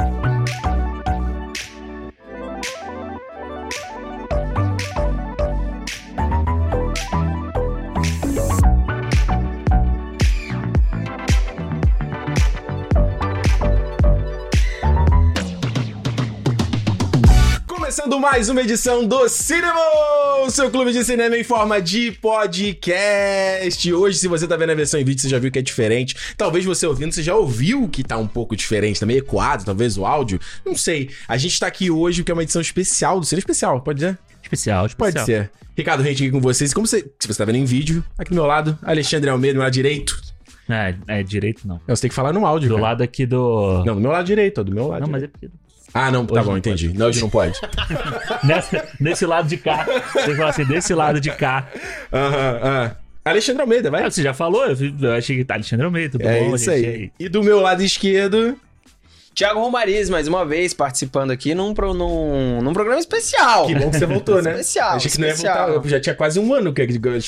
podcast. Começando mais uma edição do Cinema, o seu clube de cinema em forma de podcast. Hoje, se você tá vendo a versão em vídeo, você já viu que é diferente. Talvez você ouvindo, você já ouviu que tá um pouco diferente, tá meio ecoado, talvez o áudio. Não sei. A gente tá aqui hoje porque é uma edição especial do Cinema Especial, pode dizer? Especial, especial. Pode ser. Ricardo Rente aqui com vocês. Como você, se você tá vendo em vídeo, aqui do meu lado, Alexandre Almeida, do meu lado direito. É, é direito não. Você tem que falar no áudio, Do cara. lado aqui do. Não, do meu lado direito, ó, do meu lado Não, mas direito. é porque. Ah, não, tá Hoje bom, não entendi. Não, hoje não pode. Nessa, nesse lado de cá. Tem que falar assim, desse lado de cá. Aham, aham. Alexandre Almeida, vai. Ah, você já falou? Eu, achei que tá Alexandre Almeida, tudo É bom, isso gente? aí. E do meu lado esquerdo. Tiago Romariz, mais uma vez, participando aqui num, num, num programa especial. Que bom que você voltou, né? Especial, Achei que não ia especial. voltar. Eu já tinha quase um ano que o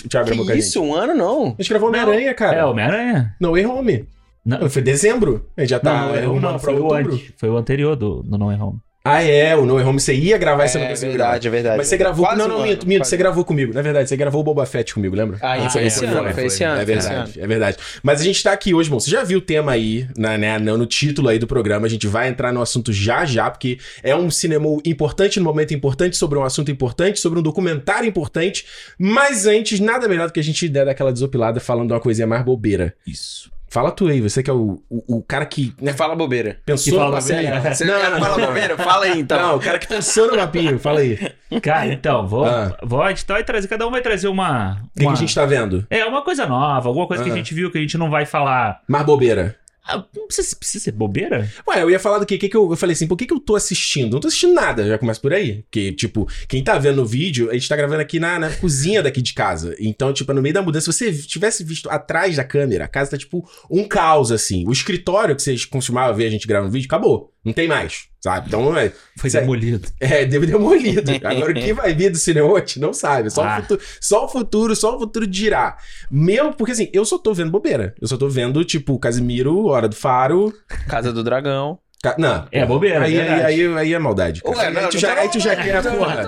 Thiago gravou com a Que gente. isso, um ano não? A gente gravou Homem-Aranha, cara. É, Homem-Aranha. No Way Home. Não, Foi dezembro. Gente já tá não, é não, foi o antes. Foi o anterior do, do No Way Home. Ah, é. O No Way Home você ia gravar e você não É verdade, é verdade. Mas você gravou... Quase não, não, minto, minto. Você gravou comigo. Na verdade, você gravou o Boba Fett comigo, lembra? Ah, Ah, foi é, esse ano, foi, foi esse ano. É verdade, é verdade. Mas a gente tá aqui hoje, irmão. Você já viu o tema aí, na, né, no no título aí do programa. A gente vai entrar no assunto já já, porque é um cinema importante, no momento importante, sobre um assunto importante, sobre um documentário importante. Mas antes, nada melhor do que a gente der daquela desopilada falando de uma coisinha mais bobeira. Isso. Fala tu aí, você que é o, o, o cara que né, Fala bobeira. pensou Que fala numa série. bobeira. Você Não, não, falar não. bobeira? Fala aí, então. Não, o cara que pensou no mapinho, fala aí. O Cara, então, vou, Ah. vou editar e trazer. Cada um vai trazer uma. que, que uma- a gente tá vendo? É, uma coisa nova, alguma coisa que Ah. a gente viu que a gente não vai falar. Mais bobeira. Ah, não precisa, precisa ser bobeira? Ué, eu ia falar do que, que, que eu, eu falei assim, por que, que eu tô assistindo? Não tô assistindo nada, já começa por aí. Porque, tipo, quem tá vendo o vídeo, a gente tá gravando aqui na, na cozinha daqui de casa. Então, tipo, no meio da mudança, se você tivesse visto atrás da câmera, a casa tá, tipo, um caos, assim. O escritório que vocês costumavam ver a gente gravando vídeo, acabou. Não tem mais, sabe? Então, é, Foi Sério. demolido. é deve demolido. Agora, o que vai vir do Cineote, não sabe. Só, Ah. o futuro, só o futuro, só o futuro dirá. Meu, porque assim, eu só tô vendo bobeira. Eu só tô vendo, tipo, Casimiro, Hora do Faro. Casa do Dragão. Ca- Não. É bobeira, Aí, aí, verdade. aí, aí é maldade. cara. Ué, aí, tu já, aí tu já quer, porra.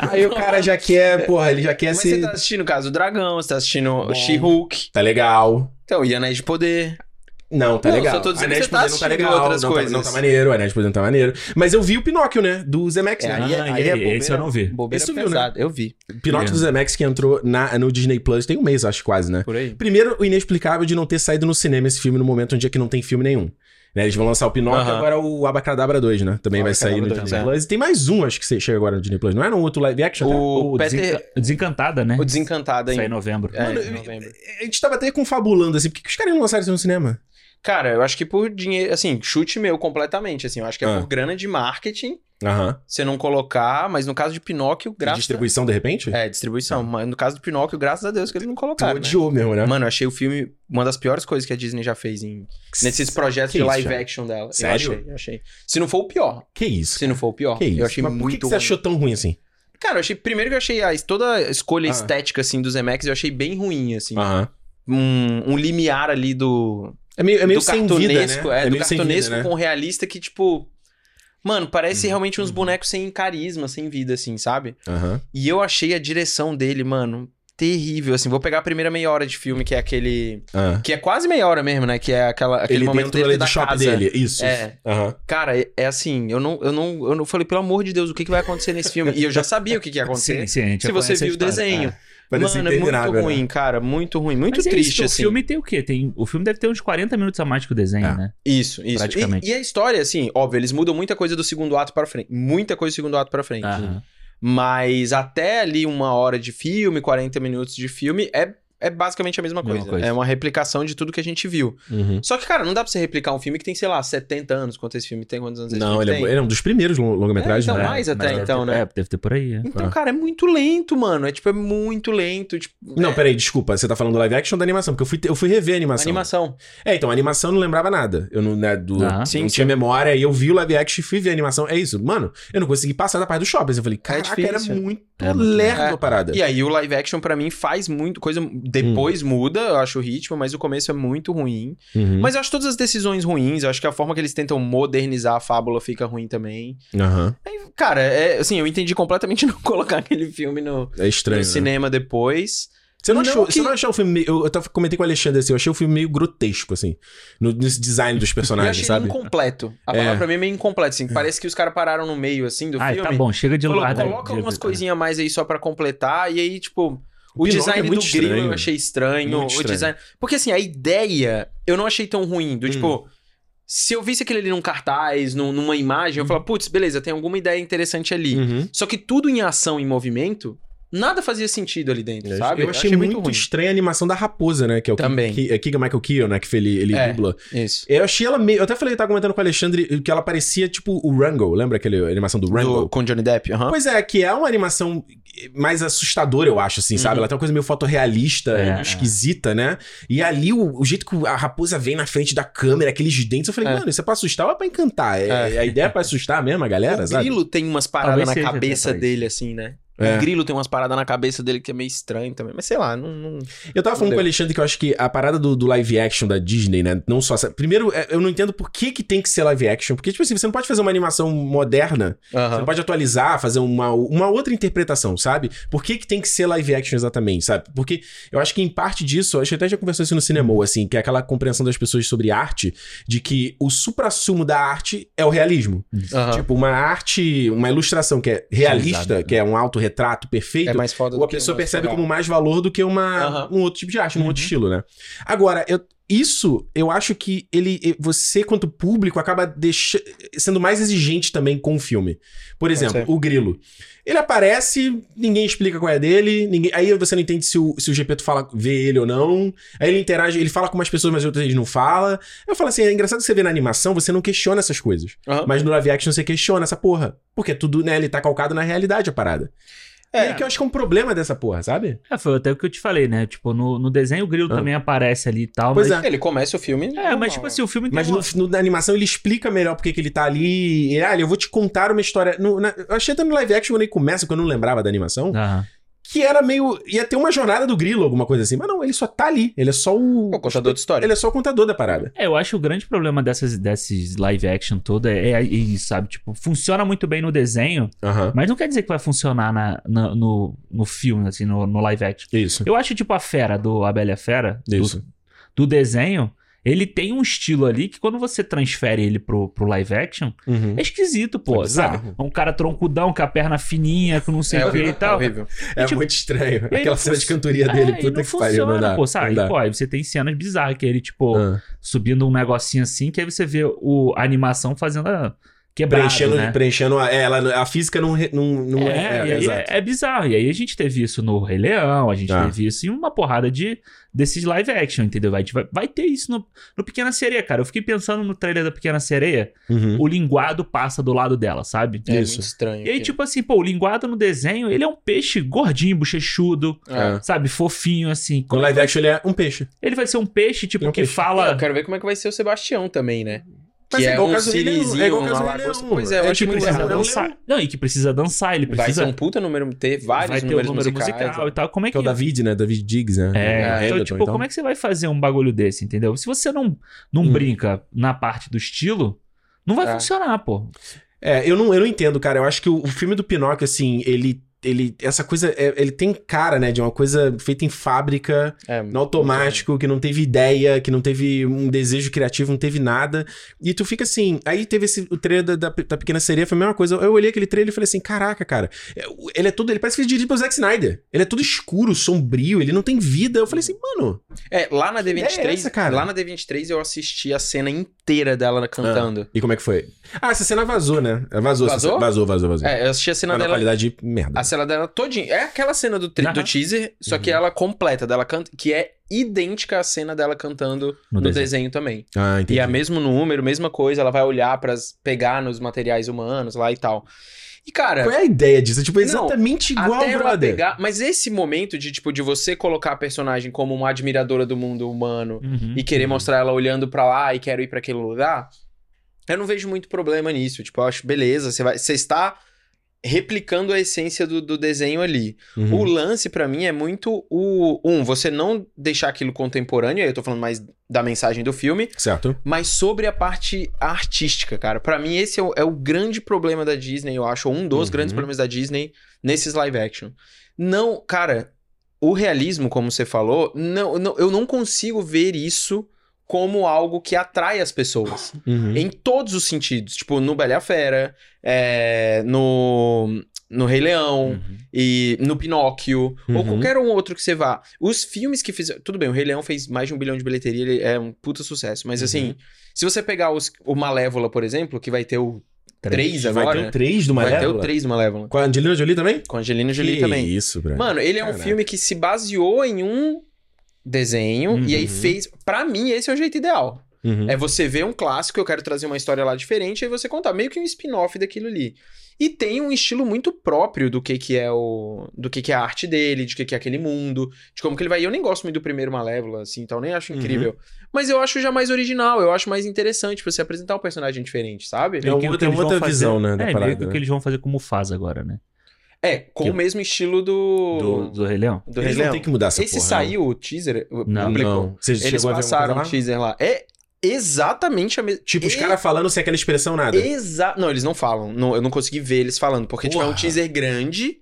Mas Aí o cara já quer, porra, ele já quer você se. tá assistindo Casa do Dragão, você tá assistindo. She-Hulk. Tá legal. Então, e Anéis de Poder. Não, tá Não, legal. só tô dizendo que você tá tá assistindo legal. outras não, tá, coisas. não tá maneiro, Anéis não tá maneiro. Mas eu vi o Pinóquio, né? Do Zemex, É, né? aí, é- Ah, aí e é. Esse eu não vi. Bobeira Esse viu, né? Eu vi. Pinóquio do Zemex que entrou na, no Disney Plus tem um mês, acho quase, né? Por aí. Primeiro, o inexplicável de não ter saído no cinema esse filme no momento onde é que não tem filme nenhum. Né, eles vão lançar o Pinóquio e Aham. agora o Abacadabra 2, né? Também vai sair no Disney 2, Plus. E tem mais um, acho que chega agora no Disney Plus. Não é um outro live action? tá? O, O Peter... Desenca- Desencantada, né? O Desencantado Sai em aí. novembro. É, Mano, em novembro. A gente tava até confabulando assim, por que, que os caras não lançaram isso no cinema? Cara, eu acho que por dinheiro, assim, chute meu completamente, assim, eu acho que é Ah. por grana de marketing, Aham. você não colocar, mas no caso de Pinóquio, E graças Distribuição, de repente? É, distribuição, mas no caso do Pinóquio, graças a Deus que eles não Tu colocaram, né? odiou mesmo, né? Mano, eu achei o filme uma das piores coisas que a Disney já fez em, nesses projetos de live Thiago? action dela. Sério? Eu achei, eu achei. Se não for o pior. Que isso? Se não for o pior. Que isso? Eu achei Mas muito por que, que você achou tão ruim assim? Cara, eu achei. Primeiro que eu achei a, toda a escolha Ah. estética, assim, dos MX, eu achei bem ruim, assim. Aham. Um, um limiar ali do. É meio, é meio do sem cartunesco, vida, né? é, do meio sem vida, cartunesco né? com realista que, tipo. Mano, parece Uhum. realmente uns bonecos sem carisma, sem vida, assim, sabe? Aham. E eu achei a direção dele, mano, terrível, assim. Vou pegar a primeira meia hora de filme, que é aquele. Ah. Que é quase meia hora mesmo, né? Que é aquela, aquele Ele momento dentro dele da do shopping casa. dele, isso. É. Aham. Cara, é, é assim, eu não, eu não, eu não falei, pelo amor de Deus, o que, que vai acontecer nesse filme? E eu já sabia o que, que ia acontecer. Sim, sim, se você viu o desenho. É. Parece Mano, é muito né? ruim, cara. Muito ruim. Muito Mas é isso, triste, o assim. filme tem o quê? Tem, o filme deve ter uns 40 minutos a mais que o desenho, É. né? Isso, isso. Praticamente. E, e a história, assim, óbvio, eles mudam muita coisa do segundo ato para frente. Muita coisa do segundo ato para frente. Aham. Mas até ali uma hora de filme, 40 minutos de filme, é é basicamente a mesma Mesma coisa. coisa. É uma replicação de tudo que a gente viu. Uhum. Só que, cara, não dá pra você replicar um filme que tem, sei lá, 70 anos. Quanto esse filme tem? Quantos anos esse Não, filme ele é, tem? ele é um dos primeiros long- longa-metragens, É, então, né? mais até, mas deve então, ter- né? É, deve ter por aí. é. Então, cara, é muito lento, mano. É tipo, é muito lento. Tipo, Não, é, peraí, desculpa. Você tá falando do live action ou da animação? Porque eu fui, eu fui rever a animação. animação. É, então, a animação eu não lembrava nada. Eu não, né, do, Ah. não Sim, tinha sim. memória, e eu vi o live action e fui ver a animação. É isso. Mano, eu não consegui passar da parte do shopping. Eu falei, caraca, era difícil. muito É lerdo É. a parada. E aí o live action pra mim faz muito coisa. Depois Hum. muda, eu acho o ritmo, mas o começo é muito ruim. Uhum. Mas eu acho todas as decisões ruins. Eu acho que a forma que eles tentam modernizar a fábula fica ruim também. Aí, cara, é assim, eu entendi completamente não colocar aquele filme no, É estranho. no né? cinema depois. Você não, Não achou, que- você não achou o filme meio. Eu, eu tava- comentei com o Alexandre assim, eu achei o filme meio grotesco, assim. No, nesse design dos eu personagens, achei sabe? incompleto. A É. palavra pra mim é meio incompleto, assim. Parece que os caras pararam no meio, assim, do Ai, filme. tá bom, chega de lugar. coloca algumas coisinhas a mais aí só pra completar. E aí, tipo, o, Pinóquio design é do muito grilo estranho. eu achei estranho. Muito o estranho. design. Porque assim, a ideia eu não achei tão ruim. Do Hum. tipo. Se eu visse aquele ali num cartaz, num- numa imagem, eu falava, putz, beleza, tem alguma ideia interessante ali. Uhum. Só que tudo em ação, em movimento, nada fazia sentido ali dentro, sabe? Eu achei, muito, ruim. estranha a animação da raposa, né? Que é o Também. Que, é Keegan Michael Keaton, né? Que ele, ele É. dubla. Isso. Eu achei ela meio. Eu até falei, eu tava comentando com o Alexandre que ela parecia tipo o Rango. Lembra aquele animação do Rango? Do, com Johnny Depp, aham. Pois é, que é uma animação mais assustadora, eu acho, assim, sabe? Uhum. Ela tem uma coisa meio fotorrealista, É, esquisita, né? E ali, o, o jeito que a raposa vem na frente da câmera, aqueles dentes, eu falei, É. mano, isso é pra assustar ou é pra encantar? É, A ideia é pra assustar mesmo a galera, o sabe? Grilo tem umas paradas Talvez na cabeça dele, assim, né? É. O Grilo tem umas paradas na cabeça dele que é meio estranho também. Mas sei lá, não. não... Eu tava falando Entendeu? com o Alexandre que eu acho que a parada do, do live action da Disney, né? Não só. Primeiro, é, eu não entendo por que, que tem que ser live action. Porque, tipo assim, você não pode fazer uma animação moderna Você Aham. não pode atualizar, fazer uma, uma outra interpretação, sabe? Por que, que tem que ser live action exatamente, sabe? Porque eu acho que em parte disso, a gente até já conversou isso no cinema, assim, que é aquela compreensão das pessoas sobre arte, de que o suprassumo da arte é o realismo. Aham. Tipo, uma arte, uma ilustração que é realista, Exato. que é um autorretrato perfeito, É mais foda a que pessoa percebe como mais valor do que uma, Aham. um outro tipo de arte, um outro Uhum. estilo, né? Agora, eu- isso, eu acho que ele, você, quanto público, acaba deixa, sendo mais exigente também com o filme. Por exemplo, o Grilo. Ele aparece, ninguém explica qual é dele, ninguém, aí você não entende se o, se o Gepeto fala, vê ele ou não. Aí ele interage, ele fala com umas pessoas, mas outras ele não fala. Eu falo assim, é engraçado que você vê na animação, você não questiona essas coisas. Aham. Mas no live action você questiona essa porra. Porque tudo, né, ele tá calcado na realidade a parada. É. E que eu acho que é um problema dessa porra, sabe? É, foi até o que eu te falei, né? Tipo, no, no desenho o grilo Ah. também aparece ali e tal. Pois mas... é. Ele começa o filme. É, normal, mas tipo assim, o filme Mas uma- no, no- na animação ele explica melhor porque que ele tá ali. E, ah, eu vou te contar uma história. No- na- eu achei até no live action quando ele começa, porque eu não lembrava da animação, Aham. Que era meio. ia ter uma jornada do grilo, alguma coisa assim. Mas não, ele só tá ali. Ele é só o. O contador de história. Ele é só o contador da parada. É, eu acho que o grande problema dessas, desses live action toda é, é isso, sabe? Tipo, funciona muito bem no desenho, Aham. mas não quer dizer que vai funcionar na, na- no, no filme, assim, no, no live action. Isso. Eu acho, tipo, a Fera, do A Bela e a Fera, do, Isso. do desenho, ele tem um estilo ali que quando você transfere ele pro, pro live action, Uhum. é esquisito, pô, É sabe? É um cara troncudão, com a perna fininha, com não sei É o que e horrível, é tal. horrível. É tipo, muito estranho. e Aquela cena de cantoria É, dele, e puta que pariu, não dá. pô, sabe? não dá. Pô, aí você tem cenas bizarras, que ele, tipo, Ah. subindo um negocinho assim, que aí você vê o, a animação fazendo a quebrada, Preenchendo, né? preenchendo a, é, ela, a física não, não, não é. É, é, e é, é bizarro. E aí a gente teve isso no Rei Leão, a gente Ah. teve isso em uma porrada de desses live action, entendeu? Vai, vai, vai ter isso no, no Pequena Sereia, cara. Eu fiquei pensando no trailer da Pequena Sereia, Uhum. o linguado passa do lado dela, sabe? É Isso. muito estranho. E aí, aquilo. tipo assim, pô, o linguado no desenho, ele é um peixe gordinho, bochechudo, É. sabe? Fofinho, assim. No live action ele é um peixe. Ele vai ser um peixe, tipo, É um que peixe. É, fala. eu quero ver como é que vai ser o Sebastião também, né? Mas que é é, igual um sirizinho, é igual uma lagosta. Pois é, É eu acho tipo, muito precisa errado. dançar. Não, e que precisa dançar, ele Vai precisa. ser um puta número, ter vários vai ter um números número musicais. musical e tal. Como é Que é que. o David, né? David Diggs, né? É, O então, Hamilton tipo, e tal. como é que você vai fazer um bagulho desse, entendeu? Se você não, não Hum. brinca na parte do estilo, não vai É. funcionar, pô. É, eu não, eu não entendo, cara. Eu acho que o, o filme do Pinóquio, assim, ele. Ele, essa coisa, é- ele tem cara, né, de uma coisa feita em fábrica, É, no automático, que não teve ideia, que não teve um desejo criativo, não teve nada. E tu fica assim. Aí teve esse, o trailer da, da, Pequena Sereia, foi a mesma coisa. Eu olhei aquele trailer e falei assim: caraca, cara, é, ele é todo. Ele parece que ele dirigido pelo Zack Snyder. Ele é todo escuro, sombrio, ele não tem vida. Eu falei assim, mano. É, lá na ideia D23, é essa, cara? lá na D23 eu assisti a cena inteira dela cantando. E como é que foi? Ah, essa cena vazou, né? Vazou, Vazou? cena- vazou, vazou, vazou. É, eu assisti a cena Mas na dela. qualidade merda. A, cena dela todinha. É aquela cena do, Aham. do teaser, só que Uhum. ela completa, dela canta, que é idêntica à cena dela cantando No no, desenho. desenho. também. Ah, entendi. E é mesmo número, mesma coisa, ela vai olhar pra pegar nos materiais humanos lá e tal. E cara, Qual é a ideia disso? Tipo, Não, exatamente igual, até ela brother. pegar, mas esse momento de tipo de você colocar a personagem como uma admiradora do mundo humano Uhum. e querer mostrar ela olhando pra lá e quero ir pra aquele lugar, eu não vejo muito problema nisso. Tipo, eu acho beleza, você vai, você está replicando a essência do, do desenho ali. Uhum. O lance pra mim é muito o um, você não deixar aquilo contemporâneo, aí eu tô falando mais da mensagem do filme, Certo. mas sobre a parte artística, cara. Pra mim esse é o, é o grande problema da Disney, eu acho, ou um dos Uhum. grandes problemas da Disney nesses live action. Não, cara, o realismo, como você falou, não, não- eu não consigo ver isso como algo que atrai as pessoas. Uhum. Em todos os sentidos. Tipo, no Bela Fera, é, no, no Rei Leão, Uhum. e no Pinóquio, ou Uhum. qualquer um outro que você vá. Os filmes que fizeram. Tudo bem, o Rei Leão fez mais de um bilhão de bilheteria, ele é um puta sucesso. Mas assim, Uhum. se você pegar os- o Malévola, por exemplo, que vai ter o 3 Vai agora. ter o 3 do vai ter Malévola? o 3 do Malévola. Com a Angelina Jolie também? Com a Angelina Jolie que também. isso, bro. Mano, ele é um Caraca. filme que se baseou em um desenho e aí Uhum. fez. Pra mim, esse é o jeito ideal. Uhum. É você ver um clássico, eu quero trazer uma história lá diferente, aí você contar meio que um spin-off daquilo ali. E tem um estilo muito próprio do que que é o do que que é a arte dele, de que que é aquele mundo, de como que ele vai. E eu nem gosto muito do primeiro Malévola assim, então eu nem acho incrível. Mas eu acho já mais original, eu acho mais interessante pra você apresentar um personagem diferente, sabe? É Meio que outra- o vão fazer- visão, né, da É, parada, meio que o né? que eles vão fazer como faz agora, né? É, com Que- o mesmo estilo do Do, do Rei Leão. do Eles Rei Leão. ter que mudar essa Esse porra. saiu o teaser, o- Não. publicou. Não. Você Eles passaram o lá? teaser lá. É exatamente a mesma. Tipo, os caras falando sem aquela expressão nada. Exa... Não, eles não falam. Não, eu não consegui ver eles falando, porque tipo, é um teaser grande.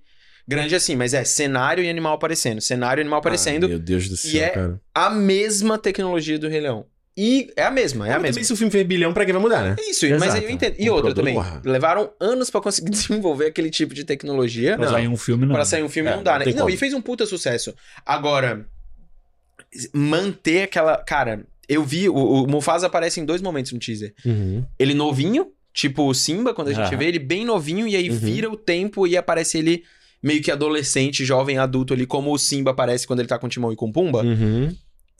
Grande assim, mas é cenário e animal aparecendo. Cenário e animal aparecendo. Ah, meu Deus do céu, é cara. a mesma tecnologia do Rei Leão. E é a mesma, é a Mas mesma. também se o filme fez bilhão, pra que vai mudar, né? Isso, mas Exato. aí eu entendo. E Um outra também. problema. Levaram anos pra conseguir desenvolver aquele tipo de tecnologia. Pra sair um filme, não. Pra sair um filme É, não dá, não né? Não, e fez um puta sucesso. Agora, manter aquela. Cara, eu vi. O, o Mufasa aparece em dois momentos no teaser. Uhum. Ele novinho, tipo o Simba, quando a gente Aham. vê ele bem novinho, e aí Uhum. vira o tempo e aparece ele meio que adolescente, jovem, adulto ali, como o Simba aparece quando ele tá com o Timão e com o Pumba. Uhum.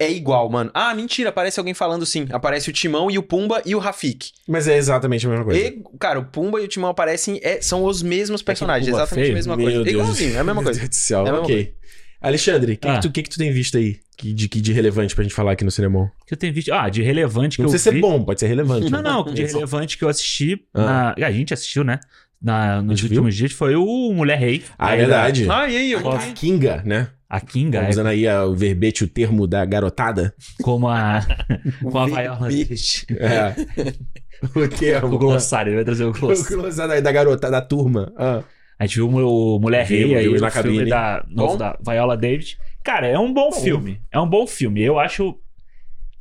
É igual, mano. Ah, mentira, aparece alguém falando sim. Aparece o Timão e o Pumba e o Rafik. Mas é exatamente a mesma coisa. E, cara, o Pumba e o Timão aparecem, é- são os mesmos personagens, Pumba exatamente feio? a mesma Meu coisa. Deus. Igualzinho, é a mesma Meu coisa. Deus do céu, É ok. Alexandre, o que, Ah. que, tu, que, que tu tem visto aí que, de, que de relevante pra gente falar aqui no cinema? Que eu tenho visto. Ah, de relevante que Não eu precisa vi. ser bom, pode ser relevante. Não, né? não, de relevante que eu assisti. Ah. na- A gente assistiu, né? Na, nos últimos dias foi o Mulher Rei. Ah, é verdade. Ah, e aí? Eu A Kinga, né? A Kinga, é, Usando aí a- o verbete, o termo da garotada. como a. com a Viola. Bicho. É. o termo. O glossário, ele vai trazer o O glossário. glossário aí da garota, da turma. Ah. A gente viu o Mulher Rei aí, o filme da, novo da Viola David. Cara, é um bom, Bom. filme. É um bom filme. Eu acho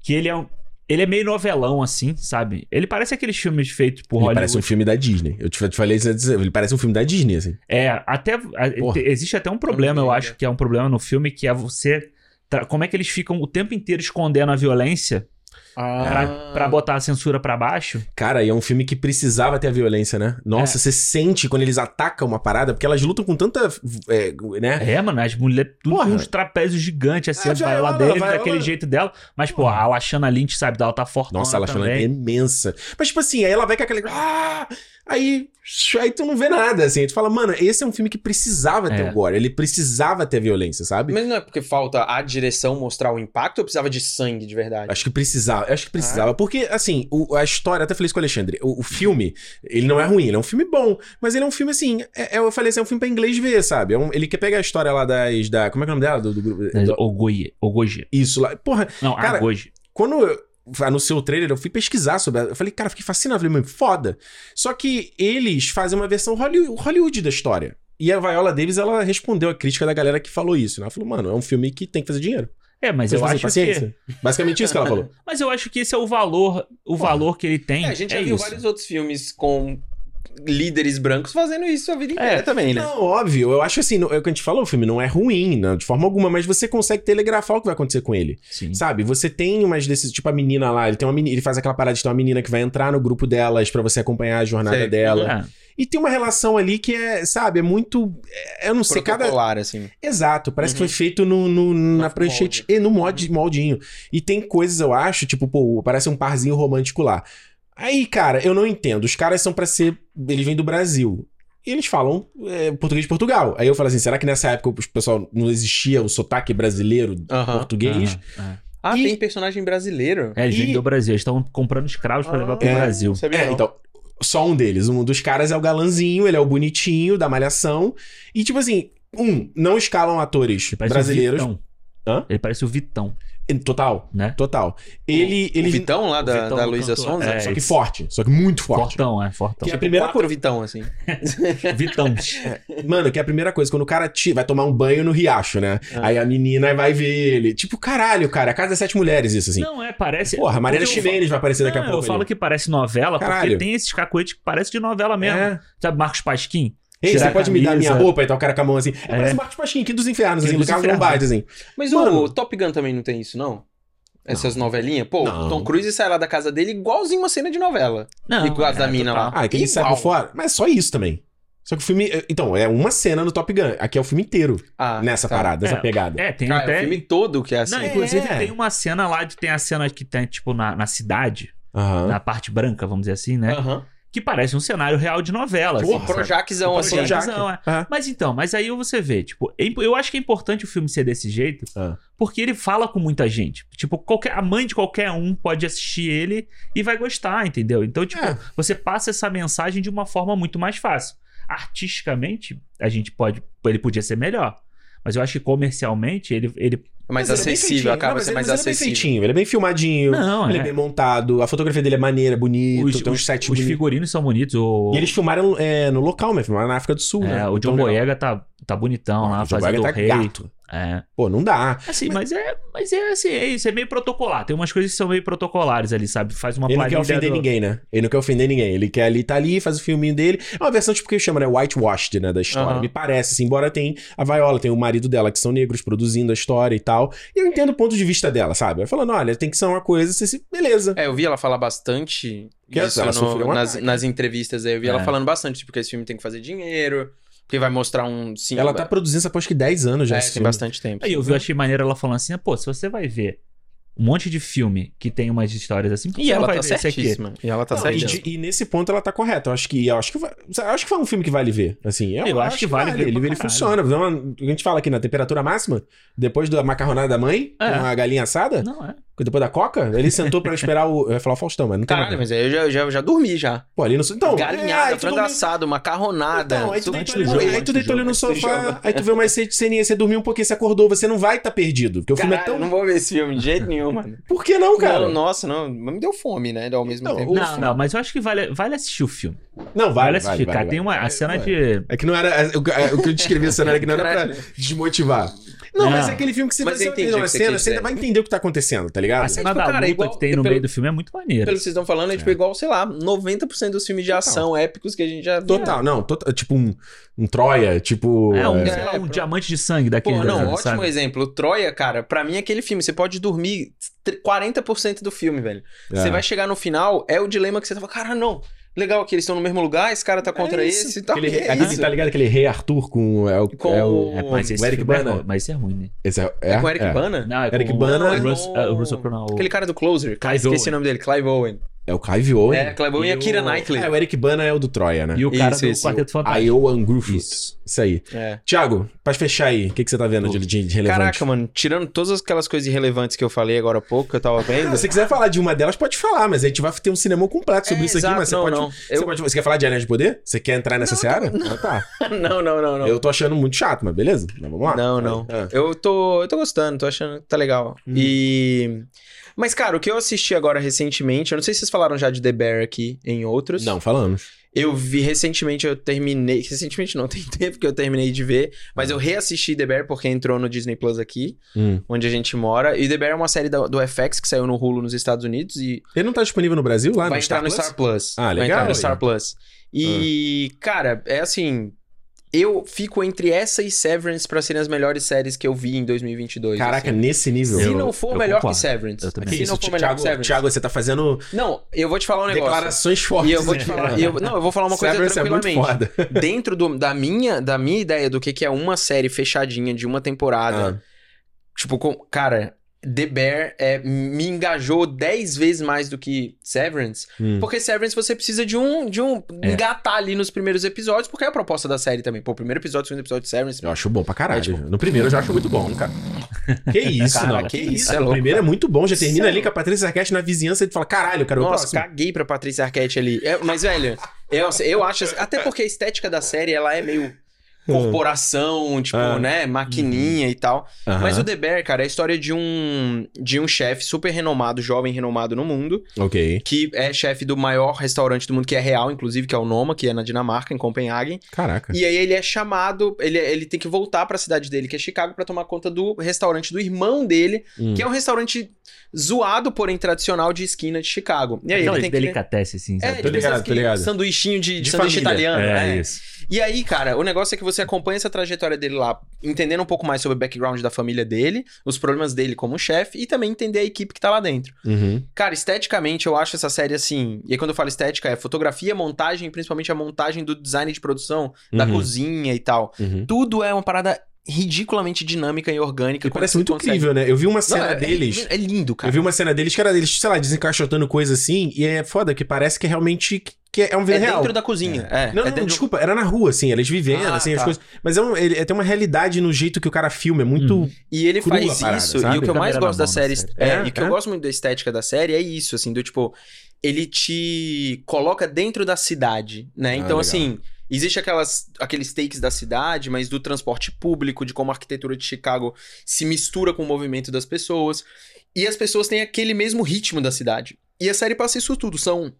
que ele é um. Ele é meio novelão, assim, sabe? Ele parece aqueles filmes feitos por Ele Hollywood. parece um filme da Disney. Eu te, falei isso ele parece um filme da Disney, assim. É, até. Porra. existe até um problema, eu acho que é um problema no filme, que é você. Como é que eles ficam o tempo inteiro escondendo a violência Ah. pra botar a censura pra baixo? Cara, e é um filme que precisava ter a violência, né? Nossa, É. você sente quando eles atacam uma parada, porque elas lutam com tanta. é, né? É, mano, as mulheres tudo Porra. com uns trapézios gigantes, assim, Ah, a Viola ela- Viola- daquele jeito dela. Mas, pô, a Lashana Lynch, sabe, ela tá fortona Nossa, ela chama é imensa. Mas, tipo assim, aí ela vai com aquele. Ah! Aí, aí tu não vê nada, assim. Aí tu fala, mano, esse é um filme que precisava ter É. o gore. Ele precisava ter violência, sabe? Mas não é porque falta a direção mostrar o impacto ou precisava de sangue de verdade? Acho que precisava, acho que Ah. precisava. Porque, assim, o- a história, até falei isso com o Alexandre, o, o filme, ele não é ruim, ele é um filme bom, mas ele é um filme, assim, é- é- eu falei assim, é um filme pra inglês ver, sabe? É um- ele quer pegar a história lá das, da, como é que é o nome dela? Do, do grupo... Mas do- Ogoye, isso lá. Porra, Não, Cara, quando eu anunciou o trailer, eu fui pesquisar sobre ela. Eu falei, cara, fiquei fascinado. Falei, mano, foda. Só que eles fazem uma versão Hollywood, da história. E a Viola Davis, ela respondeu a crítica da galera que falou isso. né? Ela falou, mano, é um filme que tem que fazer dinheiro. É, mas eu que acho paciência. Basicamente isso que ela falou. que... Mas eu acho que esse é o valor, o valor que ele tem. É, a gente já é viu isso. vários outros filmes com líderes brancos fazendo isso a vida inteira É. também, né? Não, óbvio. Eu acho assim, é o que a gente falou, o filme não é ruim, não, de forma alguma, mas você consegue telegrafar o que vai acontecer com ele. Sim. Sabe? Você tem umas desses, tipo a menina lá, ele tem uma menina, ele faz aquela parada de ter uma menina que vai entrar no grupo delas pra você acompanhar a jornada Sei. dela. Ah, E tem uma relação ali que é, sabe, é muito. é- eu não sei, cada. Assim. Exato, parece que Uhum. foi feito no, no- na pranchete e no mod, moldinho. E tem coisas, eu acho, tipo, pô, parece um parzinho romântico lá. Aí, cara, eu não entendo. Os caras são pra ser. Eles vêm do Brasil. E eles falam é, português de Portugal. Aí eu falo assim: será que nessa época o pessoal não existia o sotaque brasileiro português? Ah, E- tem personagem brasileiro. É, eles vêm E- do Brasil. Eles estão comprando escravos pra levar pro É. Brasil. É, então. Só um deles. Um dos caras é o galanzinho, ele é o bonitinho da malhação. E, tipo assim, um, não escalam atores Ele parece brasileiros. o Vitão. Hã? Ele parece o Vitão, Total, né? total. Ele. O ele Vitão lá o da, Vitão da Luísa. Sonza? É, Só que forte, só que muito forte. Fortão, é, fortão. Que é a primeira Quatro Vitão, assim. Vitão. Mano, que é a primeira coisa, quando o cara te- vai tomar um banho no riacho, né? Ah. Aí a menina vai ver ele. Tipo, caralho, cara, a casa das sete mulheres, isso assim. Não, é, parece. Porra, a Mariana Ximenes vai aparecer daqui a pouco. Eu falo ali. que parece novela, Caralho. porque tem esses cacoetes que parece de novela mesmo. É. Sabe, Marcos Pasquim? Ei, você pode me dar minha roupa e tal, o cara com a mão assim. É, É. parece o Marcos Pasquim aqui dos infernos, assim, do Carlos. Lombardi, assim. Mas Mano. o Top Gun também não tem isso, não? Essas novelinhas? Pô, Não. o Tom Cruise sai lá da casa dele igualzinho uma cena de novela. Não. e com as da é, mina total. lá. Ah, é que ele sai Igual. fora. Mas só isso também. Só que o filme. Então, é uma cena no Top Gun. Aqui é o filme inteiro Ah, nessa tá. parada, nessa É. pegada. É, tem Ah, até. é o filme todo que é assim. Não, É. inclusive tem uma cena lá de. Tem a cena que tem, tipo, na, na cidade, na parte branca, vamos dizer assim, né? Aham. Que parece um cenário real de novela. Porra, assim? Projaczão, assim. Projac. Projaczão, é. Ah. Mas então, mas aí você vê, tipo, é eu acho que é importante o filme ser desse jeito, Ah. porque ele fala com muita gente. Tipo, qualquer, a mãe de qualquer um pode assistir ele e vai gostar, entendeu? Então, tipo, É. você passa essa mensagem de uma forma muito mais fácil. Artisticamente, a gente pode. Ele podia ser melhor. Mas eu acho que comercialmente ele. ele mais Mas é acessível, feitinho. acaba Não, sendo ele- mais mas ele é bem acessível. feitinho, ele é bem filmadinho. Não, ele é. é. bem montado. A fotografia dele é maneira, bonito, os, tem uns os- sets os bonitos. figurinos são bonitos. O, E eles filmaram é, no local, né? Filmaram na África do Sul, é, né? o John Então. Boyega tá, tá bonitão lá, Ah, o fazendo o tá rei. gato. É. Pô, não dá. Assim, mas, é, mas é assim, é isso, é meio protocolar. Tem umas coisas que são meio protocolares ali, sabe? Faz uma Ele não quer ofender do- ninguém, né? Ele não quer ofender ninguém. Ele quer ali, tá ali, faz o filminho dele. É uma versão, tipo, que chama, né? Whitewashed, né? Da história. Me parece, assim. Embora tem a Viola, tem o marido dela, que são negros, produzindo a história e tal. E eu entendo o ponto de vista dela, sabe? Ela falando, olha, tem que ser uma coisa, você se... beleza. É, eu vi ela falar bastante Que disso ela no- nas, nas entrevistas aí. Eu vi ela É. falando bastante, tipo, que esse filme tem que fazer dinheiro, porque vai mostrar um... Sim, ela tá produzindo essa acho que 10 anos já. é, tem filme. bastante tempo. Aí eu vi, eu achei maneiro ela falando assim, pô, se você vai ver um monte de filme que tem umas histórias assim, E ela vai tá ver esse aqui? certíssima. E ela tá e, certíssima. de- e nesse ponto ela tá correta. Eu acho que, eu acho que, vai, eu acho que foi um filme que vale ver. Assim, eu, Eu acho que vale ver Ele, ele funciona. Uma- a gente fala aqui na temperatura máxima, depois da macarronada da mãe, É. com a galinha assada, Não, é. Depois da coca, ele sentou pra esperar o. Eu ia falar o Faustão, mas não tem Caralho, nada. mas aí eu já, já, já dormi já. Pô, ali no. Então, Galinhada, é, frango dormiu- assado, macarronada. Então, aí tu deitou, ali, jogo, aí tu deitou ali no sofá, aí tu vê uma ceninha, você dormiu um pouquinho, você acordou, você não vai estar perdido. Porque o filme é Caralho, tão. não vou ver esse filme de jeito nenhum, mano. Por que não, cara? Não, nossa, não. Mas me deu fome, né? Ao mesmo Não, tempo. Não, não, mas eu acho que vale, vale assistir o filme. Não, Vale, vale. assistir, vale, cara. vale, tem uma a cena de. É que não era. O, o que eu descrevi a cena era que não era pra Caralho. desmotivar. Não, mas é aquele filme que você Mas vai ver o uma cena, você ainda vai entender o que tá acontecendo, tá ligado? A cena tipo, da cara, luta igual- que tem no pelo- meio do filme é muito maneira. Pelo que vocês estão falando, é tipo igual, sei lá, 90% dos filmes de ação épicos que a gente já viu. Total, não, total, tipo um, um Troia, tipo. É um, é, sei lá, um É, diamante de sangue Pô, daquele. não, sabe? ótimo exemplo. O Troia, cara, pra mim é aquele filme. Você pode dormir tr- 40% do filme, velho. é. Você vai chegar no final, é o dilema que você tava, cara, não. Legal que eles estão no mesmo lugar, esse cara tá contra É isso. esse e tal. Aquele, que é aquele- isso? tá ligado? Aquele rei Arthur com. É o, Com é o, É, mas esse o Eric é Bana. mas esse é ruim, né? Esse é, É com o Eric é. Bana? Não, é Eric com Bana, o é é Russell Crowe, Aquele cara do Closer. Clive Esqueci Owen. o nome dele, Clive Owen. É o Clive Owen. É, Clive Owen e a E Kira o- Knightley. É, o Eric Bana é o do Troia, né? E o cara Isso, do isso. Quarteto A Fantástico. Ioan Griffith. Isso. Isso aí. É. Thiago, pra fechar aí, o que, que você tá vendo de, de, de relevante? Caraca, mano, tirando todas aquelas coisas irrelevantes que eu falei agora há pouco, que eu tava vendo. Não, se você quiser falar de uma delas, pode falar, mas a gente vai ter um cinema completo sobre É, isso aqui, exato, mas você não, pode, não. Você, Eu- pode- você quer falar de Anéis de Poder? Você quer entrar nessa seara? Ah, tá. não, não, não, não. Eu tô achando muito chato, mas beleza. Mas vamos lá. Não, não. Ah. Eu tô, eu tô gostando, tô achando que tá legal. Hum. E. Mas, cara, o que eu assisti agora recentemente, eu não sei se vocês falaram já de The Bear aqui em outros. Não, falamos. Eu vi recentemente, eu terminei. Recentemente não, tem tempo que eu terminei de ver. Mas eu reassisti The Bear porque entrou no Disney Plus aqui, Hum. onde a gente mora. E The Bear é uma série da- do FX que saiu no Hulu nos Estados Unidos e Ele não tá disponível no Brasil lá vai no entrar Star no Plus? Star Plus. Ah, Vai legal, entrar no. Star Plus. E, cara, é assim. Eu fico entre essa e Severance pra serem as melhores séries que eu vi em 2022. Caraca, assim. nesse nível. Se Eu- não for melhor concordo. que Severance. Eu também. Que Se isso, não for melhor Thiago, que Severance. Thiago, você tá fazendo Não, eu vou te falar um negócio. declarações fortes. E eu vou te falar. eu- não, eu vou falar uma coisa Severance é muito tranquilamente. foda. Dentro do- da, minha, da minha ideia do que, que é uma série fechadinha de uma temporada. Ah. Tipo, com, cara, The Bear é, me engajou 10 vezes mais do que Severance. Hum. Porque Severance você precisa de um, de um É. engatar ali nos primeiros episódios, porque é a proposta da série também. Pô, o primeiro episódio, segundo episódio de Severance. Eu acho bom pra caralho. É, tipo- No primeiro eu já acho muito bom, cara. Que isso, Cara, não. que isso, é o louco, primeiro é muito bom. Já termina é ali com a Patrícia Arquette na vizinhança e tu fala, caralho, cara, o Nossa, próximo. caguei pra Patrícia Arquette ali. É, mas, velho, eu, eu acho. Até porque a estética da série, ela é meio corporação, tipo, Ah. né? Maquininha e tal. Aham. Mas o The Bear, cara, é a história de um, de um chefe super renomado, jovem renomado no mundo, Ok. que é chefe do maior restaurante do mundo, que é real, inclusive, que é o Noma, que é na Dinamarca, em Copenhague. Caraca. E aí ele é chamado, ele, ele tem que voltar pra cidade dele, que é Chicago, pra tomar conta do restaurante do irmão dele, Hum. que é um restaurante zoado, porém tradicional de esquina de Chicago. E aí Aquela ele tem que... delicatesse, assim, É, sabe? Tô tipo, ligado, sabe tô ligado. sanduichinho de, de sanduíche família. italiano, É, né? isso. E aí, cara, o negócio é que você acompanha essa trajetória dele lá, entendendo um pouco mais sobre o background da família dele, os problemas dele como chefe e também entender a equipe que tá lá dentro. Uhum. Cara, esteticamente eu acho essa série assim. E aí, quando eu falo estética, é fotografia, montagem, principalmente a montagem do design de produção, da Uhum. cozinha e tal. Uhum. Tudo é uma parada ridiculamente dinâmica e orgânica. E parece muito consegue- incrível, né? Eu vi uma Não, cena é, deles. É, é lindo, cara. Eu vi uma cena deles que era deles, sei lá, desencaixotando coisa assim, e é foda, que parece que é realmente que é um É real. dentro da cozinha. É, Não, é não, dentro- desculpa, era na rua, assim, eles vivendo, Ah, assim, as tá. coisas. Mas é um, ele, é, tem uma realidade no jeito que o cara filma, é muito. Hum. E ele faz parada, isso, sabe? e o que eu mais gosto da série, é, É, e o que é. eu gosto muito da estética da série é isso, assim, do tipo, ele te coloca dentro da cidade, né? Ah, Então, legal. assim, existe aquelas, aqueles takes da cidade, mas do transporte público, de como a arquitetura de Chicago se mistura com o movimento das pessoas, e as pessoas têm aquele mesmo ritmo da cidade. E a série passa isso tudo, são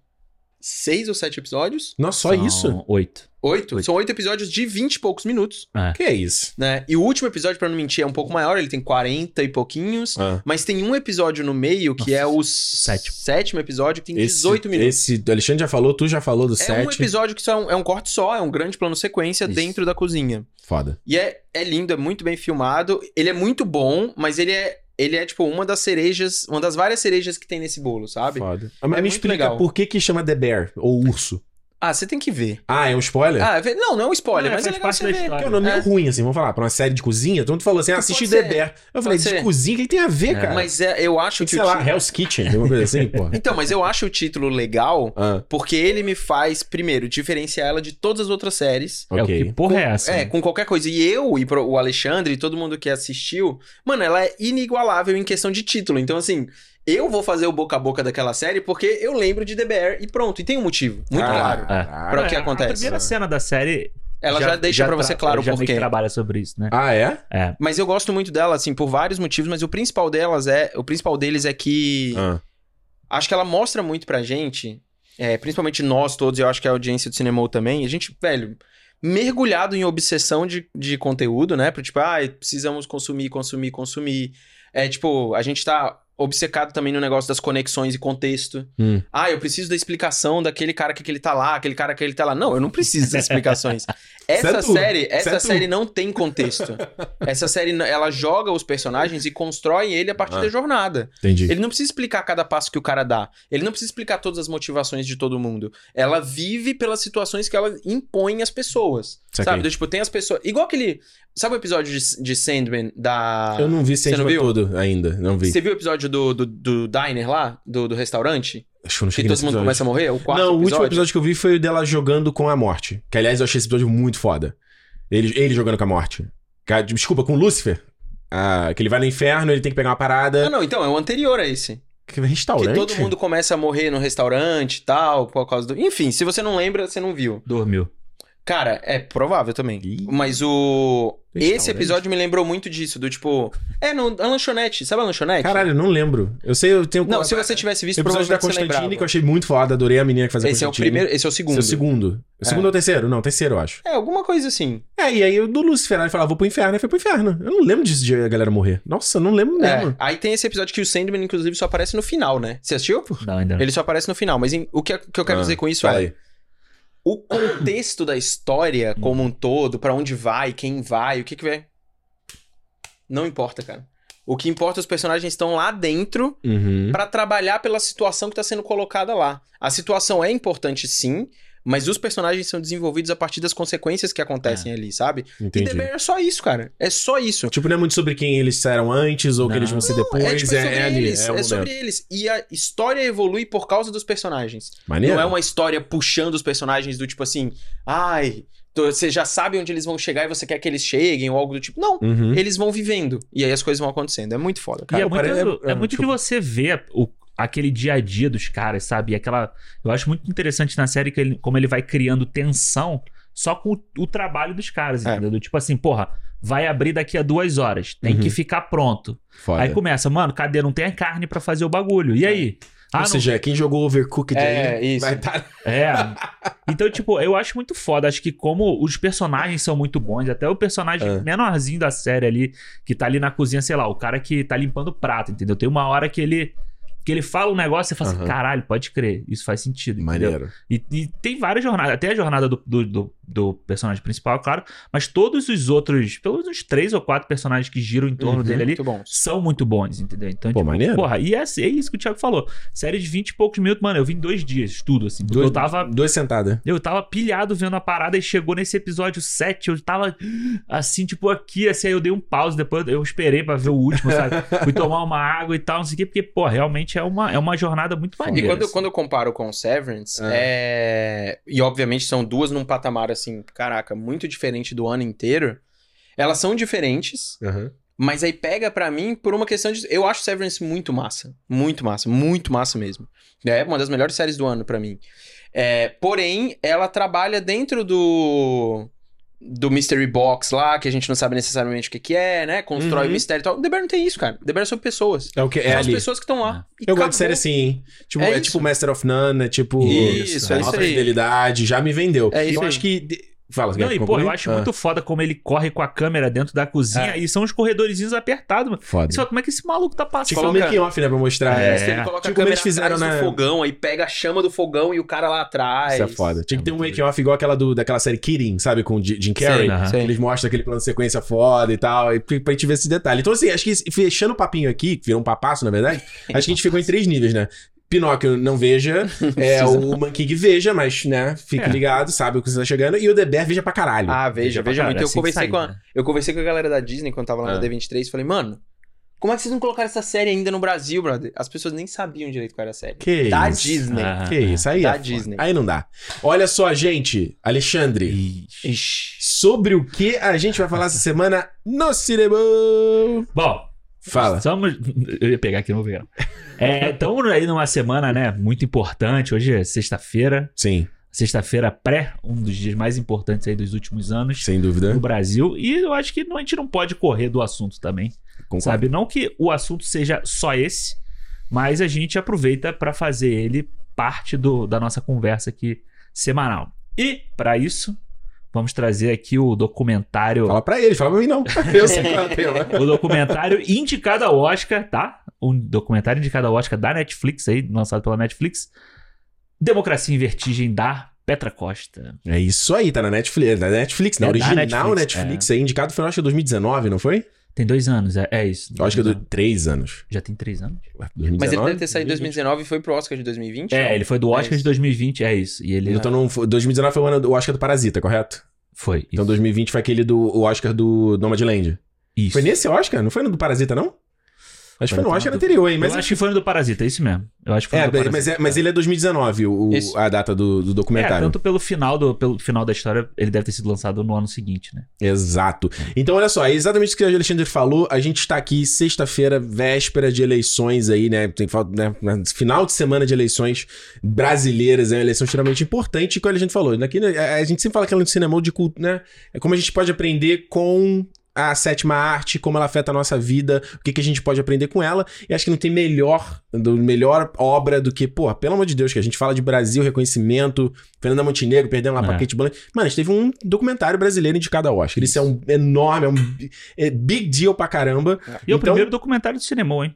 seis ou sete episódios? Nossa, só São isso? Oito. Oito? Oito. São oito episódios de vinte e poucos minutos, Que é isso? né? E o último episódio, pra não mentir, é um pouco maior, ele tem 40 e pouquinhos. Ah. Mas tem um episódio no meio que Nossa, é o sétimo. sétimo episódio, que tem Esse, 18 minutos. Esse, o Alexandre já falou, tu já falou do É um 7. episódio que só é um, é um corte só, é um grande plano sequência Isso. dentro da cozinha. Foda. E é, é lindo, é muito bem filmado. Ele é muito bom, mas ele é, ele é tipo uma das cerejas, uma das várias cerejas que tem nesse bolo, sabe? Foda. Ah, Mas É me explica legal. por que que chama The Bear, ou urso. Ah, você tem que ver. Ah, é um spoiler? Ah, vê- não, não é um spoiler, É, mas é legal parte você da ver. história. Que é um nome É. meio ruim, assim, vamos falar, pra uma série de cozinha. Todo mundo falou assim, ah, assiste The. Bear. Eu falei, de cozinha, o que tem a ver, É. cara? Mas é, eu acho que sei o lá, Hell's Kitchen, alguma coisa assim, pô. Então, mas eu acho o título legal Ah, porque ele me faz, primeiro, diferenciar ela de todas as outras séries. É o ok. que porra é essa? É, com qualquer coisa. E eu e pro- o Alexandre e todo mundo que assistiu, mano, ela é inigualável em questão de título. Então, assim, eu vou fazer o boca a boca daquela série porque eu lembro de The Bear e pronto. E tem um motivo, muito Ah, claro. É. Pra o que É, acontece. A primeira cena da série. Ela já, deixa pra você claro já por meio que quê. trabalha sobre isso, né? Ah, é? É. Mas eu gosto muito dela, assim, por vários motivos, mas o principal delas é. O principal deles é que. Ah. Acho que ela mostra muito pra gente, é, principalmente nós todos, e eu acho que a audiência do cinema também, a gente, velho, mergulhado em obsessão de, de conteúdo, né? Pro tipo, ah, precisamos consumir, consumir, consumir. É tipo, a gente tá obcecado também no negócio das conexões e contexto. Hum. Ah, eu preciso da explicação daquele cara que, que ele tá lá, aquele cara que ele tá lá. Não, eu não preciso das explicações. Essa série, essa série não tem contexto. Essa série, ela joga os personagens e constrói ele a partir Ah. da jornada. Entendi. Ele não precisa explicar cada passo que o cara dá. Ele não precisa explicar todas as motivações de todo mundo. Ela vive pelas situações que ela impõe às pessoas. Saquei. Sabe? Tipo, tem as pessoas. Igual aquele. Sabe o episódio de, de Sandman da. Eu não vi Você não Sandman viu? todo ainda, não vi. Você viu o episódio do, do, do diner lá? Do, do restaurante? Acho que eu não Que todo nesse mundo episódio. começa a morrer? O quarto não, o episódio? último episódio que eu vi foi o dela jogando com a morte. Que, aliás, eu achei esse episódio muito foda. Ele, ele jogando com a morte. Desculpa, com o Lúcifer. Ah, que ele vai no inferno, ele tem que pegar uma Ah, parada. não, então, é o anterior a esse. Que restaurante? Que todo mundo começa a morrer no restaurante e tal, por causa do. Enfim, se você não lembra, você não viu. Dormiu. Cara, é provável também. Ih. Mas o. Esse episódio me lembrou muito disso, do tipo. É, no, a lanchonete. Sabe a lanchonete? Caralho, não lembro. Eu sei, eu tenho. Não, se você tivesse O visto, episódio da provavelmente você Constantine, que eu achei muito foda, adorei a menina que fazia Esse é o Constantine. primeiro, esse é o segundo. Esse é o segundo. O segundo É. ou o terceiro? Não, terceiro, eu acho. É, alguma coisa assim. É, e aí o do Lúcifer, ele falava, vou pro inferno, aí foi pro inferno. Eu não lembro disso de a galera morrer. Nossa, eu não lembro mesmo. É. Aí tem esse episódio que o Sandman, inclusive, só aparece no final, né? Você assistiu? Não, ainda não. Ele só aparece no final. Mas em- o que, que eu quero Ah, dizer com isso fala é. aí. O contexto da história como um todo, pra onde vai, quem vai, o que que vai. Não importa, cara. O que importa é os personagens estão lá dentro Uhum. pra trabalhar pela situação que tá sendo colocada lá. A situação é importante sim, mas os personagens são desenvolvidos a partir das consequências que acontecem ali, sabe? E Entendi. The Bear é só isso, cara. É só isso. Tipo, não é muito sobre quem eles eram antes ou que Não. eles vão ser depois. é, tipo, é, sobre é ali, eles. é, É, o sobre eles. E a história evolui por causa dos personagens. Maneiro. Não é uma história puxando os personagens do tipo assim, ai, você já sabe onde eles vão chegar e você quer que eles cheguem ou algo do tipo. Não. Uhum. Eles vão vivendo. E aí as coisas vão acontecendo. É muito foda, E cara. é muito, parece- é, é, muito tipo- que você vê o- aquele dia a dia dos caras, sabe? E aquela. Eu acho muito interessante na série que ele- como ele vai criando tensão só com o, o trabalho dos caras, É. entendeu? Tipo assim, porra, vai abrir daqui a duas horas, tem Uhum. que ficar pronto. Foda. Aí começa, mano, cadê? Não tem a carne pra fazer o bagulho. E aí? Ah, Ou não- seja, quem jogou Overcooked É, aí isso. vai tá... É. Então, tipo, eu acho muito foda. Acho que como os personagens são muito bons, até o personagem É. menorzinho da série ali, que tá ali na cozinha, sei lá, o cara que tá limpando o prato, entendeu? Tem uma hora que ele. Que ele fala um negócio e você fala Aham. assim, caralho, pode crer, isso faz sentido. Maneiro. E, e tem várias jornadas, até a jornada do, do, do- do personagem principal, claro, mas todos os outros, pelo menos uns três ou quatro personagens que giram em torno Uhum. dele ali, Muito são muito bons, entendeu? Então, Pô, tipo, maneiro. porra, e é, é isso que o Thiago falou. Série de 20 e poucos minutos, mano, eu vim em dois dias, tudo, assim. Dois, eu tava dois sentadas. eu tava pilhado vendo a parada e chegou nesse episódio 7, eu tava assim, tipo, aqui, assim, aí eu dei um pause, depois eu esperei pra ver o último, sabe? Fui tomar uma água e tal, não sei o quê, porque, pô, realmente é uma, é uma jornada muito E maneira. quando, eu- assim. quando eu comparo com Severance, Ah. é... e obviamente são duas num patamar assim, caraca, muito diferente do ano inteiro. Elas são diferentes, Uhum. mas aí pega pra mim por uma questão de. Eu acho Severance muito massa. Muito massa, muito massa mesmo. É uma das melhores séries do ano pra mim. É, porém, ela trabalha dentro do. Do Mystery Box lá, que a gente não sabe necessariamente o que, que é, né? Constrói o Uhum. mistério e tal. The Bear não tem isso, cara. The Bear é sobre pessoas. É o que é São as ali. pessoas que estão lá. E Eu gosto de série assim, hein? Tipo, É é, tipo Master of None, é tipo. Isso, é Alta isso aí. Fidelidade, já me vendeu. É isso eu aí. acho que. Fala, Não, quer e pô, eu acho Ah, muito foda como ele corre com a câmera dentro da cozinha e são os corredorzinhos apertados, mano. Foda. Fala, como é que esse maluco tá passando? Tipo, Coloca- um making off, né? Pra mostrar. É. Isso, ele coloca Tipo a como câmera eles fizeram atrás na- do fogão, aí pega a chama do fogão e o cara lá atrás. Isso é foda. Tinha que ter um muito making off igual aquela do, daquela série Kidding, sabe? Com o Jim Carrey. aham. Sei. Eles mostram aquele plano de sequência foda e tal, e pra pra gente ver esse detalhe. Então, assim, acho que fechando o papinho aqui, que virou um papasso, na verdade, acho que a gente ficou em três níveis, né? Pinóquio não veja, é, o Manking veja, mas, né, fique É. ligado, sabe o que você tá chegando, e o The Bear veja pra caralho. Ah, veja, veja caralho, muito. Eu assim que conversei, sair, com a, né? eu conversei com a galera da Disney quando tava lá Ah. na D23 falei, mano, como é que vocês não colocaram essa série ainda no Brasil, brother? As pessoas nem sabiam direito qual era a série. Que da isso. Disney. Ah. Que isso, aí Da é. Disney. Aí não dá. Olha só, gente, Alexandre, Ixi. Ixi. sobre o que a gente vai falar essa semana no cinema? Bom, Fala. Estamos. Eu ia pegar aqui, vou pegar. É, estamos aí numa semana, né? Muito importante. Hoje é sexta-feira. Sim, Sexta-feira pré, um dos dias mais importantes aí dos últimos anos sem dúvida. no Brasil. E eu acho que a gente não pode correr do assunto também. Concordo. Sabe? Não que o assunto seja só esse, mas a gente aproveita para fazer ele parte do, da nossa conversa aqui semanal. E, para isso, vamos trazer aqui o documentário. Fala pra ele, fala pra mim não. Eu sei qual é o documentário indicado ao Oscar, tá? Um documentário indicado ao Oscar da Netflix aí, lançado pela Netflix. Democracia em Vertigem da Petra Costa. É isso aí, tá na Netflix. Na Netflix, na É original Netflix, Netflix, aí, indicado foi, eu acho, que 2019, não foi? Tem dois anos, é, é isso. Eu acho que é Dois do três anos. Já tem três anos? Ué, 2019? Mas ele deve ter saído em 2020. 2019 e foi pro Oscar de 2020? É, não? ele foi do Oscar É de isso. 2020, é isso. E ele Então não foi, 2019 foi o ano do Oscar do Parasita, correto? foi. Então isso. 2020 foi aquele do Oscar do Nomadland. Isso. Foi nesse Oscar? Não foi no do Parasita, não? Acho que foi no Oscar anterior, hein? Mas eu acho que foi no do Parasita, é isso mesmo. Eu acho que foi é, no do Parasita. mas, é- mas ele é 2019, o, o- a data do, do É, documentário. tanto pelo final, do, pelo final da história, ele deve ter sido lançado no ano seguinte, né? Exato. Então, olha só, é exatamente isso que o Alexandre falou. A gente está aqui sexta-feira, véspera de eleições aí, né? Tem falta, né? na- Final de semana de eleições brasileiras, é uma eleição extremamente importante. E como a gente falou, aqui, né, a gente sempre fala que no cinema de culto, né? É como a gente pode aprender com a sétima arte, como ela afeta a nossa vida, o que, que a gente pode aprender com ela. E acho que não tem melhor, do, melhor obra do que, pô, pelo amor de Deus, que a gente fala de Brasil, reconhecimento, Fernanda Montenegro perdendo lá pra É. Kate Blanchett. Mano, a gente teve um documentário brasileiro indicado ao Oscar. Isso, é um enorme, é um é big deal pra caramba. E é o Então- primeiro documentário do cinema, hein?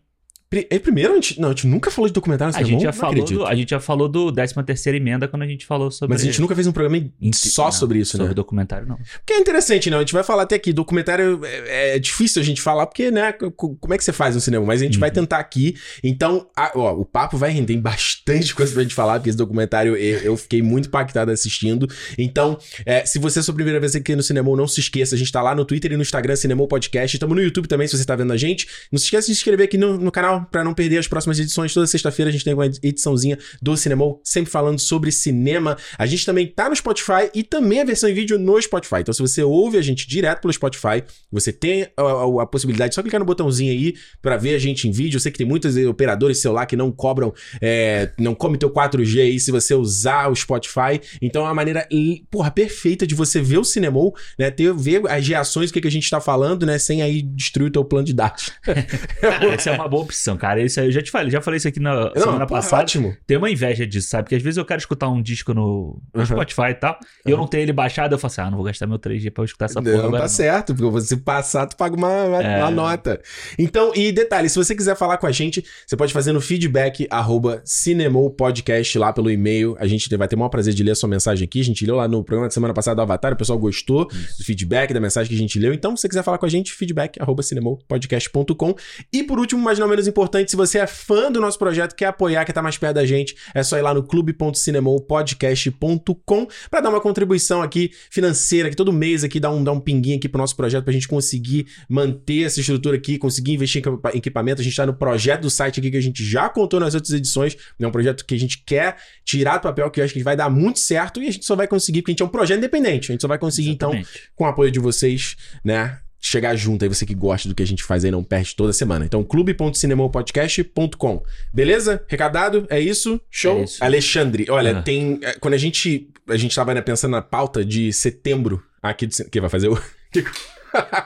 É primeiro, a gente, não, a gente nunca falou de documentário no A gente, já falou do, a gente já falou do 13 terceira emenda quando a gente falou sobre... Mas a gente nunca fez um programa Inte- só não, sobre isso, Sobre né? documentário, não. Porque é interessante, né? A gente vai falar até aqui. Documentário é, é difícil a gente falar, porque, né? Como é que você faz no cinema? Mas a gente vai Uhum. tentar aqui. Então, a- ó, o papo vai render bastante coisa pra gente falar, porque esse documentário eu, eu fiquei muito impactado assistindo. Então, é, se você é a sua primeira vez aqui no Cinema, não se esqueça. A gente tá lá no Twitter e no Instagram, Cinema Podcast. Estamos no YouTube também, se você tá vendo a gente. Não se esqueça de se inscrever aqui no, no canal pra não perder as próximas edições. Toda sexta-feira a gente tem uma ediçãozinha do Cinema, sempre falando sobre cinema. A gente também tá no Spotify e também a versão em vídeo no Spotify. Então, se você ouve a gente direto pelo Spotify, você tem a, a- a possibilidade de só clicar no botãozinho aí pra ver a gente em vídeo. Eu sei que tem muitos operadores de celular que não cobram, é, não come teu 4G aí se você usar o Spotify. Então, é uma maneira, porra, perfeita de você ver o cinema, né? Ter, ver as reações, o que, que a gente tá falando, né? Sem aí destruir o teu plano de dados. Essa é uma boa opção, cara. Isso aí, eu já te falei, já falei isso aqui na Não, semana porra, passada. Ótimo. Tem uma inveja disso, sabe? Porque às vezes eu quero escutar um disco no, no Uhum. Spotify e tal, e eu não tenho ele baixado, eu falo assim, ah, não vou gastar meu 3G pra eu escutar essa porra Não, agora. tá não. certo, porque você passar, tu paga uma, uma- É. uma nota. Então, e detalhe, se você quiser falar com a gente, você pode fazer no feedback arroba cinemopodcast lá pelo e-mail. A gente vai ter o maior prazer de ler a sua mensagem aqui. A gente leu lá no programa da semana passada do Avatar, o pessoal gostou do feedback, da mensagem que a gente leu. Então, se você quiser falar com a gente, feedback arroba cinemopodcast.com. E por último, mas não menos importante, se você é fã do nosso projeto, quer apoiar, quer estar mais perto da gente, é só ir lá no clube.cinemopodcast.com para dar uma contribuição aqui financeira, que todo mês aqui dá um, dá um pinguinho aqui pro nosso projeto pra gente conseguir manter essa estrutura aqui, conseguir investir em equipa- equipamento. A gente tá no projeto do site aqui que a gente já contou nas outras edições. É um projeto que a gente quer tirar do papel, que eu acho que vai dar muito certo e a gente só vai conseguir, porque a gente é um projeto independente. A gente só vai conseguir, então, Exatamente. com o apoio de vocês, né? Chegar junto aí, você que gosta do que a gente faz aí, não perde toda semana. Então, clube.cinemopodcast.com. Beleza? Recadado? É isso? Show? É isso. Alexandre, olha, Ah. tem. é, Quando a gente. A gente tava né, pensando na pauta de setembro aqui de. cin- Que vai fazer o.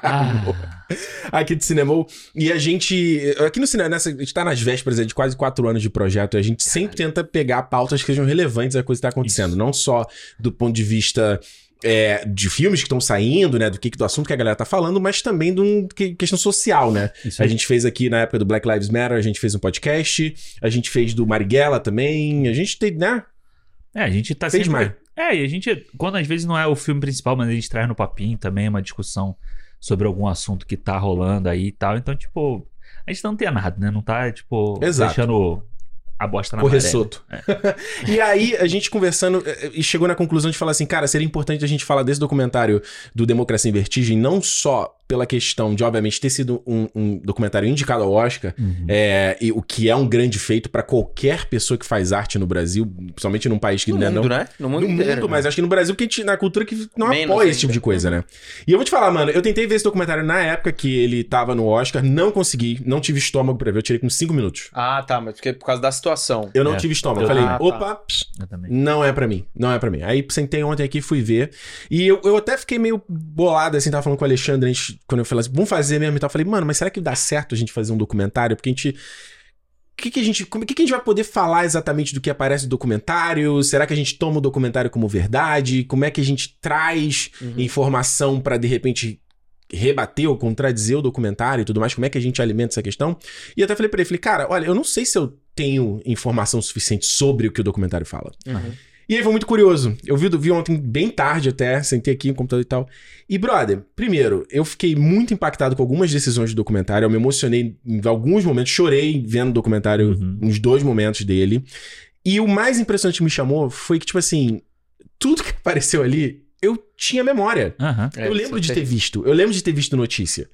Ah, aqui de cinema. E a gente. Aqui no cinema, nessa, a gente tá nas vésperas aí de quase quatro anos de projeto. E a gente sempre tenta pegar pautas que sejam relevantes à coisa que tá acontecendo. Isso. Não só do ponto de vista. É, de filmes que estão saindo, né? Do que, do assunto que a galera tá falando, mas também de um, que- questão social, né? isso A gente fez aqui na época do Black Lives Matter, a gente fez um podcast, a gente fez do Marighella também, a gente tem, né? É, a gente tá Fez sempre... mais. É, e a gente, quando às vezes não é o filme principal, mas a gente traz no papinho também uma discussão sobre algum assunto que tá rolando aí e tal. Então, tipo, a gente tá antenado, né? Não tá, tipo, Exato. deixando a bosta na Correr maré. solto. e aí, a gente conversando eh, e chegou na conclusão de falar assim, cara, seria importante a gente falar desse documentário do Democracia em Vertigem, não só pela questão de, obviamente, ter sido um, um documentário indicado ao Oscar, Uhum. é, e o que é um grande feito pra qualquer pessoa que faz arte no Brasil, principalmente num país que No né, mundo, não, né? No mundo no inteiro. mundo, mas acho que no Brasil, gente, na cultura que não Menos apoia esse ainda. tipo de coisa, né? E eu vou te falar, mano, eu tentei ver esse documentário na época que ele tava no Oscar, não consegui, não tive estômago pra ver, eu tirei com 5 minutos. Ah, tá, mas porque por causa da situação. Eu não É, tive estômago. eu falei, opa, pss, Eu também. não é pra mim, não é pra mim. Aí sentei ontem aqui, fui ver. E eu, eu até fiquei meio bolado, assim, tava falando com o Alexandre, a gente- quando eu falei assim, vamos fazer mesmo e tal. Eu falei, mano, mas será que dá certo a gente fazer um documentário? Porque a gente. O que, que a gente. Como, que, que a gente vai poder falar exatamente do que aparece no documentário? Será que a gente toma o documentário como verdade? Como é que a gente traz Uhum. informação pra de repente rebater ou contradizer o documentário e tudo mais? Como é que a gente alimenta essa questão? E até falei pra ele, falei, cara, olha, eu não sei se eu tenho informação suficiente sobre o que o documentário fala. Uhum. E aí foi muito curioso. Eu vi, vi ontem bem tarde até, sentei aqui no computador e tal. E, brother, primeiro, eu fiquei muito impactado com algumas decisões do documentário. Eu me emocionei em alguns momentos, chorei vendo o documentário, Uhum. uns dois momentos dele. E o mais impressionante que me chamou foi que, tipo assim, tudo que apareceu ali, eu tinha memória. É, eu lembro de tem. ter visto. Eu lembro de ter visto notícia.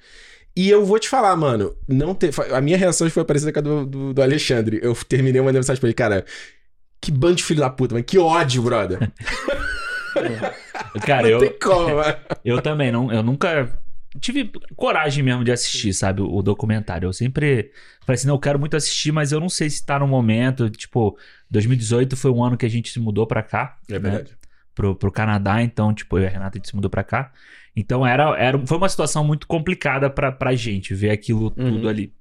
E eu vou te falar, mano, não ter, a minha reação foi parecida com a do, do, do Alexandre. Eu terminei uma mensagem pra ele, cara, que bando de filho da puta, mano. Que ódio, brother. Cara, não eu, tem como, eu também, não, eu nunca tive coragem mesmo de assistir, sabe, o, o documentário. Eu sempre falei assim, não, eu quero muito assistir, mas eu não sei se tá no momento. Tipo, 2018 foi um ano que a gente se mudou pra cá. É né? verdade. pro, pro Canadá, então, tipo, eu e a Renata a gente se mudou pra cá. Então era, era, foi uma situação muito complicada pra, pra gente ver aquilo tudo Uhum. ali.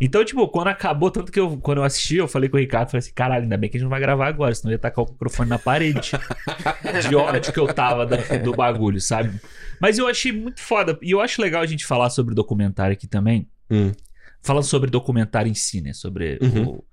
Então, tipo, quando acabou, tanto que eu, quando eu assisti, eu falei com o Ricardo, falei assim, caralho, ainda bem que a gente não vai gravar agora, senão eu ia tacar o microfone na parede. de ódio que eu tava da- do bagulho, sabe? Mas eu achei muito foda. E eu acho legal a gente falar sobre documentário aqui também. Hum. Falando sobre documentário em si, né? Sobre Uhum. o,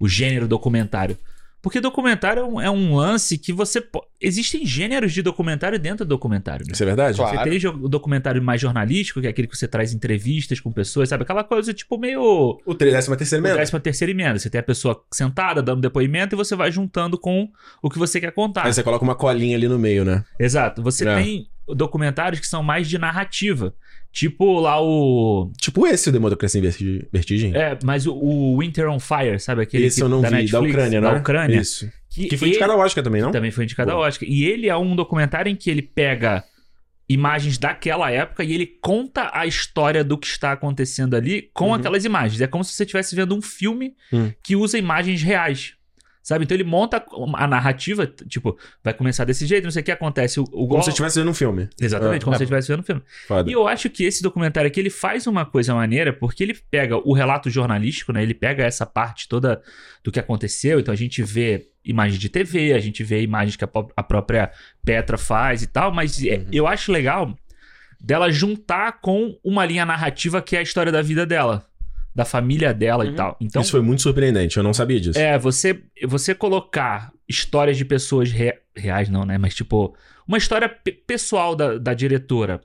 o gênero documentário. Porque documentário é um, é um lance que você. po- Existem gêneros de documentário dentro do documentário. Né? Isso é verdade? Claro. Você tem o documentário mais jornalístico, que é aquele que você traz entrevistas com pessoas, sabe? Aquela coisa tipo meio. O 13 terceiro O emenda. décima terceira emenda. Você tem a pessoa sentada dando depoimento e você vai juntando com o que você quer contar. Aí você coloca uma colinha ali no meio, né? Exato. Você É. tem documentários que são mais de narrativa. Tipo lá o. Tipo esse, o Democracia em Verti- Vertigem. É, mas o, o Winter on Fire, sabe? Aquele esse eu não da vi. da Netflix, Ucrânia, né? Da Ucrânia. Isso. Que, Que foi ele- indicado ao Oscar também, não? Também foi indicado ao Pô. Oscar. E ele é um documentário em que ele pega imagens daquela época e ele conta a história do que está acontecendo ali com Uhum. aquelas imagens. É como se você estivesse vendo um filme Hum. que usa imagens reais. Sabe? Então ele monta a narrativa, tipo, vai começar desse jeito, não sei o que acontece. O, o Como gol- se estivesse vendo um filme. Exatamente, Ah, como é. se estivesse vendo o filme. Foda. E eu acho que esse documentário aqui, ele faz uma coisa maneira, porque ele pega o relato jornalístico, né? Ele pega essa parte toda do que aconteceu. Então a gente vê imagens de TV, a gente vê imagens que a, a própria Petra faz e tal, mas é, Uhum. eu acho legal dela juntar com uma linha narrativa que é a história da vida dela, da família dela Uhum. e tal. Então, Isso foi muito surpreendente, eu não sabia disso. é, você, você colocar histórias de pessoas re- reais, não, né? Mas, tipo, uma história pe- pessoal da, da diretora,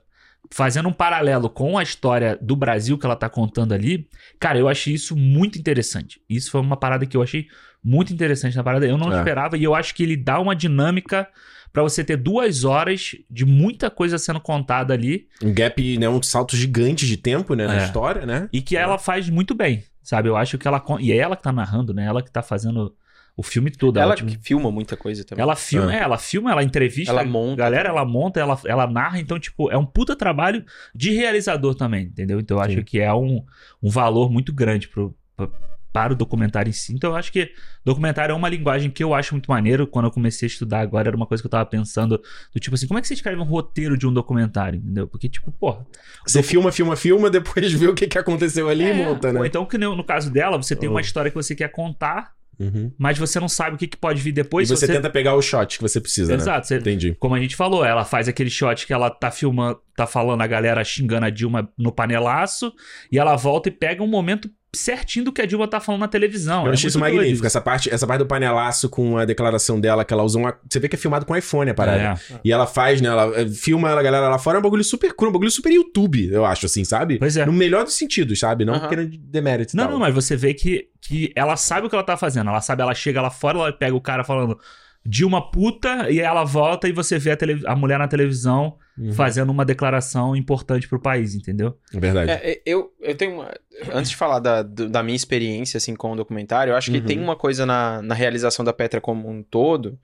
fazendo um paralelo com a história do Brasil que ela tá contando ali, cara, eu achei isso muito interessante. Isso foi uma parada que eu achei muito interessante na parada. Eu não É. esperava e eu acho que ele dá uma dinâmica pra você ter duas horas de muita coisa sendo contada ali Um gap, né? Um salto gigante de tempo, né? Na É. história, né? e que ela faz muito bem, sabe? Eu acho que ela. E é ela que tá narrando, né? Ela que tá fazendo o filme todo. Ela tipo, que filma muita coisa também. Ela filma, Ah. é, ela filma, ela entrevista, Ela a monta galera, ela monta, ela, ela narra, então, tipo, é um puta trabalho de realizador também, entendeu? Então eu acho Sim. que é um, um valor muito grande pro, pra- para o documentário em si. Então eu acho que documentário é uma linguagem que eu acho muito maneiro. Quando eu comecei a estudar agora, era uma coisa que eu tava pensando, do tipo assim, como é que você escreve um roteiro de um documentário, entendeu? Porque, tipo, porra, Você filma, filma, filma, depois vê o que, que aconteceu ali e é, monta, né? ou então que no, caso dela, você tem Oh. uma história que você quer contar, Uhum. mas você não sabe o que, que pode vir E depois. você, se tenta pegar o shot que você precisa, né? Exato, você, Entendi. como a gente falou, ela faz aquele shot que ela tá filmando, tá falando a galera xingando a Dilma no panelaço, e ela volta e pega um momento certinho do que a Dilma tá falando na televisão. Eu É achei isso magnífico. doido Essa parte, essa parte do panelaço com a declaração dela, que ela usa uma. Você vê que é filmado com iPhone a parada. É. E ela faz, né? Ela eh, filma a galera lá fora, é um bagulho super cru, um bagulho super YouTube, eu acho, assim, sabe? Pois é. No melhor dos sentidos, sabe? Não Aham. querendo demérito Não, tal. não, mas você vê que, que ela sabe o que ela tá fazendo. Ela sabe, ela chega lá fora, ela pega o cara falando Dilma puta, e aí ela volta e você vê a, tele- a mulher na televisão Uhum. fazendo uma declaração importante pro país, entendeu? É verdade. É, é, eu, eu tenho uma. Antes de falar da, da minha experiência assim, com o documentário, eu acho que Uhum. tem uma coisa na, na realização da Petra como um todo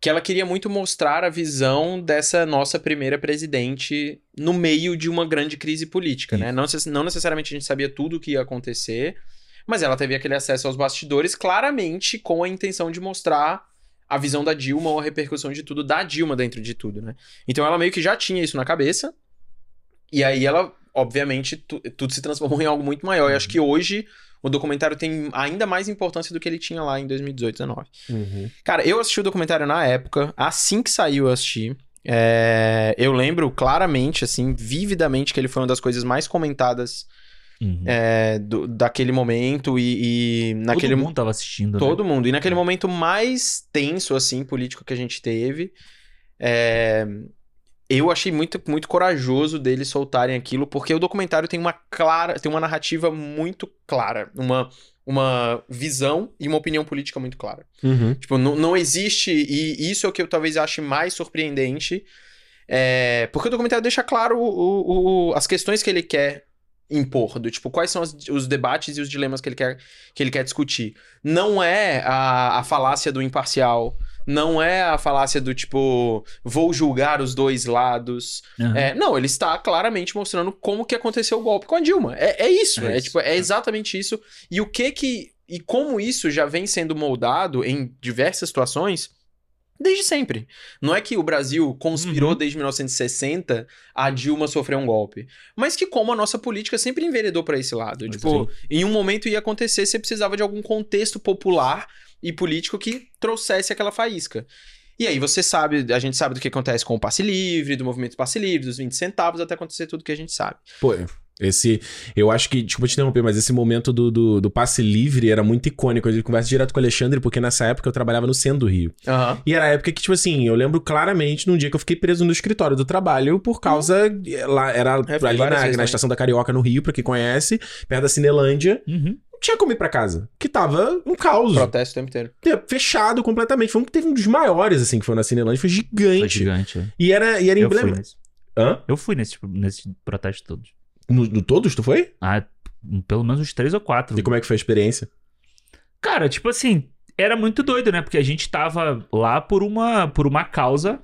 que ela queria muito mostrar a visão dessa nossa primeira presidente no meio de uma grande crise política, né? Não, não necessariamente a gente sabia tudo o que ia acontecer, mas ela teve aquele acesso aos bastidores claramente com a intenção de mostrar a visão da Dilma ou a repercussão de tudo da Dilma dentro de tudo, né? Então ela meio que já tinha isso na cabeça, e aí ela, obviamente, tu- tudo se transformou em algo muito maior. E acho que hoje o documentário tem ainda mais importância do que ele tinha lá em 2018, 2019. Uhum. Cara, eu assisti o documentário na época, assim que saiu eu assisti. É, eu lembro claramente, assim, vividamente, que ele foi uma das coisas mais comentadas Uhum. é, do- daquele momento e, e naquele Todo mundo tava assistindo, né? Todo mundo. E naquele momento mais tenso, assim, político que a gente teve, é, eu achei muito, muito corajoso deles soltarem aquilo, porque o documentário tem uma clara, tem uma narrativa muito clara, uma, uma visão e uma opinião política muito clara. Uhum. Tipo, não, não existe, e isso é o que eu talvez ache mais surpreendente, é, porque o documentário deixa claro o- o- o- as questões que ele quer impor, do tipo, quais são as- os debates e os dilemas que ele quer, que ele quer discutir. Não é a, a falácia do imparcial, não é a falácia do tipo, vou julgar os dois lados. Aham. É, não, ele está claramente mostrando como que aconteceu o golpe com a Dilma. É, é isso, É é, isso, tipo, é exatamente isso. E o que que e como isso já vem sendo moldado em diversas situações desde sempre. Não é que o Brasil conspirou Uhum. desde 1960 a Dilma sofrer um golpe, mas que como a nossa política sempre enveredou para esse lado. Tipo, em um momento ia acontecer, você precisava de algum contexto popular e político que trouxesse aquela faísca. E aí você sabe, a gente sabe do que acontece com o passe livre, do movimento passe livre, dos 20 centavos, até acontecer tudo que a gente sabe. Pô, Esse, eu acho que, desculpa te interromper, mas esse momento do, do, do passe livre era muito icônico. Eu converso direto com o Alexandre, porque nessa época eu trabalhava no centro do Rio. Aham. E era a época que, tipo assim, eu lembro claramente num dia que eu fiquei preso no escritório do trabalho por causa. Lá, era É, ali na, vezes na também. estação da Carioca, no Rio, pra quem conhece, perto da Cinelândia. Uhum. Não tinha como ir pra casa. Que tava um caos. Protesto o tempo inteiro. Te- Fechado completamente. Foi um que teve um dos maiores, assim, que foi na Cinelândia. Foi gigante. Foi gigante. é. E era, e era Eu fui emblema. nesse. Hã? Eu fui nesse, nesse protesto todos. No, no todos, tu foi? Ah, pelo menos uns três ou quatro. E como é que foi a experiência? Cara, tipo assim, era muito doido, né? Porque a gente tava lá por uma, por uma causa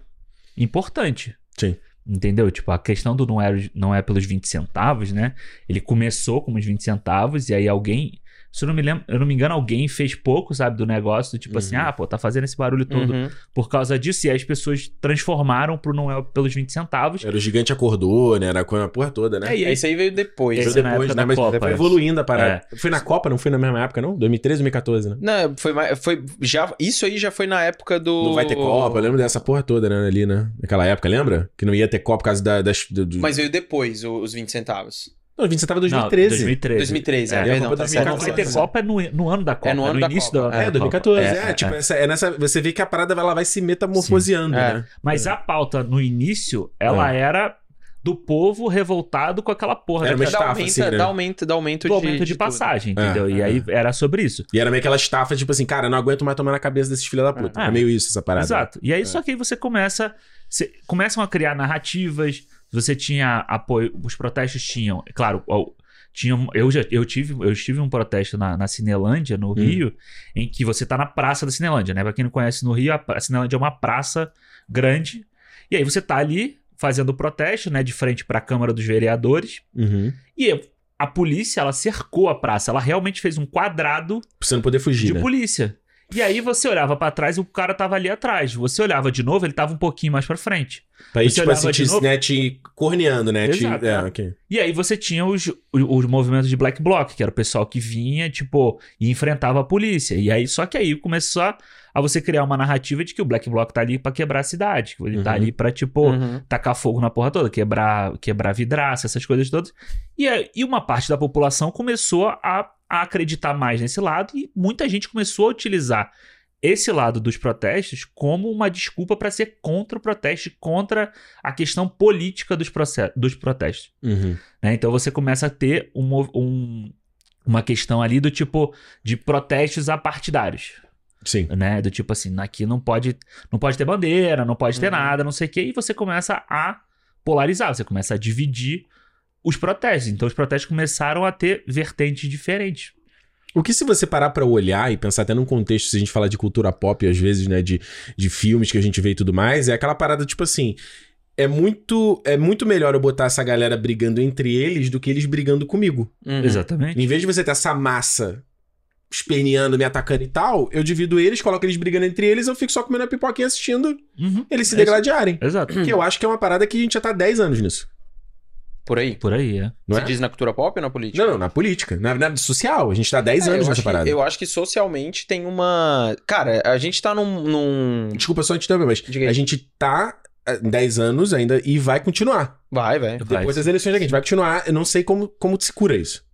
importante. Sim. Entendeu? Tipo, a questão do não é, não é pelos 20 centavos, né? Ele começou com uns 20 centavos e aí alguém. Se eu não me lembro, eu não me engano, alguém fez pouco, sabe, do negócio, do tipo assim, Uhum. ah, pô, tá fazendo esse barulho todo Uhum. por causa disso, e aí as pessoas transformaram pro não é pelos 20 centavos. Era o gigante acordou, né? Era com a porra toda, né? É, e aí, Esse aí veio depois. É na depois, época né? da Mas Copa, foi é. evoluindo a parada. Foi na Copa, não foi na mesma época, não? 2013, 2014, né? Não, foi mais. Foi, já, isso aí já foi na época do. Não vai ter Copa, eu lembro dessa porra toda, né? Ali, né? Naquela época, lembra? Que não ia ter Copa por causa da, das. Do, do... Mas veio depois, os 20 centavos. Não, 20 tava em não, 2013. 2013. 2013, é, É, a Copa tá 2014. certo. Não vai ter Copa é no, no ano da Copa. É no ano da início Copa. da É, da 2014. Copa. É, tipo, essa, é nessa. Você vê que a parada ela vai se metamorfoseando, Sim. É. né? Mas a pauta no início, ela É. era do povo revoltado com aquela porra Era uma estafa, aumento, assim, né? dá aumento, dá aumento do aumento de, tudo. passagem, É, entendeu? e é. aí era sobre isso. E era meio aquela estafa, tipo assim, cara, não aguento mais tomar na cabeça desses filhos da puta. É, É. meio isso, essa parada. Exato. E aí só que aí você começa, você, começam a criar narrativas. Você tinha apoio, os protestos tinham, claro, ó, tinham, eu já eu tive, eu estive em um protesto na, na Cinelândia, no Rio, em que você tá na praça da Cinelândia, né? Pra quem não conhece no Rio, a, a Cinelândia é uma praça grande. E aí você tá ali fazendo o protesto, né, de frente pra Câmara dos Vereadores, Uhum. e a polícia, ela cercou a praça, ela realmente fez um quadrado Pra você não poder fugir, de né? polícia. E aí você olhava pra trás e o cara tava ali atrás. Você olhava de novo, ele tava um pouquinho mais pra frente. Pra ir, Você tipo assim, te, novo? né, te corneando, né? Te- Exato, é, é. ok. E aí você tinha os, os, os movimentos de Black Bloc, que era o pessoal que vinha, tipo, e enfrentava a polícia. E aí, só que aí começou a, a você criar uma narrativa de que o Black Bloc tá ali pra quebrar a cidade. Que ele tá Uhum. ali pra, tipo, Uhum. tacar fogo na porra toda, quebrar, quebrar vidraça, essas coisas todas. E, aí- e uma parte da população começou a, a acreditar mais nesse lado e muita gente começou a utilizar esse lado dos protestos como uma desculpa para ser contra o protesto, contra a questão política dos, dos protestos. Uhum. né? Então você começa a ter um, um- uma questão ali do tipo de protestos apartidários Sim. né? Do tipo assim, aqui não pode, não pode ter bandeira, não pode ter Uhum. nada, não sei o quê, e você começa a polarizar, você começa a dividir os protestos. Então os protestos começaram a ter vertentes diferentes. O que se você parar pra olhar e pensar até num contexto, se a gente falar de cultura pop, às vezes, né, de, de filmes que a gente vê e tudo mais, é aquela parada, tipo assim, é muito, é muito melhor eu botar essa galera brigando entre eles do que eles brigando comigo. Uhum. Exatamente. Em vez de você ter essa massa esperneando, me atacando e tal, eu divido eles, coloco eles brigando entre eles, eu fico só comendo a pipoquinha assistindo Uhum. eles se É degladiarem. Exato. Que eu acho que é uma parada que a gente já tá há 10 anos nisso. Por aí. Por aí, é. Não Você é? diz na cultura pop ou na política? Não, não, na política. Na, na social. A gente tá há 10 É, anos nessa que- parada. eu acho que socialmente tem uma. Cara, a gente tá num. num- Desculpa só te mas a gente tá há 10 anos ainda e vai continuar. Vai, vai. Vai. Depois das eleições aqui, a gente vai continuar. Eu não sei como, como se cura isso.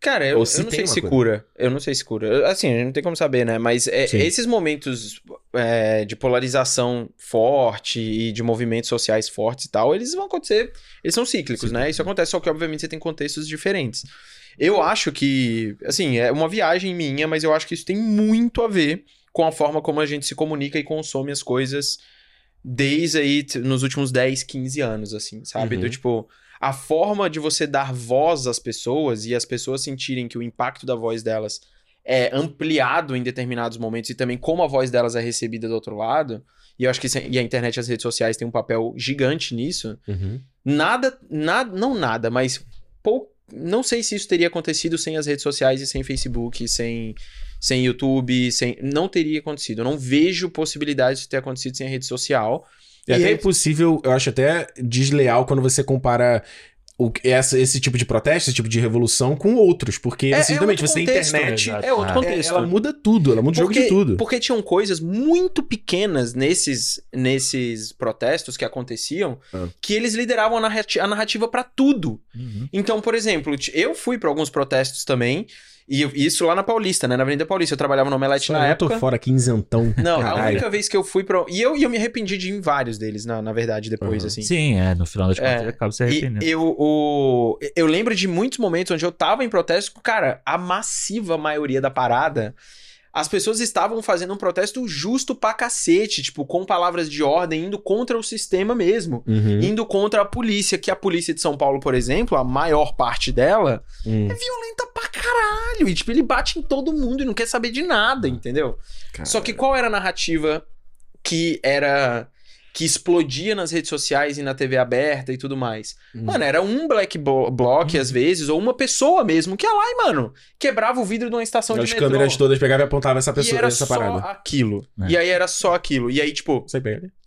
Cara, eu, Ou eu se não sei se coisa. cura. Eu não sei se cura. Assim, a gente não tem como saber, né? Mas é, Sim. esses momentos é, de polarização forte e de movimentos sociais fortes e tal, eles vão acontecer. Eles são cíclicos, né? Isso acontece, só que obviamente você tem contextos diferentes. Eu acho que, assim, é uma viagem minha, mas eu acho que isso tem muito a ver com a forma como a gente se comunica e consome as coisas desde aí, nos últimos 10, 15 anos, assim, sabe? Uhum. Do tipo, a forma de você dar voz às pessoas e as pessoas sentirem que o impacto da voz delas é ampliado em determinados momentos e também como a voz delas é recebida do outro lado. E eu acho que isso é- e a internet e as redes sociais têm um papel gigante nisso. Nada, nada, não nada, mas pou, não sei se isso teria acontecido sem as redes sociais e sem Facebook, sem sem YouTube, sem não teria acontecido. Eu não vejo possibilidade de ter acontecido sem a rede social. E, E até é impossível, eu acho até desleal quando você compara o, essa, esse tipo de protesto, esse tipo de revolução com outros. Porque, É- assim, é justamente, outro você tem contexto, internet. exato. É outro Ah, contexto. Ela muda tudo, ela muda o jogo de tudo. Porque tinham coisas muito pequenas nesses, nesses protestos que aconteciam Ah. que eles lideravam a narrati- a narrativa pra tudo. Uhum. Então, por exemplo, eu fui pra alguns protestos também, e eu- isso lá na Paulista, né? Na Avenida Paulista. Eu trabalhava no Omelete na eu tô época. fora, quinzentão. Não, a Caralho. única vez que eu fui pra. E eu, e eu me arrependi de ir em vários deles, na, na verdade, depois, Uhum. assim. Sim, é, no final das contas É, acaba se E arrependendo. eu, o, eu lembro de muitos momentos onde eu tava em protesto, cara, a massiva maioria da parada, as pessoas estavam fazendo um protesto justo pra cacete, tipo, com palavras de ordem, indo contra o sistema mesmo. Uhum. Indo contra a polícia, que a polícia de São Paulo, por exemplo, a maior parte dela, Hum. é violenta caralho. E, tipo, ele bate em todo mundo e não quer saber de nada, entendeu? Só que qual era a narrativa que era. que explodia nas redes sociais e na TV aberta e tudo mais? Hum. Mano, era um black blo- block, às vezes, ou uma pessoa mesmo, que ia lá e, mano, quebrava o vidro de uma estação As de metrô. câmeras todas pegavam e apontavam essa e pessoa, era essa só parada. aquilo. É. E aí era só aquilo. E aí, tipo.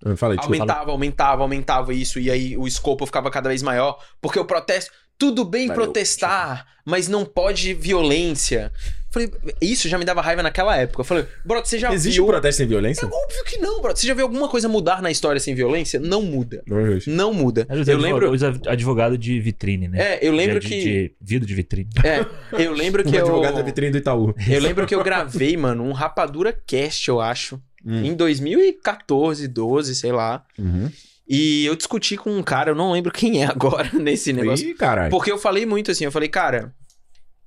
Ah, Fala aí, desculpa. aumentava, aumentava, aumentava isso, e aí o escopo ficava cada vez maior, porque o protesto, tudo bem Valeu, protestar, mas não pode violência. Falei, isso já me dava raiva naquela época. Eu falei, brother, você já Existe viu... um protesto sem violência? É óbvio que não, brother. Você já viu alguma coisa mudar na história sem violência? Não muda. Não. Não muda. Eu lembro... Os advogados de vitrine, né? É, eu lembro de, que... De vidro de vitrine. É, eu lembro que Um eu... advogado da vitrine do Itaú. Eu lembro que eu gravei, mano, um Rapadura Cast, eu acho. Hum. Em 2014, 12, sei lá. Uhum. E eu discuti com um cara, eu não lembro quem é agora nesse negócio. Ih, caralho. Porque eu falei muito assim, eu falei, cara,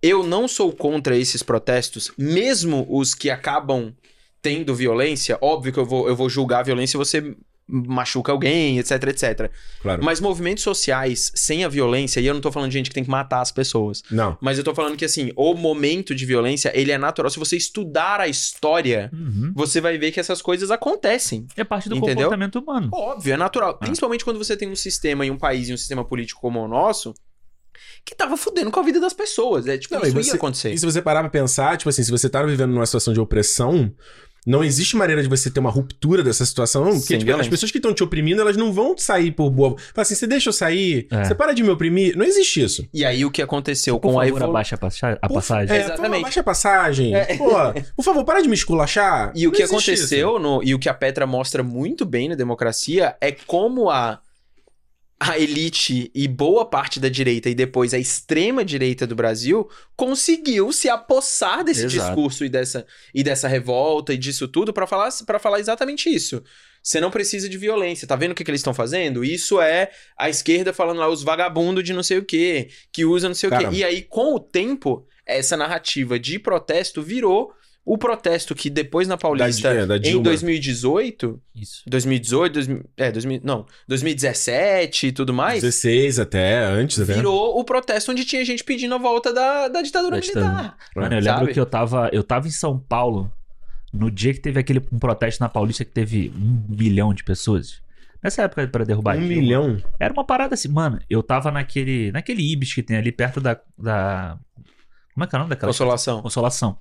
eu não sou contra esses protestos, mesmo os que acabam tendo violência. Óbvio que eu vou, eu vou julgar a violência se você machuca alguém, etc, etc. Claro. Mas movimentos sociais sem a violência, e eu não tô falando de gente que tem que matar as pessoas, Não. mas eu tô falando que assim, o momento de violência, ele é natural. Se você estudar a história, Uhum. você vai ver que essas coisas acontecem. É parte do Entendeu? comportamento humano. Óbvio, é natural. Principalmente quando você tem um sistema e um país e um sistema político como o nosso, que tava fudendo com a vida das pessoas. É tipo, Não, isso você- ia acontecer. E se você parar pra pensar, tipo assim, se você tá vivendo numa situação de opressão, não existe maneira de você ter uma ruptura dessa situação, porque tipo, as pessoas que estão te oprimindo, elas não vão sair por boa. Fala assim, você deixa eu sair, É. você para de me oprimir. Não existe isso. E aí o que aconteceu Por com a favor, evolução. abaixa a, passa- a Por- passagem. É, Exatamente. Pô, baixa a passagem. É. Pô, por favor, para de me esculachar. E o Não que existe aconteceu, no, e o que a Petra mostra muito bem na democracia, é como a, a elite e boa parte da direita e depois a extrema direita do Brasil conseguiu se apossar desse Exato. discurso e dessa, e dessa revolta e disso tudo pra falar, pra falar exatamente isso. Você não precisa de violência. Tá vendo o que, que eles estão fazendo? Isso é a esquerda falando lá, os vagabundos de não sei o quê, que usa não sei o Cara. quê. E aí, com o tempo, essa narrativa de protesto virou o protesto que depois na Paulista, Da- da em Dilma. 2018, Isso. 2018, 2000, é, 2000, não, 2017 e tudo mais, 16 até, antes até. virou o protesto onde tinha gente pedindo a volta da, da ditadura Da ditadura. militar. Mano, eu Sabe? lembro que eu tava, eu tava em São Paulo no dia que teve aquele um protesto na Paulista que teve um milhão de pessoas. Nessa época pra derrubar Um milhão. Era uma parada assim, mano. Eu tava naquele, naquele Ibis que tem ali perto da, da como é que é o nome daquela Consolação. Consolação.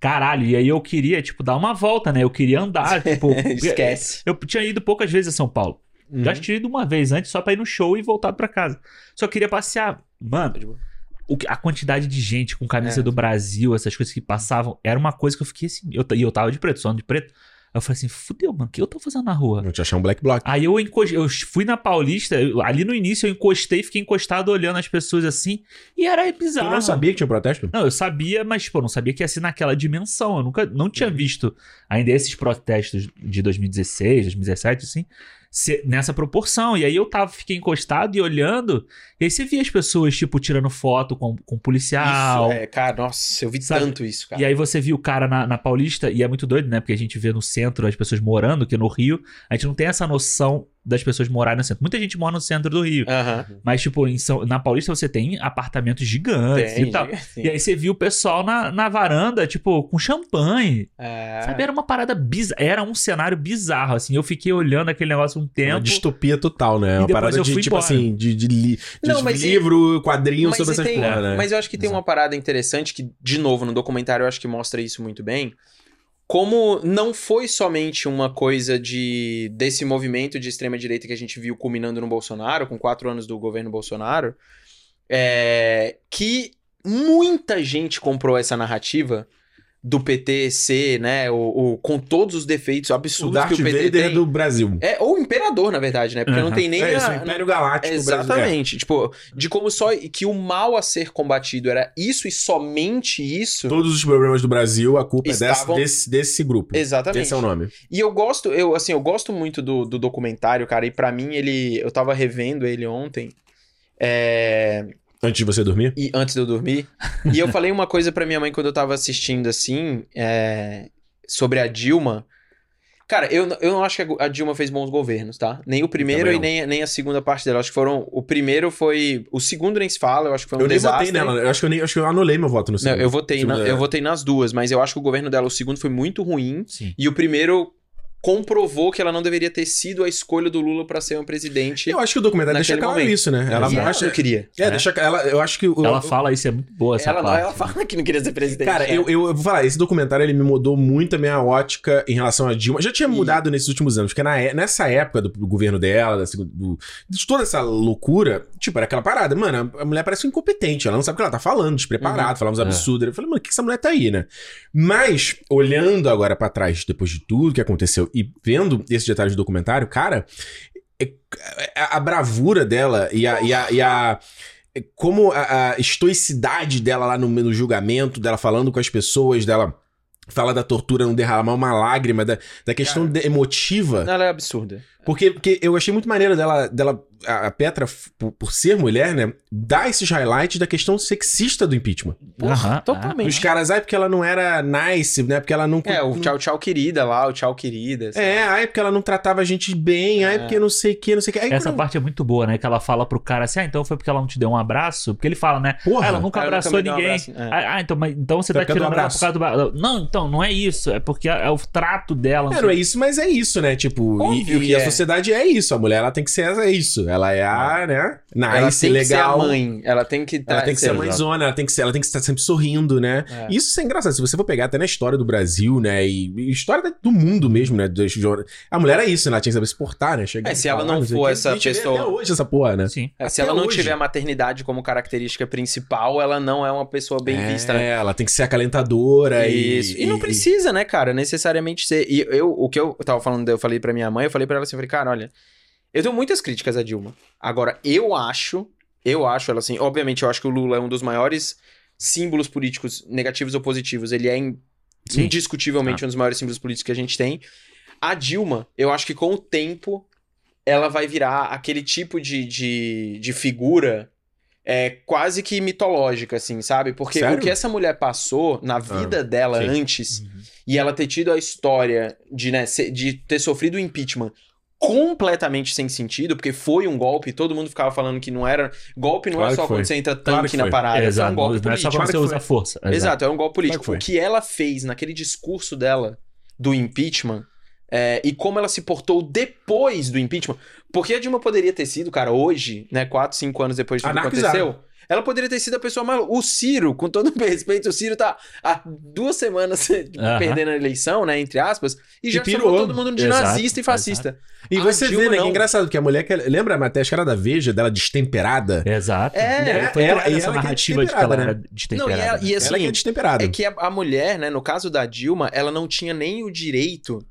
Caralho, e aí eu queria, tipo, dar uma volta, né? Eu queria andar, tipo. Esquece. Eu tinha ido poucas vezes a São Paulo. Já tinha ido uma vez antes só pra ir no show e voltar pra casa. Só queria passear. Mano, o a quantidade de gente com camisa É. do Brasil, essas coisas que passavam, era uma coisa que eu fiquei assim. Eu, e eu tava de preto, só de preto. Aí eu falei assim: fudeu, mano, o que eu tô fazendo na rua? Não te achar um black block. Aí eu, encostei, eu fui na Paulista, eu- ali no início eu encostei, fiquei encostado olhando as pessoas assim, e era Tu bizarro. não sabia que tinha um protesto? Não, eu sabia, mas, eu não sabia que ia ser naquela dimensão. Eu nunca, não tinha visto ainda esses protestos de 2016, 2017, assim, nessa proporção. E aí eu tava, fiquei encostado e olhando, e aí você via as pessoas, tipo, tirando foto com, com policial. Isso, é, cara, nossa, eu vi Sabe? tanto isso, cara. E aí você viu o cara na, na Paulista, e é muito doido, né? Porque a gente vê no centro as pessoas morando, que no Rio, a gente não tem essa noção das pessoas morarem no centro. Muita gente mora no centro do Rio. Aham. Mas, tipo, em São- na Paulista você tem apartamentos gigantes Tem, e tal. sim. E aí você viu o pessoal na, na varanda, tipo, com champanhe. É. Sabe, era uma parada bizarra. Era um cenário bizarro, assim. Eu fiquei olhando aquele negócio um Uma tempo. distopia total, né? E Uma parada eu de, tipo embora. assim, de, de, li- de Não, mas e- livro, quadrinho Mas, sobre essas tem- porra, né? mas eu acho que tem uma parada interessante que, de novo, no documentário eu acho que mostra isso muito bem. Como não foi somente uma coisa de desse movimento de extrema direita que a gente viu culminando no Bolsonaro, com quatro anos do governo Bolsonaro, é, que muita gente comprou essa narrativa do PT ser, né, o, o- com todos os defeitos O absurdos Darth que o PT Vader tem. do Brasil. É, ou o imperador, na verdade, né? Porque não Aham. tem nem é isso, a- o Império Galáctico brasileiro. Exatamente. Tipo, de como só que o mal a ser combatido era isso e somente isso. Todos os problemas do Brasil, a culpa Estavam- é desse, desse, desse grupo. Exatamente. Esse é o nome. E eu gosto, eu assim, eu gosto muito do, do documentário, cara, e pra mim ele, eu tava revendo ele ontem, é, Antes de você dormir? e antes de eu dormir, e eu falei uma coisa pra minha mãe quando eu tava assistindo assim, é, sobre a Dilma. Cara, eu, eu não acho que a Dilma fez bons governos, tá? Nem o primeiro e não. nem, nem a segunda parte dela. Acho que foram. O primeiro foi. O segundo nem se fala, eu acho que foi um eu nem desastre. votei nela. Eu acho que eu, nem, acho que eu anulei meu voto no Não, segundo. eu votei, na- é. eu votei nas duas, mas eu acho que o governo dela, o segundo, foi muito ruim. Sim. E o primeiro comprovou que ela não deveria ter sido a escolha do Lula pra ser um presidente. Eu acho que o documentário deixa claro momento. isso, né? Ela e ela mostra. não queria. É, É. deixa. Ela, eu acho que. Ela o- fala isso, é muito boa essa Ela, não, parte. ela fala que não queria ser presidente. Cara, né? eu, eu, eu vou falar, esse documentário ele me mudou muito a minha ótica em relação a Dilma. Já tinha mudado nesses últimos anos, porque na é- nessa época do, do governo dela, da do- de toda essa loucura, tipo, era aquela parada. Mano, a mulher parece incompetente, ela não sabe o que ela tá falando, despreparada, Uhum. falando uns É. absurdos. Eu falei, mano, o que essa mulher tá aí, né? Mas, olhando agora pra trás, depois de tudo que aconteceu e vendo esses detalhes do documentário, cara, é- a, a bravura dela e a. E a, e a- é como a, a estoicidade dela lá no, no julgamento, dela falando com as pessoas, dela fala da tortura, não derramar uma lágrima, da, da questão de- emotiva. Ela é absurda. Porque, porque eu achei muito maneiro dela, dela a Petra, por, por ser mulher, né, dar esses highlights da questão sexista do impeachment. Aham, totalmente. Os caras, ai, porque ela não era nice, né, porque ela não... É, o não- tchau, tchau, querida lá, o tchau, querida. sabe? É, ai, porque ela não tratava a gente bem, ai, É. porque não sei o que, não sei o que. Aí, Essa quando- parte é muito boa, né? Que ela fala pro cara assim: ah, então foi porque ela não te deu um abraço? Porque ele fala, né? Porra. Ah, ela nunca Ah, nunca abraçou me dei um ninguém. abraço. É. Ah, ah, então, mas, então você Então tá é por causa do tirando ela abraço. por causa do. Não, então, não é isso. É porque é, o trato dela. É, não é isso, mas é isso, né? Tipo, e- Óbvio e, a é. sociedade é isso. A mulher, ela tem que ser é isso. Ela é a, né? Ela Nice, tem que ser a legal. mãe. Ela tem que Ela tá- tem que ser a mãezona, ela tem que ser, ela tem que estar sempre sorrindo, né? É. Isso é engraçado. Se você for pegar até na história do Brasil, né? E, e história do mundo mesmo, né? A mulher é isso, né? Ela tinha que saber se portar, né? Chegar É, e se ela falar, não for quê. essa A gente vê pessoa- Até hoje essa porra, né? Sim. É, se Até ela não hoje. tiver a maternidade como característica principal, ela não é uma pessoa bem é, vista. né? ela tem que ser acalentadora Isso. e. E, não precisa, né, cara, necessariamente ser. E eu, o que eu tava falando, eu falei pra minha mãe, eu falei pra ela assim, eu falei, cara, olha, eu tenho muitas críticas a Dilma. Agora, eu acho, eu acho ela assim, obviamente eu acho que o Lula é um dos maiores símbolos políticos negativos ou positivos, ele é in- indiscutivelmente um dos maiores símbolos políticos que a gente tem. A Dilma, eu acho que com o tempo ela vai virar aquele tipo de, de, de figura é, quase que mitológica, assim, sabe? Porque Sério? o que essa mulher passou na vida dela sim. antes e ela ter tido a história de, né, de ter sofrido o impeachment completamente sem sentido, porque foi um golpe, todo mundo ficava falando que não era. Golpe não Claro é só que foi. quando você entra tanque Claro na parada, é, Exato. um golpe não é só político. quando você usa força. Exato, é um golpe político. Claro O que ela fez naquele discurso dela do impeachment é, e como ela se portou depois do impeachment. Porque a Dilma poderia ter sido, cara, hoje, né, 4, 5 anos depois de tudo que Anarquizada. aconteceu. Ela poderia ter sido a pessoa mais. O Ciro, com todo o respeito, o Ciro tá há duas semanas Aham. perdendo a eleição, né? Entre aspas, e já pirou. chamou todo mundo de Exato, nazista e fascista. E A você Dilma vê, né? Que é engraçado, que a mulher. Que, lembra a matéria, acho que era da Veja, dela destemperada? Exato. É, foi ela- e essa ela que é narrativa de que ela era né? destemperada. Não, e ela- e né? assim, ela que é destemperada. É que a, a mulher, né, no caso da Dilma, ela não tinha nem o direito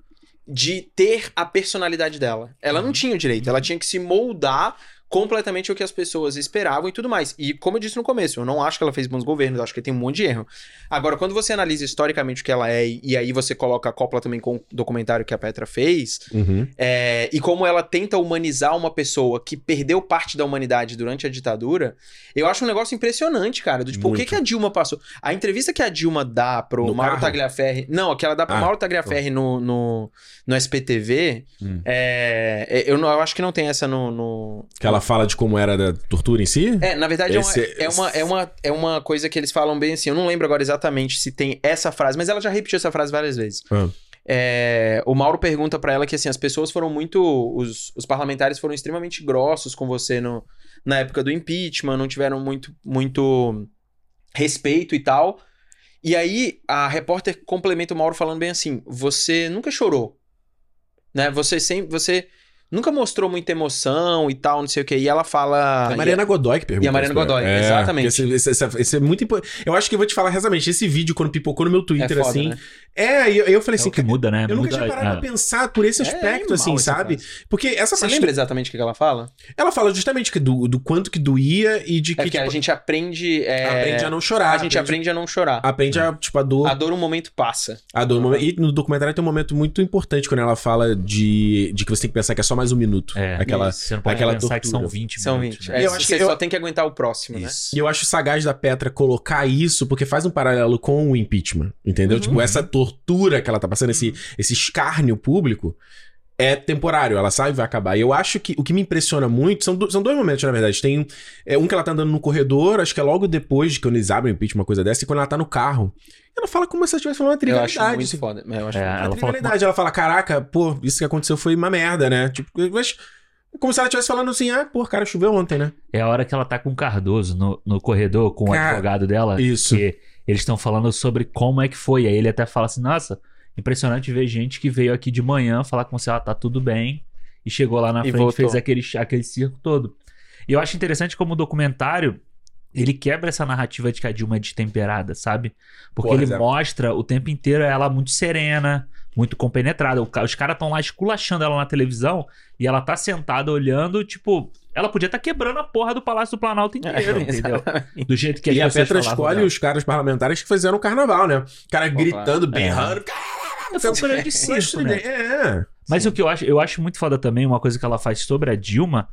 de ter a personalidade dela. Ela Uhum. não tinha o direito, ela tinha que se moldar completamente o que as pessoas esperavam e tudo mais. E como eu disse no começo, eu não acho que ela fez bons governos, eu acho que tem um monte de erro. Agora, quando você analisa historicamente o que ela é, e aí você coloca a copla também com o documentário que a Petra fez, Uhum. é, e como ela tenta humanizar uma pessoa que perdeu parte da humanidade durante a ditadura, eu acho um negócio impressionante, cara. Do tipo, o que, Muito. que a Dilma passou? A entrevista que a Dilma dá pro No Mauro carro? Tagliaferri. Não, a que ela dá pro Ah, Mauro Tagliaferri no, no, no SPTV. Hum. é, eu, não- eu acho que não tem essa no. no- Que ela fala de como era da tortura em si? É, na verdade, Esse- é, uma, é, uma, é, uma, é uma coisa que eles falam bem assim. Eu não lembro agora exatamente se tem essa frase, mas ela já repetiu essa frase várias vezes. Ah. É, o Mauro pergunta pra ela que assim, as pessoas foram muito. Os, os parlamentares foram extremamente grossos com você no, na época do impeachment, não tiveram muito, muito respeito e tal. E aí a repórter complementa o Mauro falando bem assim: você nunca chorou. Né? Você sempre. Você nunca mostrou muita emoção e tal, não sei o que. E ela fala. É a Mariana Godoy que perguntou. E a Mariana Godoy. É, exatamente. Esse, esse- esse- esse é muito importante. Eu acho que eu vou te falar rezamente. Esse vídeo, quando pipocou no meu Twitter, foda, assim. né? É, e eu, eu falei É assim. o que muda, né? Eu nunca Muda, tinha parado é. pra pensar por esse É aspecto, assim, sabe? frase. Porque essa Você parte. lembra exatamente o que ela fala? Ela fala justamente que do, do quanto que doía e de que. É que a tipo, gente aprende. é, aprende a não chorar. a gente aprende a não chorar. Aprende a, tipo, a dor. A dor um momento passa. A dor. no momento- E no documentário tem um momento muito importante quando ela fala de, de que você tem que pensar que é só mais um minuto. É, Aquela. Você não pode aquela pensar que tortura. são 20 São minutos. 20. né? É, Eu acho você que eu- só tem que aguentar o próximo, né? Isso. E eu acho sagaz da Petra colocar isso, porque faz um paralelo com o impeachment, entendeu? Uhum. Tipo, essa tortura que ela tá passando, esse, esse escárnio público, é temporário, ela sabe que vai acabar. E eu acho que o que me impressiona muito, são, do- são dois momentos, na verdade. Tem um, é, um que ela tá andando no corredor, acho que é logo depois de quando eles abrem o impeachment, uma coisa dessa, e quando ela tá no carro. Ela fala como se ela estivesse falando uma Eu trivialidade. acho muito assim. foda. Eu acho É, Uma ela fala trivialidade. Ela fala, caraca, pô, isso que aconteceu foi uma merda, né? Tipo, mas... Como se ela estivesse falando assim, ah, pô, cara, choveu ontem, né? É a hora que ela tá com o Cardoso no, no corredor, com o Cara, advogado dela. isso. Que eles estão falando sobre como é que foi. Aí ele até fala assim: nossa, impressionante ver gente que veio aqui de manhã falar com você, ela tá tudo bem. E chegou lá na E frente e voltou. fez aquele, aquele circo todo. E eu acho interessante como o documentário. Ele quebra essa narrativa de que a Dilma é destemperada, sabe? Porque Porra, ele mostra o tempo inteiro ela muito serena, muito compenetrada. Os caras estão lá esculachando ela na televisão e ela tá sentada olhando, tipo, ela podia estar quebrando a porra do Palácio do Planalto inteiro, entendeu? Exatamente. Do jeito que as e a Petra escolhe dela. os caras parlamentares que fizeram o carnaval, né? O cara Pô, gritando, claro. Berrando. Foi um grande circo, né? É. Mas Sim. o que eu acho, eu acho muito foda também, uma coisa que ela faz sobre a Dilma,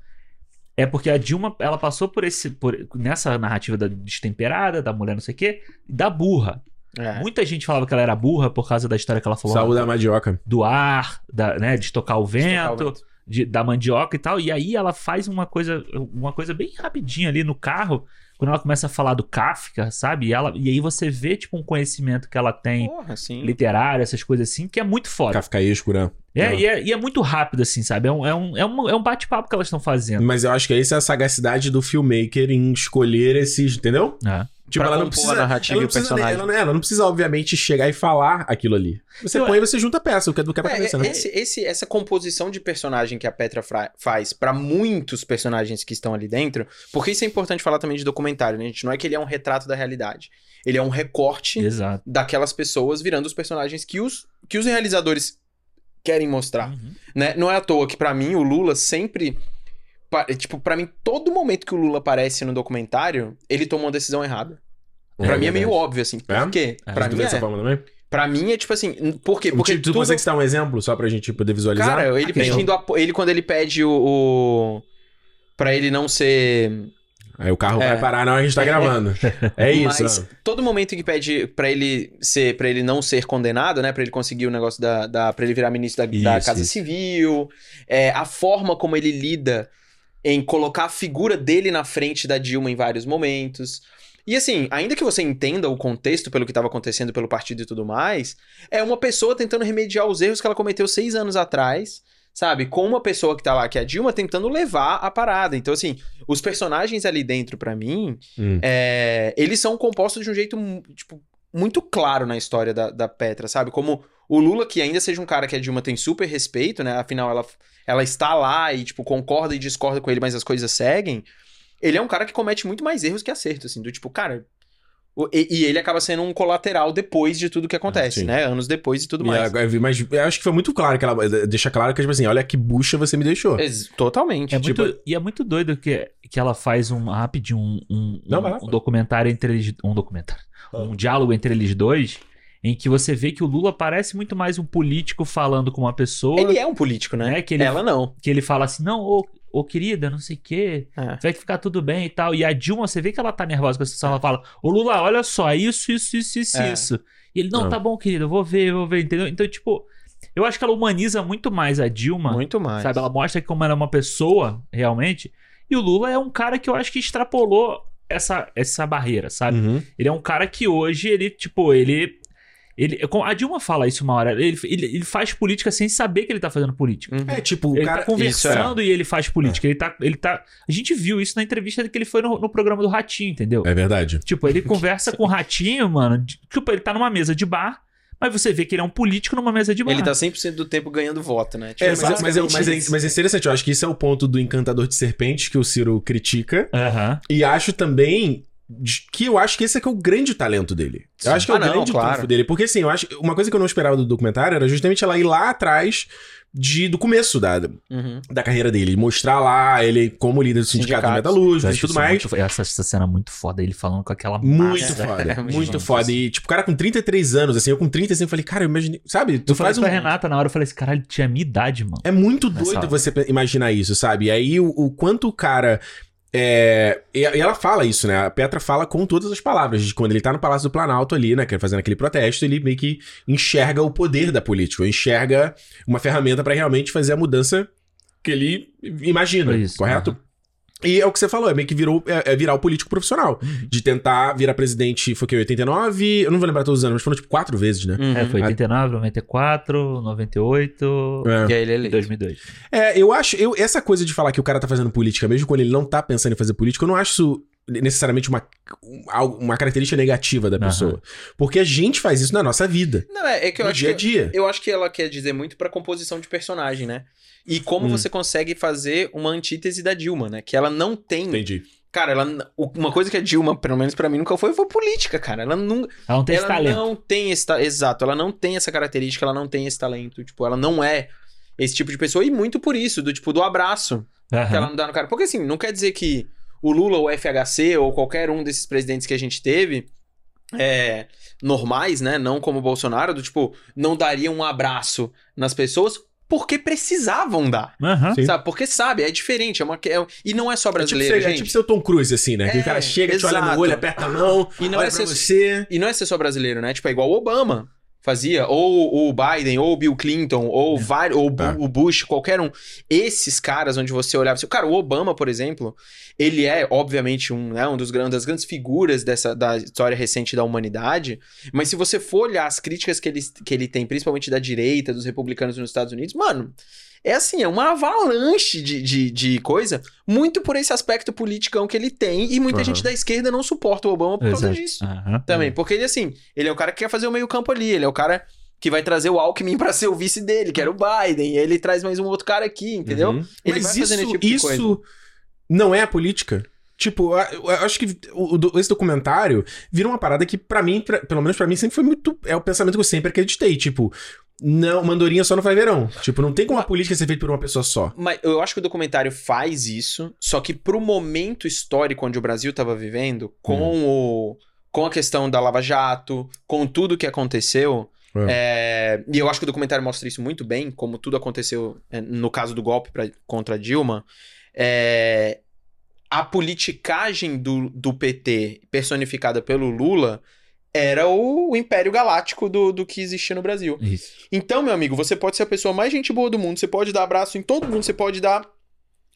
é porque a Dilma, ela passou por esse, por, nessa narrativa da destemperada, da mulher não sei o quê, da burra. É. Muita gente falava que ela era burra por causa da história que ela falou Saúde da mandioca. do ar, da, né, de tocar o vento, Totalmente. de- da mandioca e tal. E aí ela faz uma coisa, uma coisa bem rapidinha ali no carro, quando ela começa a falar do Kafka, sabe? E, ela, e aí você vê, tipo, um conhecimento que ela tem Porra, sim. literário, essas coisas assim, que é muito foda. Kafkaesco, né? É, Não. e é, e é muito rápido, assim, sabe? É um, é um, é um, é um bate-papo que elas estão fazendo. Mas eu acho que essa é a sagacidade do filmmaker em escolher esses, entendeu? É. Tipo, ela não precisa. a narrativa ela não e o precisa, personagem. ela, não- ela não precisa, obviamente, chegar e falar aquilo ali. Você Eu- põe e você junta a peça, o que é do quebra-cabeça, É, né? esse, esse- essa composição de personagem que a Petra faz pra muitos personagens que estão ali dentro, porque isso é importante falar também de documentário, né, gente? Não é que ele é um retrato da realidade. Ele é um recorte Exato. daquelas pessoas virando os personagens que os, que os realizadores querem mostrar, Uhum. né? Não é à toa que pra mim o Lula sempre tipo, pra mim todo momento que o Lula aparece no documentário, ele tomou uma decisão errada. Pra mim é meio óbvio assim. Por É? quê? É, Pra mim dessa é. forma também? Pra mim é tipo assim, por quê? Porque tu, tu tudo... consegue citar um exemplo só pra gente poder visualizar? Cara, ele um- pedindo apo... ele quando ele pede o, o... para ele não ser Aí o carro É. vai parar na hora que a gente tá gravando. É isso. Mas né? todo momento que pede pra ele ser, para ele não ser condenado, né, Pra ele conseguir o negócio da, da para ele virar ministro da, da Isso, Casa isso. Civil, é, a forma como ele lida em colocar a figura dele na frente da Dilma em vários momentos. E assim, ainda que você entenda o contexto pelo que estava acontecendo pelo partido e tudo mais, é uma pessoa tentando remediar os erros que ela cometeu seis anos atrás, sabe? Com uma pessoa que tá lá, que é a Dilma, tentando levar a parada. Então, assim, os personagens ali dentro, pra mim, Hum. é, eles são compostos de um jeito, tipo, muito claro na história da, da Petra, sabe? Como o Lula, que ainda seja um cara que a Dilma tem super respeito, né? Afinal, ela, ela está lá e, tipo, concorda e discorda com ele, mas as coisas seguem. Ele é um cara que comete muito mais erros que acertos, assim, do tipo, cara. E, e ele acaba sendo um colateral depois de tudo que acontece, sim. né? Anos depois e tudo E mais. agora- Mas eu acho que foi muito claro que ela deixa claro que, tipo assim, olha que bucha você me deixou. Ex- Totalmente. É tipo, muito, e é muito doido que, que ela faz um rapidinho um, um, Não, um- um documentário entre eles. Um documentário. Ah. Um diálogo entre eles dois, em que você vê que o Lula parece muito mais um político falando com uma pessoa. ele é um político, né? né, que ele- Ela não. Que ele fala assim, não, ô, ô querida, não sei o quê. É. Vai ficar tudo bem e tal. E a Dilma, você vê que ela tá nervosa com a situação. Ela fala: Ô Lula, olha só, isso, isso, isso, isso, É. isso. E ele: Não, Ah. tá bom, querido, eu vou ver, eu vou ver, entendeu? Então, tipo, eu acho que ela humaniza muito mais a Dilma. Muito mais. Sabe? Ela mostra como ela é uma pessoa, realmente. E o Lula é um cara que eu acho que extrapolou essa, essa barreira, sabe? Uhum. Ele é um cara que hoje, ele, tipo, ele. Ele a Dilma fala isso uma hora. Ele, ele, ele faz política sem saber que ele tá fazendo política. Uhum. É, tipo, o Ele cara. tá conversando e ele faz política. É. Ele tá, ele tá. A gente viu isso na entrevista que ele foi no, no programa do Ratinho, entendeu? É verdade. Tipo, ele conversa com o Ratinho, mano. Tipo, ele tá numa mesa de bar, Mas você vê que ele é um político numa mesa de bar. Ele tá 100% do tempo ganhando voto, né? Tipo, É, mas, mas, mas, basicamente é, isso. mas é interessante, eu acho que esse é o ponto do encantador de serpentes que o Ciro critica. Aham. E acho também que eu acho que esse é que é o grande talento dele. Eu acho que é o Ah, não, grande claro. trunfo dele. Porque assim, eu acho. Uma coisa que eu não esperava do documentário era justamente ela ir lá atrás de, do começo da, Uhum. da carreira dele. Mostrar lá ele como líder do sindicato, Sindicato. metalúrgico Eu e acho tudo isso mais. muito- essa, essa cena é muito foda, ele falando com aquela Muito massa. foda, É, muito foda. E, tipo, o cara com 33 anos, assim, eu com 35, falei, cara, eu imaginei. Sabe? Tu Eu falei faz isso um. pra Renata na hora, eu falei assim, caralho, tinha a minha idade, mano. É muito doido hora. você imaginar isso, sabe? E aí o, o quanto o cara. É, e ela fala isso, né? A Petra fala com todas as palavras. De quando ele tá no Palácio do Planalto ali, né? é Fazendo aquele protesto, ele meio que enxerga o poder da política, enxerga uma ferramenta pra realmente fazer a mudança que ele imagina, Isso, correto? E é o que você falou, é meio que virou, é, é virar o político profissional. Uhum. De tentar virar presidente, foi o que, 89? Eu não vou lembrar todos os anos, mas foram tipo quatro vezes, né? Uhum. É, foi 89, 94, 98 É. E aí ele é e eleito. 2002. É, eu acho. Eu, essa coisa de falar que o cara tá fazendo política, mesmo quando ele não tá pensando em fazer política, eu não acho isso necessariamente uma, um- uma característica negativa da pessoa. Porque a gente faz isso na nossa vida. Não, é, é que eu no acho dia a que dia. Eu acho que ela quer dizer muito pra composição de personagem, né? E como Hum. você consegue fazer uma antítese da Dilma, né? Que ela não tem. Entendi. Cara, ela, uma coisa que a Dilma, pelo menos pra mim, nunca foi, foi política, cara. Ela não, Ela não tem esse ela talento. não tem esse Exato, ela não tem essa característica, ela não tem esse talento. Tipo, ela não é esse tipo de pessoa. E muito por isso, do tipo, do abraço que Aham. ela não dá no cara. Porque assim, não quer dizer que o Lula, o FHC ou qualquer um desses presidentes que a gente teve. É, normais, né? Não como o Bolsonaro, do tipo, não daria um abraço nas pessoas porque precisavam dar. Sim. Sabe? Porque sabe, é diferente. É uma, é- e não é só É tipo, brasileiro, ser, é gente. tipo ser o Tom Cruise, assim, né? que É, o cara chega, te olha exato. no olho, aperta a mão, E não olha é pra ser- você. E não é ser só brasileiro, né? Tipo, é igual o Obama fazia, ou o Biden, ou o Bill Clinton, ou, vários, ou É. o Bush, qualquer um. Esses caras onde você olhava... assim, Cara, o Obama, por exemplo, ele é, obviamente, um, né, um dos grandes, das grandes figuras dessa, da história recente da humanidade, mas se você for olhar as críticas que ele, que ele tem, principalmente da direita, dos republicanos nos Estados Unidos, mano... É assim, é uma avalanche de, de, de coisa, muito por esse aspecto politicão que ele tem, e muita Aham. gente da esquerda não suporta o Obama por causa Exato. disso. Aham. Também, porque ele, assim, ele é o cara que quer fazer o meio-campo ali, ele é o cara que vai trazer o Alckmin pra ser o vice dele, que era o Biden, e aí ele traz mais um outro cara aqui, entendeu? Uhum. Ele Mas isso, tipo de isso coisa. não é a política? Tipo, eu acho que esse documentário vira uma parada que, pra mim, pra- pelo menos pra mim, sempre foi muito. É o pensamento que eu sempre acreditei. Tipo, não, mandorinha só não faz verão. Tipo, não tem como a política ser feita por uma pessoa só. Mas eu acho que o documentário faz isso, só que pro momento histórico onde o Brasil tava vivendo, com Hum. o com a questão da Lava Jato, com tudo que aconteceu, é, e eu acho que o documentário mostra isso muito bem, como tudo aconteceu é, no caso do golpe pra, contra Dilma, é, a politicagem do, do PT personificada pelo Lula era o, o império galáctico do, do que existia no Brasil. Isso. Então, meu amigo, você pode ser a pessoa mais gente boa do mundo, você pode dar abraço em todo mundo, você pode dar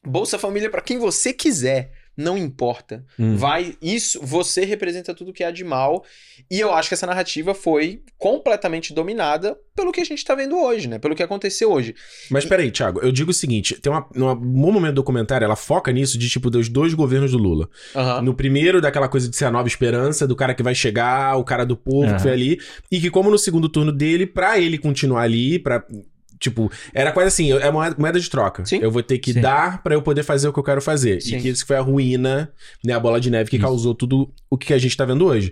Bolsa Família pra quem você quiser. Não importa. Hum. Vai, isso, você representa tudo que há de mal. E eu acho que essa narrativa foi completamente dominada pelo que a gente tá vendo hoje, né? Pelo que aconteceu hoje. Mas peraí, Thiago, eu digo o seguinte: tem uma, num bom momento do documentário, ela foca nisso de tipo dos dois governos do Lula. Aham. No primeiro, daquela coisa de ser a nova esperança, do cara que vai chegar, o cara do povo Aham. que foi ali. E que, como no segundo turno dele, pra ele continuar ali, pra. Tipo, era quase assim, é moeda, moeda de troca. Sim. Eu vou ter que Sim. dar pra eu poder fazer o que eu quero fazer. Sim. E que isso foi a ruína, né? A bola de neve que Isso. causou tudo o que a gente tá vendo hoje.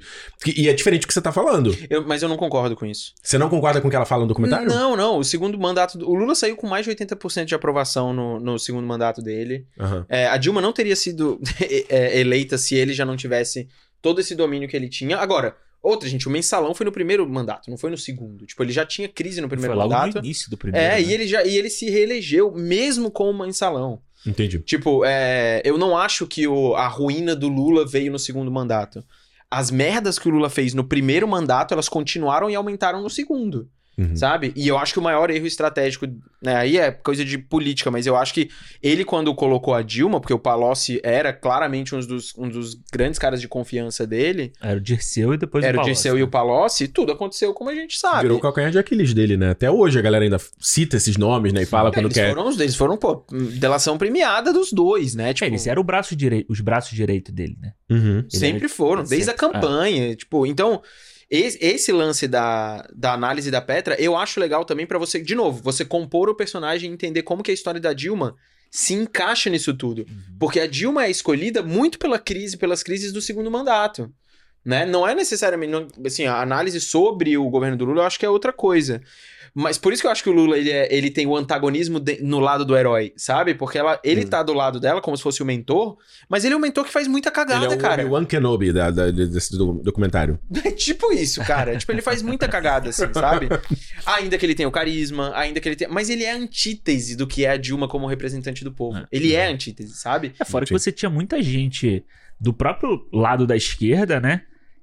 E é diferente do que você tá falando. Eu- mas eu não concordo com isso. Você não concorda com o que ela fala no documentário? Não, não. O segundo mandato. do- O Lula saiu com mais de 80% de aprovação no, no segundo mandato dele. Aham. É, a Dilma não teria sido é, eleita se ele já não tivesse todo esse domínio que ele tinha. Agora, outra, gente, o mensalão foi no primeiro mandato, não foi no segundo. Tipo, ele já tinha crise no primeiro Foi logo mandato. no início do primeiro. É, né? e ele já e ele se reelegeu mesmo com o mensalão. Entendi. Tipo, é, eu não acho que o- a ruína do Lula veio no segundo mandato. As merdas que o Lula fez no primeiro mandato, elas continuaram e aumentaram no segundo, Uhum. sabe? E eu acho que o maior erro estratégico, né, aí é coisa de política, mas eu acho que ele, quando colocou a Dilma, porque o Palocci era claramente um dos, um dos grandes caras de confiança dele, Era o Dirceu e depois era o Palocci. Dirceu e o Palocci, tudo aconteceu como a gente sabe. Virou o calcanhar de Aquiles dele, né? Até hoje a galera ainda cita esses nomes, né? E fala É, quando eles, quer. foram, os- eles foram, pô, delação premiada dos dois, né? Tipo, É, eles eram o braço direito, os braços direitos dele, né? Uhum. Sempre era- foram, desde a sempre- campanha. Tipo, então, esse, esse lance da, da análise da Petra, eu acho legal também pra você, de novo, você compor o personagem e entender como que a história da Dilma se encaixa nisso tudo. Porque a Dilma é escolhida muito pela crise, pelas crises do segundo mandato. Né? Não é necessariamente. assim, a análise sobre o governo do Lula eu acho que é outra coisa. Mas por isso que eu acho que o Lula ele, é- ele tem o antagonismo de- no lado do herói, sabe? Porque ela, ele Hum. tá do lado dela como se fosse o mentor, mas ele é um mentor que faz muita cagada, Ele é o cara. Obi-Wan Kenobi da, da- desse do- documentário. É tipo isso, cara. tipo, ele faz muita cagada, assim, sabe? Ainda que ele tenha o carisma, ainda que ele tenha. Mas ele é a antítese do que é a Dilma como representante do povo. É. Ele é a antítese, sabe? É fora que Sim. você tinha muita gente do próprio lado da esquerda, né?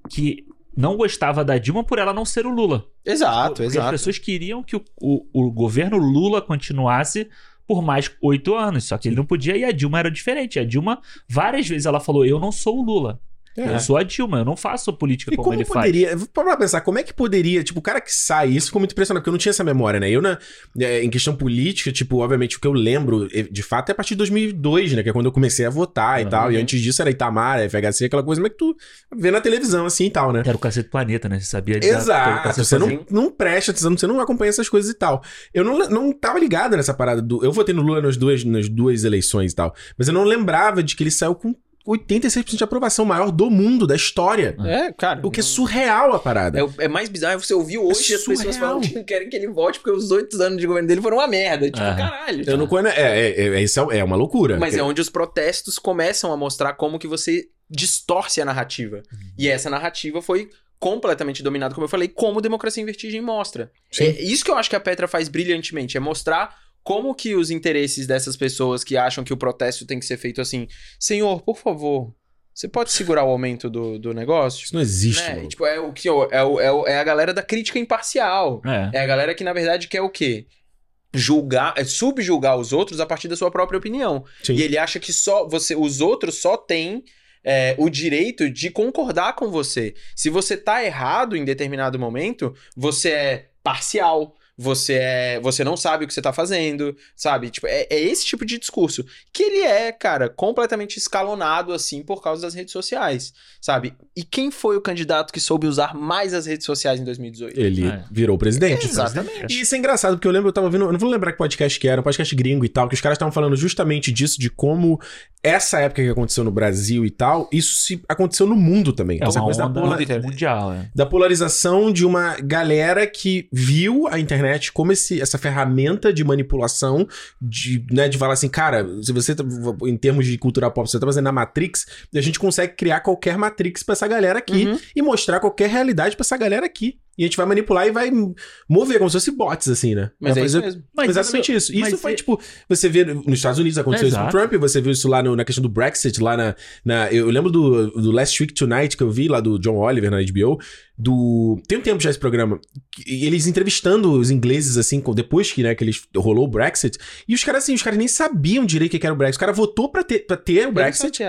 Que não gostava da Dilma por ela não ser o Lula. Exato, Porque as exato. pessoas queriam que o, o, o governo Lula continuasse por mais oito anos. Só que ele não podia e a Dilma era diferente. A Dilma, várias vezes, ela falou: Eu não sou o Lula. É. Eu sou a Dilma, eu não faço política E como, como ele faz. poderia. Para pensar, como é que poderia. Tipo, o cara que sai, isso ficou muito impressionante, porque eu não tinha essa memória, né? Eu, na, é, em questão política, tipo, obviamente, o que eu lembro, eh, de fato, é a partir de 2002, né? Que é quando eu comecei a votar e Uhum. tal. E antes disso era Itamar, FHC, aquela coisa, mas que tu vê na televisão, assim e tal, né? Era o Cacete do Planeta, né? Você sabia disso? Exato, você não, não presta atenção, você não acompanha essas coisas e tal. Eu não, não tava ligado nessa parada do. Eu votei no Lula nas duas, nas duas eleições e tal, mas eu não lembrava de que ele saiu com 86% de aprovação, maior do mundo, da história. É, cara. O que é surreal a parada. É, é mais bizarro você ouvir hoje É as pessoas surreal. falando que não querem que ele volte porque os oito anos de governo dele foram uma merda. Tipo, Aham. caralho. Eu não conheço. É, é, é, é, isso é, é uma loucura. Mas é Porque- onde os protestos começam a mostrar como que você distorce a narrativa. E essa narrativa foi completamente dominada, como eu falei, como Democracia em Vertigem mostra. Sim. É isso que eu acho que a Petra faz brilhantemente, é mostrar como que os interesses dessas pessoas que acham que o protesto tem que ser feito assim, senhor, por favor, você pode segurar o aumento do, do negócio? Isso não existe, Né? Tipo, é o que é, é, o- é, o- é a galera da crítica imparcial. É. É a galera que, na verdade, quer o quê? Julgar, é, subjulgar os outros a partir da sua própria opinião. Sim. E ele acha que só você, os outros só têm é, o direito de concordar com você. Se você tá errado em determinado momento, você é parcial. Você é, você não sabe o que você tá fazendo, sabe? Tipo, é, é esse tipo de discurso que ele é, cara, completamente escalonado assim por causa das redes sociais, sabe? E quem foi o candidato que soube usar mais as redes sociais em 2018? Ele É. virou presidente. Exatamente. E isso é engraçado, porque eu lembro, eu tava ouvindo, eu não vou lembrar que podcast que era, um podcast gringo e tal, que os caras estavam falando justamente disso, de como essa época que aconteceu no Brasil e tal, isso se aconteceu no mundo também. É essa uma coisa da, onda pola- mundial, é. da polarização de uma galera que viu a internet como esse, essa ferramenta de manipulação, de, né, de falar assim, cara, se você, tá- em termos de cultura pop, você tá fazendo a Matrix, a gente consegue criar qualquer Matrix pra essa galera aqui Uhum. e mostrar qualquer realidade pra essa galera aqui. E a gente vai manipular e vai mover como se fosse bots, assim, né? Mas Vai é isso mesmo. Mas Exatamente isso. Isso, mas foi, e- tipo, você vê nos Estados Unidos aconteceu isso com o Exato. Trump, você viu isso lá no- na questão do Brexit, lá na. na- eu lembro do, do Last Week Tonight que eu vi, lá do John Oliver na HBO. Do. Tem um tempo já esse programa. E eles entrevistando os ingleses, assim, com- depois que, né, que eles rolou o Brexit. E os caras, assim, os caras nem sabiam direito o que era o Brexit. O cara votou pra ter, pra ter o Brexit.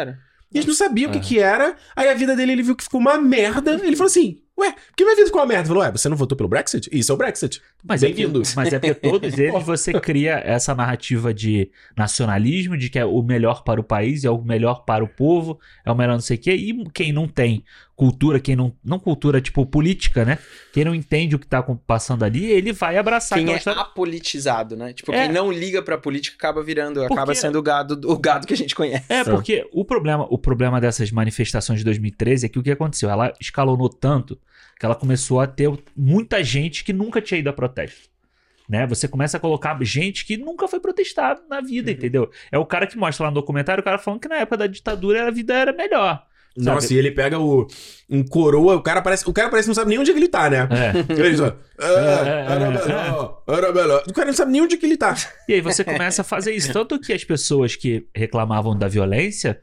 E eles não sabiam o que, É. que era. Aí a vida dele, ele viu que ficou uma merda. Ele falou assim: Ué, por que minha vida ficou uma merda? Falou: Ué, você não votou pelo Brexit? Isso é o Brexit. Mas é, mas é porque todos eles você cria essa narrativa de nacionalismo, de que é o melhor para o país, é o melhor para o povo, é o melhor não sei o quê. E quem não tem cultura, quem não. Não cultura, tipo, política, né? Quem não entende o que tá com- passando ali, ele vai abraçar Quem é história. apolitizado, né? Tipo, É. quem não liga pra política acaba virando, Porque- acaba sendo o gado, o gado que a gente conhece. É, porque o problema, o problema dessas manifestações de 2013 é que o que aconteceu? Ela escalonou tanto que ela começou a ter muita gente que nunca tinha ido a protesto. Né? Você começa a colocar gente que nunca foi protestado na vida, Uhum. entendeu? É o cara que mostra lá no documentário, o cara falando que na época da ditadura a vida era melhor. sabe? Nossa, e ele pega o. Um coroa, o cara parece. O cara parece que não sabe nem onde é ele tá, né? É. Ele só. Ah, é, era é, melhor, era melhor. O cara não sabe nem onde ele tá. E aí você começa a fazer isso. Tanto que as pessoas que reclamavam da violência,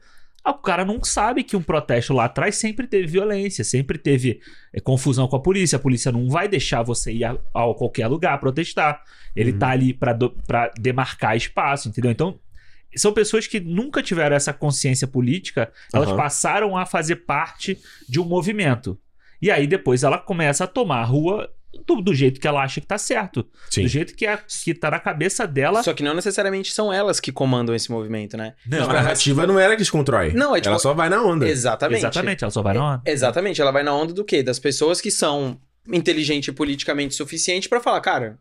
o cara não sabe que um protesto lá atrás sempre teve violência, sempre teve eh, confusão com a polícia. A polícia não vai deixar você ir a, a qualquer lugar protestar. Ele Uhum. tá ali pra demarcar espaço, entendeu? Então. São pessoas que nunca tiveram essa consciência política, elas Aham. passaram a fazer parte de um movimento. E aí depois ela começa a tomar a rua do, do jeito que ela acha que tá certo. Sim. Do jeito que, é, que tá na cabeça dela. Só que não necessariamente são elas que comandam esse movimento, né? Não, a narrativa não era que desconstrói. Não, é tipo- Ela só vai na onda. Exatamente. Exatamente, ela só vai na onda. Exatamente, ela vai na onda do quê? Das pessoas que são inteligentes e politicamente suficientes pra falar, cara,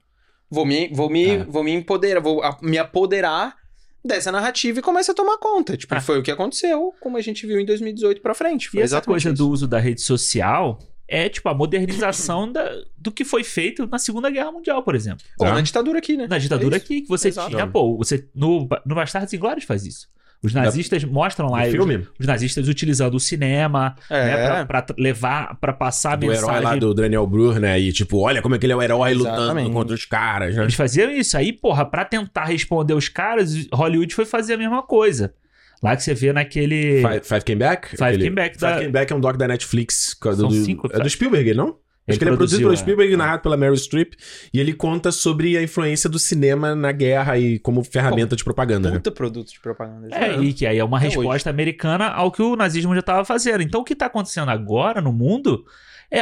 vou me, vou me, É. vou me empoderar, vou a- me apoderar dessa narrativa e começa a tomar conta. Tipo, Ah. foi o que aconteceu, como a gente viu em 2018 pra frente. Foi E essa exatamente coisa isso. do uso da rede social é, tipo, a modernização da, do que foi feito na Segunda Guerra Mundial, por exemplo. Tá. na ditadura aqui, né? Na ditadura É aqui, que você Exato. tinha, pô, você, no, no Bastardos Inglórios faz isso. Os nazistas mostram lá os, filme? os nazistas utilizando o cinema É. né, pra, levar, pra passar a Do herói lá mensagem. do Daniel Brühl, né? E tipo, olha como é que ele é o herói lutando Exatamente. contra os caras, né? Eles faziam isso. Aí, porra, pra tentar responder os caras, Hollywood foi fazer a mesma coisa. Lá que você vê naquele. Five, Five Came Back? Five Aquele- Came Back Five da- Came Back é um doc da Netflix. São do- cinco, É do Spielberg, não? Acho que ele é produzido pelo é. Spielberg e narrado pela Meryl Streep. E ele conta sobre a influência do cinema na guerra e como ferramenta de propaganda, né? Puta produto de propaganda. É, e que aí é uma Até resposta americana ao que o nazismo já estava fazendo. Então, o que está acontecendo agora no mundo é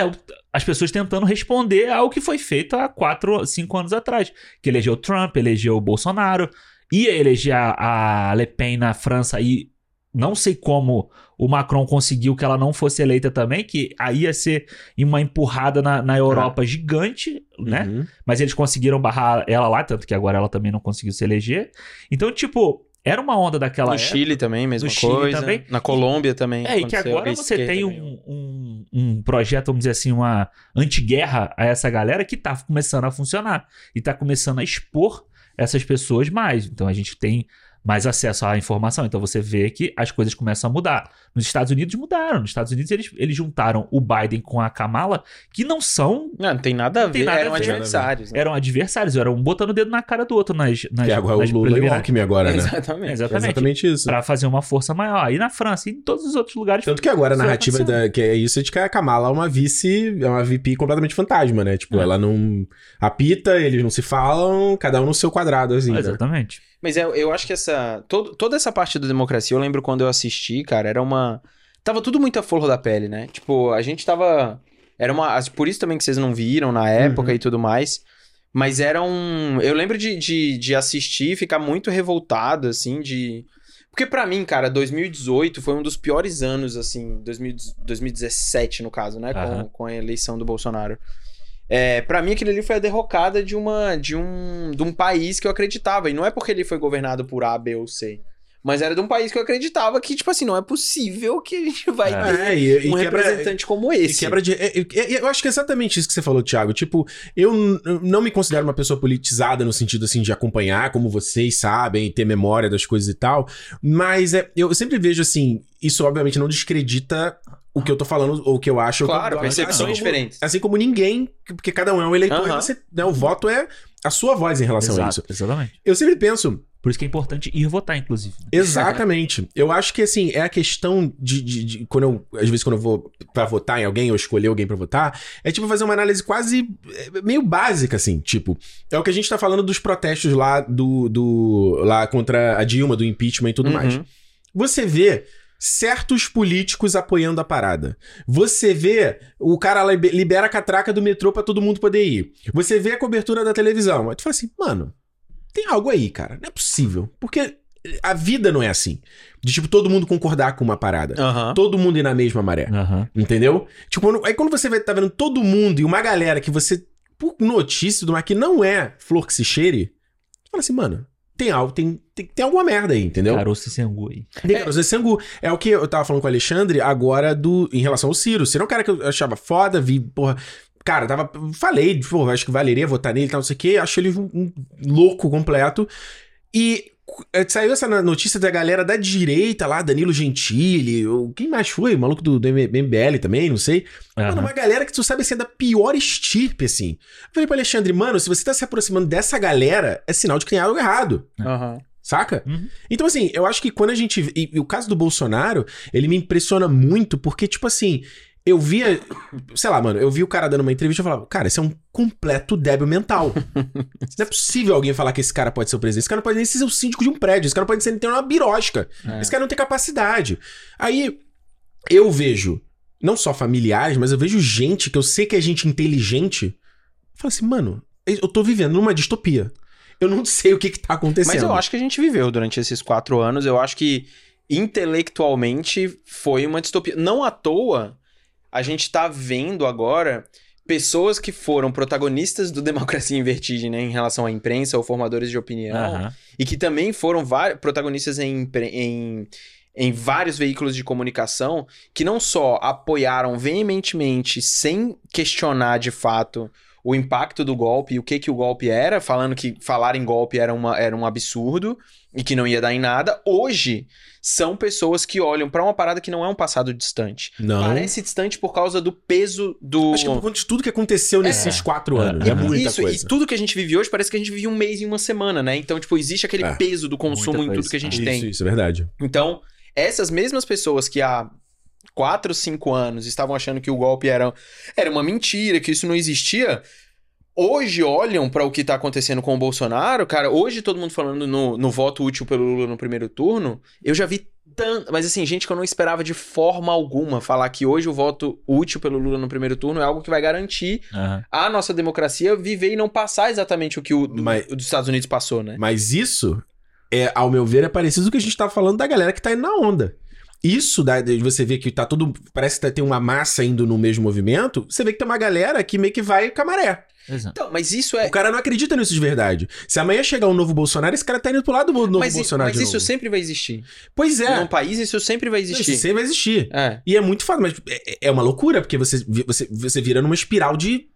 as pessoas tentando responder ao que foi feito há quatro, cinco anos atrás. Que elegeu Trump, elegeu o Bolsonaro, ia eleger a, a Le Pen na França e não sei como o Macron conseguiu que ela não fosse eleita também, que aí ia ser uma empurrada na, na Europa gigante, né? Uhum. Mas eles conseguiram barrar ela lá, tanto que agora ela também não conseguiu se eleger. Então, tipo, era uma onda daquela No época. Chile também, mesma No Chile coisa. também. Na Colômbia também. É, e que agora você tem um, um, um projeto, vamos dizer assim, uma antiguerra a essa galera que tá começando a funcionar. E tá começando a expor essas pessoas mais. Então a gente tem mais acesso à informação. Então você vê que as coisas começam a mudar. Nos Estados Unidos mudaram. Nos Estados Unidos eles, eles juntaram o Biden com a Kamala, que não são. Não, não tem nada a ver, nada eram a ver. adversários. né? Eram adversários, eram um botando o dedo na cara do outro nas, nas, Que agora nas é o Lula e o. Alckmin agora, né? Exatamente. É, É exatamente. exatamente isso. Pra fazer uma força maior. E na França e em todos os outros lugares. Tanto que agora a narrativa da, que é isso é de que a Kamala é uma vice, é uma VP completamente fantasma, né? Tipo, É. ela não apita, eles não se falam, cada um no seu quadrado, assim. né? Mas eu, eu acho que essa. todo- toda essa parte da democracia, eu lembro quando eu assisti, cara, era uma. Tava tudo muito a flor da pele, né? Tipo, a gente tava. Era uma. Por isso também que vocês não viram na época Uhum. e tudo mais. Mas era um. Eu lembro de, de, de assistir e ficar muito revoltado, assim, de. Porque pra mim, cara, 2018 foi um dos piores anos, assim, 2000 2017 no caso, né? Com, Aham. com a eleição do Bolsonaro. É, para mim aquilo ali foi a derrocada de uma de um, de um país que eu acreditava. E não é porque ele foi governado por A, B ou C. Mas era de um país que eu acreditava que, tipo assim, não é possível que a gente vai É. ter É, e, e um quebra- representante como E esse. quebra de. é, eu acho que é exatamente isso que você falou, Thiago. Tipo, eu não me considero uma pessoa politizada no sentido assim de acompanhar, como vocês sabem, ter memória das coisas e tal. Mas é, eu sempre vejo assim, isso obviamente não descredita o que eu tô falando, ou o que eu acho. ou Claro, o que eu- percepções assim como- diferentes. Assim como ninguém, porque cada um é um eleitor, você, né, o voto é a sua voz em relação a Exato, isso. exatamente. Eu sempre penso, Por isso que é importante ir votar, inclusive. Exatamente. Eu acho que, assim, é a questão de, de- de- Quando eu. Às vezes, quando eu vou pra votar em alguém ou escolher alguém pra votar, é tipo fazer uma análise quase. é, meio básica, assim. Tipo, é o que a gente tá falando dos protestos lá do. do lá contra a Dilma, do impeachment e tudo mais. Uhum. Você vê certos políticos apoiando a parada. Você vê o cara libe- libera a catraca do metrô pra todo mundo poder ir. Você vê a cobertura da televisão. Aí tu fala assim, mano, tem algo aí, cara. Não é possível. Porque a vida não é assim. De tipo, todo mundo concordar com uma parada. Aham. Todo mundo ir na mesma maré. Aham. Entendeu? Tipo, quando- aí quando você vai tá vendo todo mundo e uma galera que você, por notícia do mar, que não é flor que se cheire, fala assim, mano, tem algo, tem, tem, tem alguma merda aí, entendeu? Caroço e Sengu aí. Tem caroço de Sangu. É o que eu tava falando com o Alexandre agora do, em relação ao Ciro. O Ciro é um cara que eu achava foda, vi, porra. Cara, tava. Falei, porra, acho que valeria votar nele e tal, não sei o quê. Acho ele um, um louco completo. E saiu essa notícia da galera da direita lá, Danilo Gentili. ou Quem mais foi? O maluco do, do MBL também, não sei. Mano, Aham. uma galera que tu sabe assim, é da pior estirpe, assim. Eu falei pro Alexandre, mano, se você tá se aproximando dessa galera, é sinal de que tem algo errado. Aham. Saca? Uhum. Então, assim, eu acho que quando a gente. E, e o caso do Bolsonaro, ele me impressiona muito, porque, tipo assim, eu via. Sei lá, mano, eu vi o cara dando uma entrevista e eu falava, cara, esse é um completo débil mental. não é possível alguém falar que esse cara pode ser o presidente. Esse cara não pode nem ser o síndico de um prédio. Esse cara não pode ser ter uma birosca. É. Esse cara não tem capacidade. Aí, eu vejo, não só familiares, mas eu vejo gente que eu sei que é gente inteligente falo assim, mano, eu tô vivendo numa distopia. Eu não sei o que que tá acontecendo. Mas eu acho que a gente viveu durante esses quatro anos. Eu acho que intelectualmente foi uma distopia. Não à toa, a gente tá vendo agora pessoas que foram protagonistas do Democracia em Vertigem, né, em relação à imprensa ou formadores de opinião, Aham. e que também foram protagonistas em, em, em vários veículos de comunicação, que não só apoiaram veementemente, sem questionar de fato o impacto do golpe e o que, que o golpe era, falando que falar em golpe era, uma, era um absurdo e que não ia dar em nada, hoje são pessoas que olham pra uma parada que não é um passado distante. Não. Parece distante por causa do peso do. Acho que por conta de tudo que aconteceu nesses quatro É. anos. É, É. muita Isso, coisa. e tudo que a gente vive hoje parece que a gente vive um mês e uma semana, né? Então, tipo, existe aquele É. peso do consumo Muita em tudo coisa. que a gente isso, tem. isso é verdade. Então, essas mesmas pessoas que há 4, 5 anos estavam achando que o golpe era, era uma mentira, que isso não existia, hoje olham pra o que tá acontecendo com o Bolsonaro, cara, hoje todo mundo falando no, no voto útil pelo Lula no primeiro turno, eu já vi tanto, mas assim, gente que eu não esperava de forma alguma falar que hoje o voto útil pelo Lula no primeiro turno é algo que vai garantir Aham. a nossa democracia viver e não passar exatamente o que o, do- Mas- o dos Estados Unidos passou, né? Mas isso, é, ao meu ver, é parecido com o que a gente tá falando da galera que tá indo na onda. Isso, da, de você ver que tá tudo. Parece que tá- tem uma massa indo no mesmo movimento. Você vê que tem uma galera que meio que vai com a maré. Exato. Então, mas isso é. O cara não acredita nisso de verdade. Se amanhã chegar um novo Bolsonaro, esse cara tá indo pro lado do novo Mas, Bolsonaro. mas de isso novo. sempre vai existir. Pois é. Num país, isso sempre vai existir. Isso sempre vai existir. É. E é muito fácil, mas é, é uma loucura, porque você, você, você vira numa espiral de.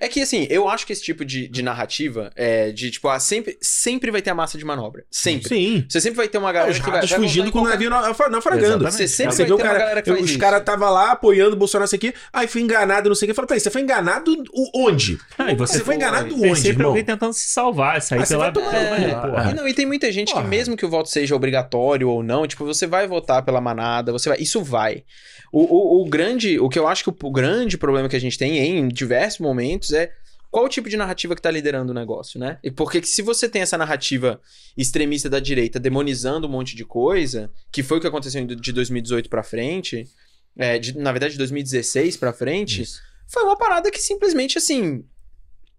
É que, assim, eu acho que esse tipo de, de narrativa é de, tipo, ah, sempre, sempre vai ter a massa de manobra. Sempre. Sim. Você sempre vai ter uma galera Os que vai, fugindo com o navio na- naufragando. Você sempre Você vai vê o ter uma cara, galera que faz os isso. caras tava lá apoiando o Bolsonaro, não sei o quê. Aí foi enganado, não sei o quê. Fala, peraí, você foi enganado o- onde? Ah, você, Você foi enganado Tem onde, sempre irmão? alguém tentando se salvar, sair Ah, você pela... vai tomar É, porra. E, não, e tem muita gente Porra. que, mesmo que o voto seja obrigatório ou não, tipo, você vai votar pela manada, você vai. Isso vai. O, o, o grande. O que eu acho que o, o grande problema que a gente tem em diversos momentos é qual o tipo de narrativa que tá liderando o negócio, né? E porque que se você tem essa narrativa extremista da direita demonizando um monte de coisa, que foi o que aconteceu de 2018 pra frente, é, de- na verdade, de 2016 pra frente, Isso. foi uma parada que simplesmente, assim,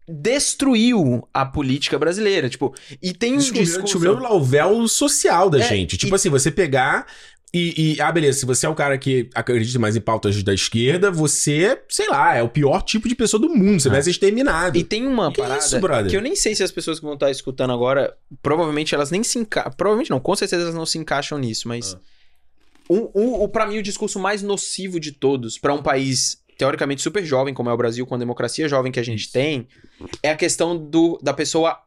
destruiu a política brasileira. Tipo, e tem um discurso... descobriu lá o véu social da É, gente. Tipo e- assim, você pegar e, e- Ah, beleza, se você é o cara que acredita mais em pautas da esquerda, você, sei lá, é o pior tipo de pessoa do mundo. Você Ah. vai ser exterminado. E tem uma Que parada isso, que eu nem sei se as pessoas que vão estar escutando agora, provavelmente elas nem se encaixam. Provavelmente não, com certeza elas não se encaixam nisso, mas. Ah. Um, um, o, pra mim, o discurso mais nocivo de todos, pra um país teoricamente super jovem, como é o Brasil, com a democracia jovem que a gente tem, é a questão do, da pessoa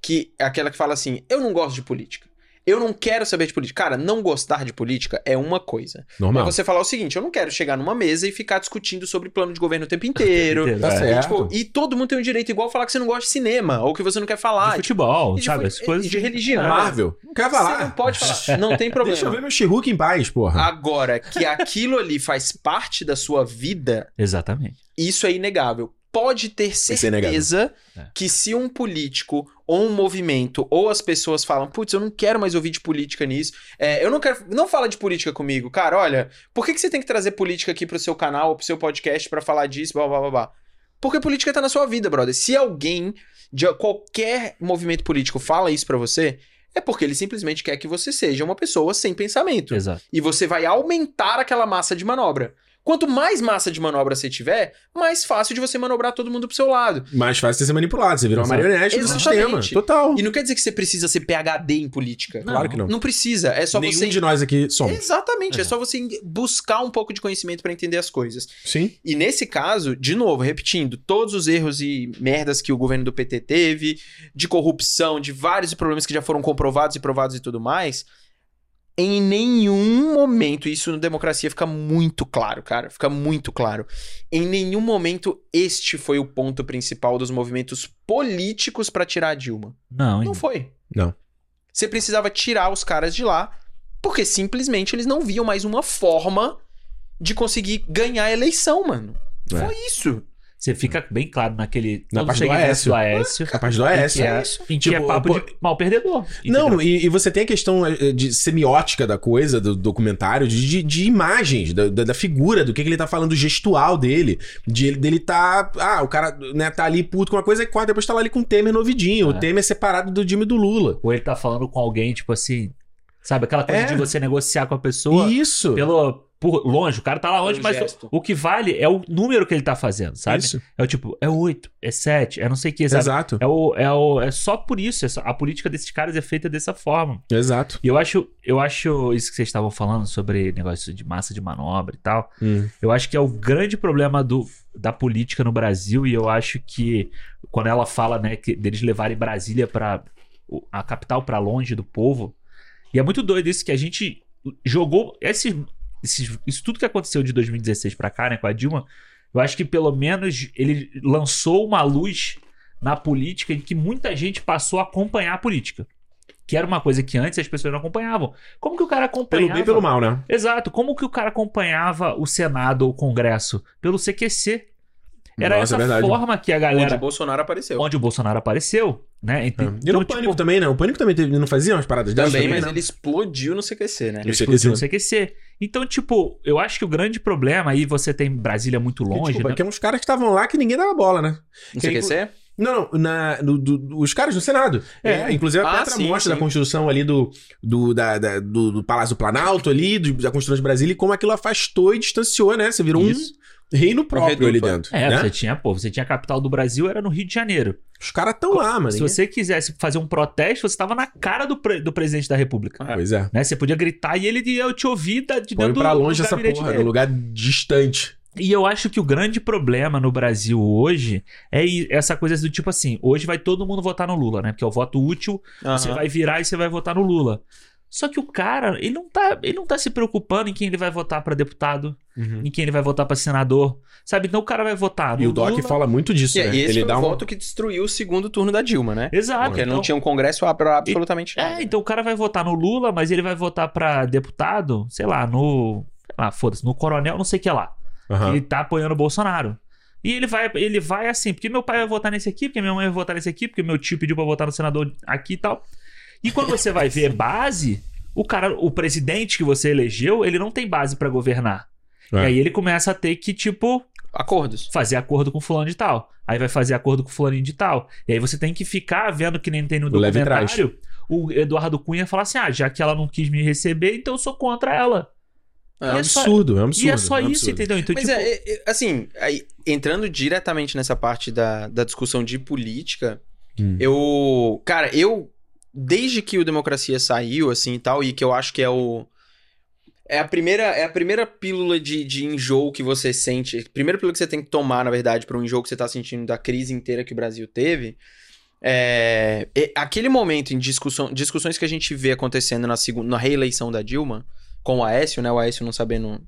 que é aquela que fala assim: eu não gosto de política. Eu não quero saber de política. Cara, não gostar de política é uma coisa. Normal. É você falar o seguinte: eu não quero chegar numa mesa e ficar discutindo sobre plano de governo o tempo inteiro. Tá certo. E, tipo, e todo mundo tem o direito igual falar que você não gosta de cinema, ou que você não quer falar. De futebol, e de sabe? As coisas... de religião. É. Marvel. Não quer falar. Você não pode falar. Não tem problema. Deixa eu ver meu She-Hulk em paz, porra. Agora, que aquilo ali faz parte da sua vida, Exatamente. isso é inegável. Pode ter certeza É. que se um político ou um movimento ou as pessoas falam, putz, eu não quero mais ouvir de política nisso, é, eu não quero, não fala de política comigo, cara, olha, por que, que você tem que trazer política aqui pro seu canal ou pro seu podcast pra falar disso, blá blá blá blá? Porque política tá na sua vida, brother. Se alguém de qualquer movimento político fala isso pra você, é porque ele simplesmente quer que você seja uma pessoa sem pensamento. Exato. E você vai aumentar aquela massa de manobra. Quanto mais massa de manobra você tiver, mais fácil de você manobrar todo mundo pro seu lado. Mais fácil de ser manipulado. Você vira uma marionete do sistema. Total. E não quer dizer que você precisa ser PhD em política. Claro que não. Não precisa. É só Nenhum você. de nós aqui somos. Exatamente. É Exato. só você buscar um pouco de conhecimento pra entender as coisas. Sim. E nesse caso, de novo, repetindo, todos os erros e merdas que o governo do PT teve, de corrupção, de vários problemas que já foram comprovados e provados e tudo mais, em nenhum momento, isso na democracia fica muito claro, cara, fica muito claro. Em nenhum momento este foi o ponto principal dos movimentos políticos pra tirar a Dilma. Não, Não foi. Não. Você precisava tirar os caras de lá, porque simplesmente eles não viam mais uma forma de conseguir ganhar a eleição, mano. É. Foi isso. Você fica bem claro naquele. Na parte do Aécio. do Aécio. A parte do Aécio. que é, em que é Tipo, papo pô- de mal perdedor. Não, e, e você tem a questão eh, de semiótica da coisa, do documentário, de, de, de imagens, da, da, figura, do que, que ele tá falando, do gestual dele, de ele, dele tá. Ah, o cara né, tá ali puto com uma coisa e corta, depois tá lá ali com o Temer no ouvidinho. O É. Temer é separado do time do Lula. Ou ele tá falando com alguém, tipo assim. Sabe, aquela coisa É. de você negociar com a pessoa Isso. pelo. Por longe, o cara tá lá longe, Pelo mas gesto. o, que vale é o número que ele tá fazendo, sabe? Isso. É o tipo, é 8, é 7, é não sei o que, sabe? Exato. É, o, é, o, é só por isso. é só- a política desses caras é feita dessa forma. Exato. E eu acho, eu acho isso que vocês estavam falando sobre negócio de massa de manobra e tal. Hum. Eu acho que é o grande problema do, da política no Brasil. E eu acho que quando ela fala, né, que, deles levarem Brasília para a capital para longe do povo. E é muito doido isso que a gente jogou esse, isso tudo que aconteceu de 2016 pra cá, né, com a Dilma. Eu acho que pelo menos ele lançou uma luz na política em que muita gente passou a acompanhar a política. Que era uma coisa que antes as pessoas não acompanhavam. Como que o cara Pelo acompanhava? bem e pelo mal, né? Exato. Como que o cara acompanhava o Senado ou o Congresso? Pelo CQC. Era Nossa, é essa verdade. forma que a Onde galera. o Bolsonaro apareceu. Onde o Bolsonaro apareceu, né? Então, É. E no tipo, Pânico também, né? O Pânico também teve- não fazia umas paradas dessas Também, mas né? ele explodiu no CQC, né? Ele explodiu no CQC. Então, tipo, eu acho que o grande problema aí você tem Brasília muito Porque, longe, desculpa, né? que é uns caras que estavam lá que ninguém dava bola, né? No Que aí- CQC? Não, não, na, no- do- os caras do Senado. É. É, inclusive a Ah, Petra sim, mostra sim. da construção ali do, do, da, da- do, do Palácio do Planalto ali, do- da construção de Brasília, e como aquilo afastou e distanciou, né? Você virou Isso. um reino próprio reduto, ali dentro. É, né? você tinha, pô, você tinha a capital do Brasil, era no Rio de Janeiro. Os caras estão lá, mano. Se você quisesse fazer um protesto, você estava na cara do, pre- do presidente da República. Pois é. Né? Você podia gritar e ele ia te ouvir da- de Põe dentro pra longe do essa porra, dele. num lugar distante. E eu acho que o grande problema no Brasil hoje é essa coisa do tipo assim: hoje vai todo mundo votar no Lula, né? Porque é o voto útil, você vai virar e você vai votar no Lula. Só que o cara, ele não tá, ele não tá se preocupando em quem ele vai votar pra deputado, em quem ele vai votar pra senador. Sabe? Então o cara vai votar no E o Doc Lula. fala muito disso, E, né? e esse Ele foi dá um. voto que destruiu o segundo turno da Dilma, né? Exato. Porque então- não tinha um congresso absolutamente nada. É, então o cara vai votar no Lula, mas ele vai votar pra deputado, sei lá, no. Sei lá, foda-se, no coronel, não sei o que lá. Aham. Ele tá apoiando o Bolsonaro. E ele vai, ele vai assim, porque meu pai vai votar nesse aqui, porque minha mãe vai votar nesse aqui, porque meu tio pediu pra votar no senador aqui e tal. E quando você vai ver base, o cara, o presidente que você elegeu, ele não tem base pra governar. É. E aí ele começa a ter que, tipo, Acordos. fazer acordo com fulano de tal. Aí vai fazer acordo com fulaninho de tal. E aí você tem que ficar vendo que nem tem no documentário. O Eduardo Cunha fala assim: ah, já que ela não quis me receber, então eu sou contra ela. É um é só- absurdo, é um absurdo. e é só é um isso, absurdo. entendeu? Então, Mas tipo, é, é, é, assim, aí, entrando diretamente nessa parte da, da discussão de política, Hum. eu. Cara, eu. Desde que o Democracia saiu, assim e tal, e que eu acho que é o. É a primeira, é a primeira pílula de, de enjoo que você sente. Primeira pílula que você tem que tomar, na verdade, para um enjoo que você tá sentindo da crise inteira que o Brasil teve. É, é aquele momento em discussão, discussões que a gente vê acontecendo na, segunda, na reeleição da Dilma, com o Aécio, né? O Aécio não sabendo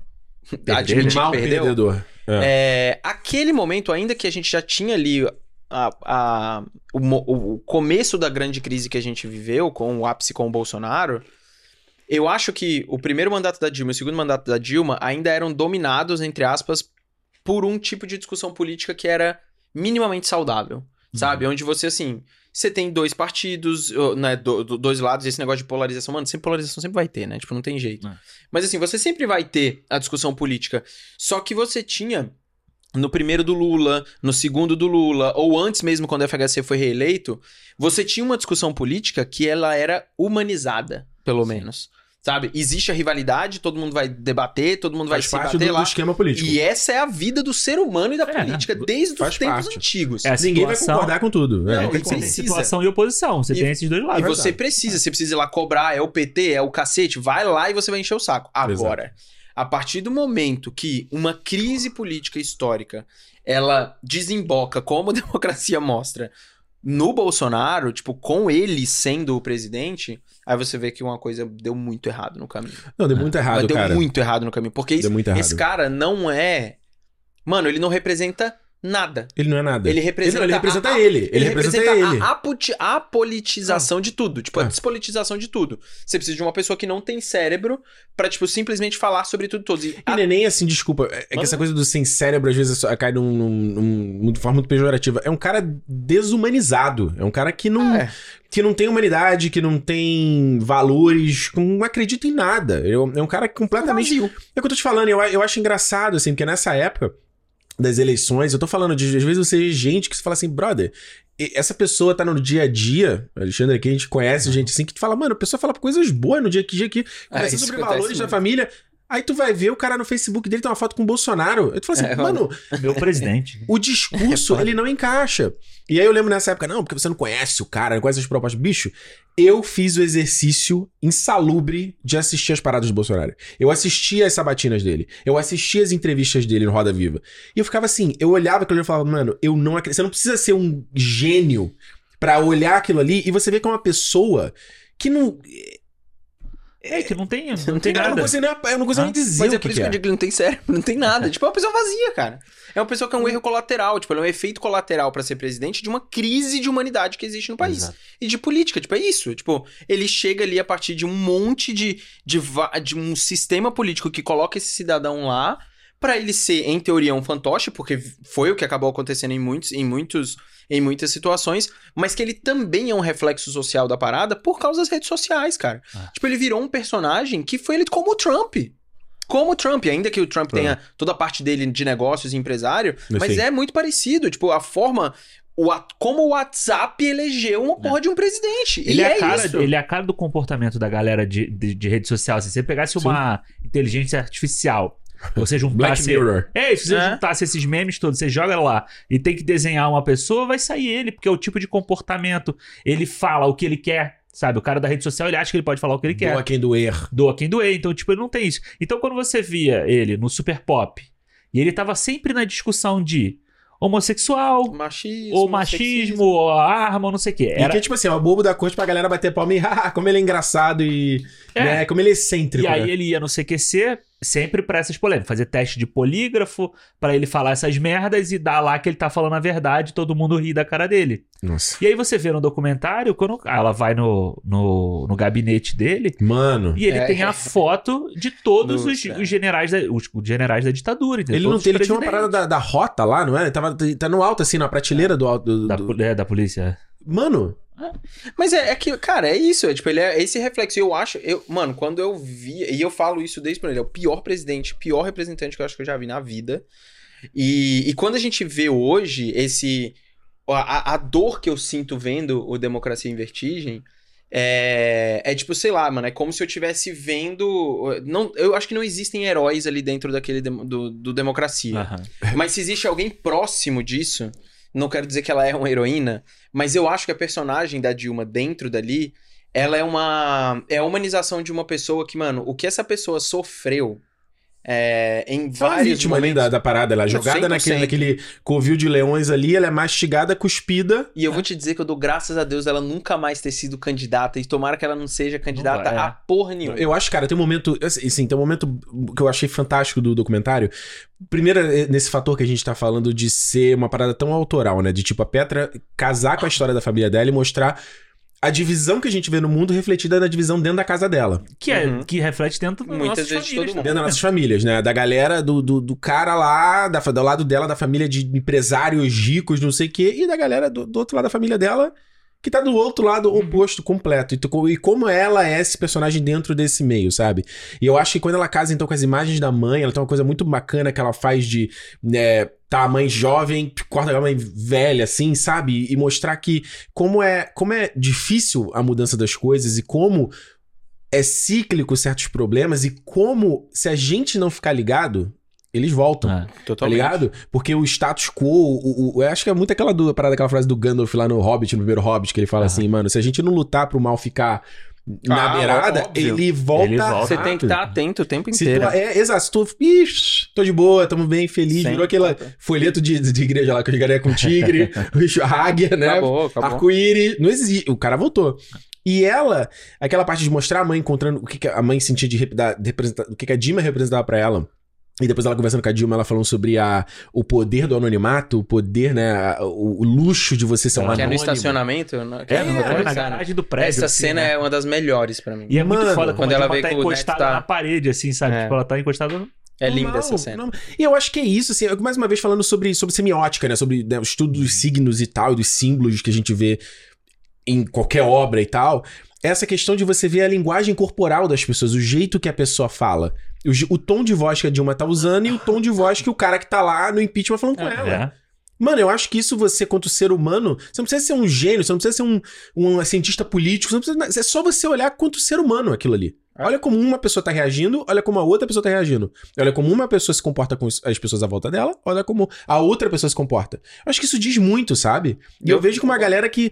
admitir que Mal perdeu. perdedor. É. É, aquele momento, ainda que a gente já tinha ali a- a- o, o começo da grande crise que a gente viveu, com o ápice com o Bolsonaro, eu acho que o primeiro mandato da Dilma e o segundo mandato da Dilma ainda eram dominados, entre aspas, por um tipo de discussão política que era minimamente saudável, sabe? Onde você, assim, você tem dois partidos, né, do- do- dois lados, esse negócio de polarização, mano, sempre polarização sempre vai ter, né? Tipo, não tem jeito. É. Mas assim, você sempre vai ter a discussão política, só que você tinha no primeiro do Lula, no segundo do Lula, ou antes mesmo quando o FHC foi reeleito, você tinha uma discussão política que ela era humanizada, pelo menos. Sabe? Existe a rivalidade, todo mundo vai debater, todo mundo vai Faz se parte bater do, lá. do esquema político. E essa é a vida do ser humano e da É, política né? desde os tempos parte. antigos. É, Ninguém vai situação- concordar com tudo. É, Não, não tem situação e oposição. Você E- tem esses dois lados. E você precisa, você precisa ir lá cobrar, é o PT, é o cacete, vai lá e você vai encher o saco. Agora, a partir do momento que uma crise política histórica ela desemboca, como a democracia mostra, no Bolsonaro, tipo, com ele sendo o presidente, aí você vê que uma coisa deu muito errado no caminho. Não, deu muito errado, Mas deu cara. muito errado no caminho, porque esse cara não é. Mano, ele não representa nada. Ele não é nada. Ele representa, ele, ele representa a, ele. Ele, representa, ele. a, a politização de tudo. Tipo, a Ah. despolitização de tudo. Você precisa de uma pessoa que não tem cérebro pra, tipo, simplesmente falar sobre tudo todos. E a- não é nem assim, desculpa. É é que essa coisa do sem cérebro às vezes cai num, num, num, de forma muito pejorativa. É um cara desumanizado. É um cara que não, É. que não tem humanidade, que não tem valores, não acredita em nada. É um é um cara completamente. É o que eu tô te falando, eu, eu acho engraçado, assim, porque nessa época das eleições, eu tô falando de, às vezes, você vê gente que você fala assim, brother, essa pessoa tá no dia a dia, Alexandre, aqui a gente conhece gente assim, que tu fala, mano, a pessoa fala coisas boas no dia que dia aqui, conversa É, sobre valores da família. Aí tu vai ver o cara no Facebook dele tem uma foto com o Bolsonaro. Aí tu fala assim, É, mano, Meu presidente. o discurso, ele não encaixa. E aí eu lembro nessa época, não, porque você não conhece o cara, não conhece as propostas. Bicho, eu fiz o exercício insalubre de assistir as paradas do Bolsonaro. Eu assistia as sabatinas dele. Eu assistia as entrevistas dele no Roda Viva. E eu ficava assim, eu olhava aquilo e eu falava, mano, eu não acredito. Você não precisa ser um gênio pra olhar aquilo ali e você vê que é uma pessoa que não. É, que não tem, não tem Eu não nada. consigo nem, eu não consigo Ah, nem dizer Mas é que, por isso que que eu é. digo que ele não tem cérebro, não tem nada. tipo, é uma pessoa vazia, cara. É uma pessoa que é um erro colateral, tipo, ele é um efeito colateral pra ser presidente de uma crise de humanidade que existe no país. Exato. E de política, tipo, é isso. Tipo, ele chega ali a partir de um monte de, de, de um sistema político que coloca esse cidadão lá pra ele ser, em teoria, um fantoche, porque foi o que acabou acontecendo em muitos, em muitos, em muitas situações, mas que ele também é um reflexo social da parada por causa das redes sociais, cara. Ah. Tipo, ele virou um personagem que foi ele como o Trump. Como o Trump, ainda que o Trump tenha toda a parte dele de negócios e empresário, mas Sim. é muito parecido. Tipo, a forma. O, como o WhatsApp elegeu uma porra de um presidente. Ele e é, é, a cara, isso. ele é a cara do comportamento da galera de, de, de rede social. Se você pegasse uma inteligência artificial, você Black juntasse. Mirror. É, se você É. juntasse esses memes todos, você joga lá e tem que desenhar uma pessoa, vai sair ele, porque é o tipo de comportamento. Ele fala o que ele quer, sabe? O cara da rede social, ele acha que ele pode falar o que ele quer. Doa quem doer. Doa quem doer. Então, tipo, ele não tem isso. Então, quando você via ele no Super Pop, e ele tava sempre na discussão de homossexual, Machismo. ou machismo, ou arma, ou não sei o quê. E Era... que, tipo assim, é o bobo da corte pra galera bater palma e, como ele é engraçado e. É. Né, como ele é excêntrico. E aí né? ele ia no CQC sempre pra essas polêmicas, fazer teste de polígrafo pra ele falar essas merdas e dar lá que ele tá falando a verdade, todo mundo ri da cara dele. Nossa. E aí você vê no documentário, quando ela vai no, no, no gabinete dele, Mano. e ele É. tem a foto de todos os, Nossa. os generais da, os, os generais da ditadura, entendeu? Ele, não, ele tinha uma parada da, da rota lá, não é? Ele tava tá no alto, assim, na prateleira do alto. do- da, do- pol- é, da polícia. Mano, Mas é, é que, cara, é isso. É, tipo, ele é esse reflexo. Eu acho. Eu, mano, quando eu vi. E eu falo isso desde quando ele é o pior presidente, pior representante que eu acho que eu já vi na vida. E, e quando a gente vê hoje esse. A, a dor que eu sinto vendo o Democracia em Vertigem. É, é tipo, sei lá, mano, é como se eu estivesse vendo. Não, eu acho que não existem heróis ali dentro daquele do, do Democracia. Aham. Mas se existe alguém próximo disso, não quero dizer que ela é uma heroína, mas eu acho que a personagem da Dilma dentro dali, ela é uma. É a humanização de uma pessoa que, mano, o que essa pessoa sofreu é, em uma vários vítima ali momentos. da, da parada. Ela é jogada 100%. naquele, naquele covil de leões ali, ela é mastigada, cuspida. E eu vou te dizer que eu dou graças a Deus ela nunca mais ter sido candidata e tomara que ela não seja candidata vai, é. a porra nenhuma. Eu acho, cara, tem um momento. Assim, sim, tem um momento que eu achei fantástico do documentário. Primeiro, eh, nesse fator que a gente tá falando de ser uma parada tão autoral, né? De tipo, a Petra casar com a história da família dela e mostrar a divisão que a gente vê no mundo refletida na divisão dentro da casa dela. Que, é, Uhum. que reflete dentro das Muitas nossas vezes famílias todo mundo. Dentro das nossas famílias, né? Da galera, do, do, do cara lá, da, do lado dela, da família de empresários ricos, não sei o quê, e da galera do, do outro lado da família dela, que tá do outro lado oposto completo. E, tu- e como ela é esse personagem dentro desse meio, sabe? E eu acho que quando ela casa, então, com as imagens da mãe, ela tem uma coisa muito bacana que ela faz de. né, tá a mãe jovem, corta a mãe velha, assim, sabe? E mostrar que como é, como é difícil a mudança das coisas e como é cíclico certos problemas e como, se a gente não ficar ligado, eles voltam. Ah. Tá ligado? Porque o status quo, o, o- eu acho que é muito aquela do, parada, aquela frase do Gandalf lá no Hobbit, no primeiro Hobbit, que ele fala Aham. assim, mano, se a gente não lutar pro mal ficar na Ah, beirada, óbvio. ele volta. Ele volta. Você tem que estar atento o tempo Se inteiro. tu, é, exato, se tu, ixi, tô de boa, tamo bem, feliz, virou aquela folheto de, de igreja lá, que eu jogaria com tigre, águia, né? Arco-íris, não existe, o cara voltou. E ela, aquela parte de mostrar a mãe encontrando o que, que a mãe sentia de, de representar, o que, que a Dima representava pra ela. E depois ela conversando com a Dilma, ela falando sobre a, o poder do anonimato, o poder, né? O, o luxo de você ser um Que Que é no anônimo. estacionamento. né? Que É, no na, roteiro, na garagem do prédio. Essa assim, cena né? é uma das melhores pra mim. E é muito Mano, foda como quando a ela Dilma vê tá encostada tá- na parede, assim, sabe? É. Tipo, ela tá encostada. É linda Normal, essa cena. normal. E eu acho que é isso, assim, mais uma vez falando sobre, sobre semiótica, né? Sobre né, o estudo dos signos e tal, dos símbolos que a gente vê em qualquer obra e tal. Essa questão de você ver a linguagem corporal das pessoas, o jeito que a pessoa fala. O, o tom de voz que a Dilma tá usando e o tom de voz que o cara que tá lá no impeachment falando com ela. É. Mano, eu acho que isso você, quanto ser humano, você não precisa ser um gênio, você não precisa ser um, um cientista político, você não precisa, é só você olhar quanto ser humano aquilo ali. É. Olha como uma pessoa tá reagindo, olha como a outra pessoa tá reagindo. Olha como uma pessoa se comporta com as pessoas à volta dela, olha como a outra pessoa se comporta. Eu acho que isso diz muito, sabe? E eu, Eu- vejo com uma galera que.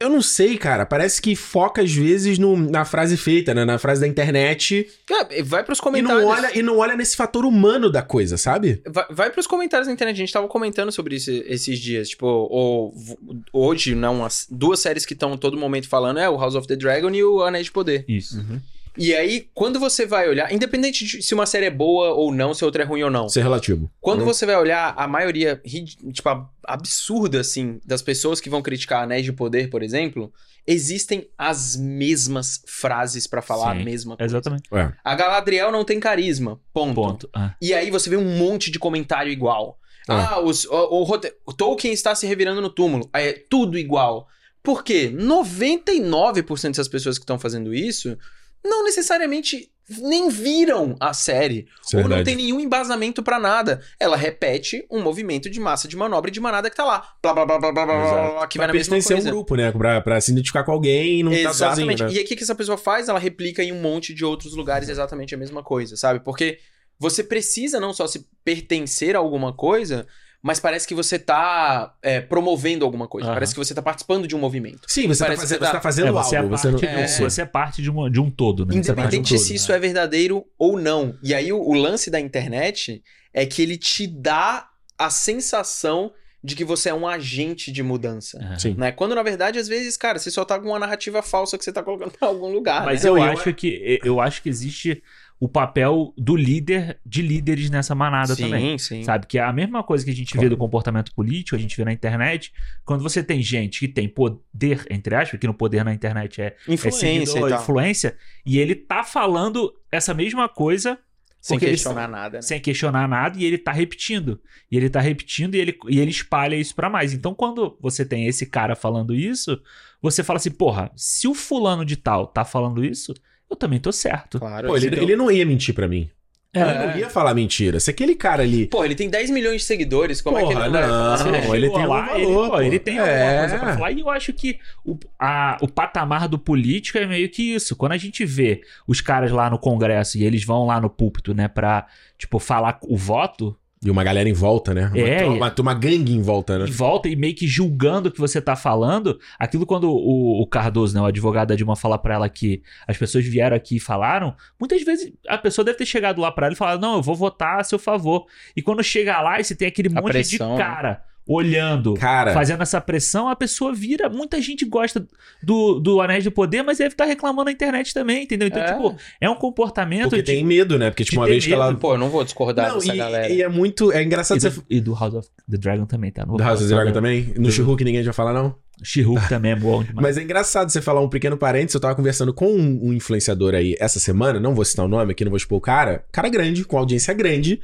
Eu não sei, cara. Parece que foca às vezes no- na frase feita, né? Na frase da internet. É, vai pros E comentários. não, olha, e não olha nesse fator humano da coisa, sabe? Vai, vai pros comentários na internet. A gente tava comentando sobre isso esses dias. Tipo, o, hoje, não, as duas séries que estão todo momento falando é o House of the Dragon e o Anéis de Poder. Isso. E aí, quando você vai olhar, independente de se uma série é boa ou não, se outra é ruim ou não, Ser relativo. quando Hum. você vai olhar a maioria, tipo, a- absurda, assim, das pessoas que vão criticar Anéis de Poder, por exemplo, existem as mesmas frases pra falar Sim, a mesma coisa. Exatamente. É. A Galadriel não tem carisma. Ponto. Ponto. Ah. E aí você vê um monte de comentário igual. Ah. Ah, os- o, o o Tolkien está se revirando no túmulo. É tudo igual. Por quê? 99% dessas pessoas que estão fazendo isso não necessariamente nem viram a série. Isso é ou não verdade. tem nenhum embasamento pra nada. Ela repete um movimento de massa de manobra e de manada que tá lá. Blá blá blá blá blá blá, blá, que vai pra na mesma pertencer a um coisa. grupo, né? Pra, pra se identificar com alguém e não tá sozinho, Exatamente. né? E aí, o que, que essa pessoa faz? Ela replica em um monte de outros lugares exatamente a mesma coisa, sabe? Porque você precisa não só se pertencer a alguma coisa, mas parece que você tá é, promovendo alguma coisa. Aham. Parece que você tá participando de um movimento. Sim, você tá, Parece que fazendo, você você tá- tá fazendo É, você, é algo. parte, Você não... é. você é parte de, uma, de um todo, né? É um Independente todo, se né? isso é verdadeiro ou não. E aí, o, o lance da internet é que ele te dá a sensação de que você é um agente de mudança. É. Sim. Né? Quando, na verdade, às vezes, cara, você só tá com uma narrativa falsa que você tá colocando pra algum lugar. Mas né? eu, eu- acho que eu acho que existe o papel do líder de líderes nessa manada sim, também. sim. Sabe? Que é a mesma coisa que a gente vê Claro. do comportamento político, a gente vê na internet. Quando você tem gente que tem poder, entre aspas, que no poder na internet é, é Influência seguidor, e influência, e ele tá falando essa mesma coisa Sem porque ele- questionar nada, né? sem questionar nada e ele tá repetindo. E ele tá repetindo e ele, e ele espalha isso pra mais. Então, quando você tem esse cara falando isso, você fala assim, porra, se o fulano de tal tá falando isso, eu também tô certo. Claro. Pô, ele, então- ele não ia mentir pra mim. É. Ele não ia falar mentira. Se aquele cara ali. Pô, ele tem 10 milhões de seguidores, como é que Porra, ele não vai não. falar? Você ele tem lá, valor, ele, pô, pô. ele tem É. alguma coisa pra falar. E eu acho que o, a- o patamar do político é meio que isso. Quando a gente vê os caras lá no Congresso e eles vão lá no púlpito, né, pra, tipo, falar o voto, E uma galera em volta, né? Uma, É, uma, e- uma, uma gangue em volta, né? e volta e meio que julgando o que você tá falando, aquilo quando o, o Cardoso, né, o advogado da Dilma, fala pra ela que as pessoas vieram aqui e falaram, muitas vezes a pessoa deve ter chegado lá pra ela e falado, não, eu vou votar a seu favor. E quando chega lá e você tem aquele A monte pressão, de né? Olhando, Cara, fazendo essa pressão, a pessoa vira. Muita gente gosta do, do Anéis do Poder, mas deve estar reclamando na internet também, entendeu? Então, É. tipo, é um comportamento porque de- tem medo, né? Porque, tipo, de uma vez que ela. medo, Pô, não vou discordar Não, dessa e, galera. e é muito. É engraçado E você. do, e do House of the Dragon também, tá? Do House of the Dragon também? No do- She-Hulk ninguém já fala, não? She-Hulk também é bom demais. Mas é engraçado você falar um pequeno parênteses. Eu tava conversando com um, um influenciador aí essa semana, não vou citar o nome aqui, não vou expor o cara. Cara grande, com audiência grande.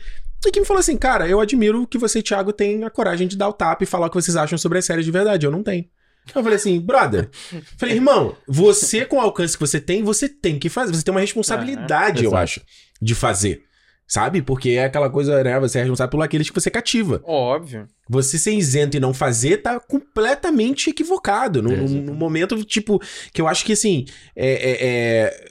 E que me falou assim: Cara, eu admiro que você, Thiago, tem a coragem de dar o tapa e falar o que vocês acham sobre as séries de verdade. Eu não tenho. Eu falei assim, brother. Falei, irmão, você com o alcance que você tem, você tem que fazer. Você tem uma responsabilidade, eu exato. acho, de fazer. Sabe? Porque é aquela coisa, né? Você é responsável por aqueles que você cativa. Óbvio. Você ser isento e não fazer tá completamente equivocado. Num, É, num momento, tipo, que eu acho que assim. É, é, é,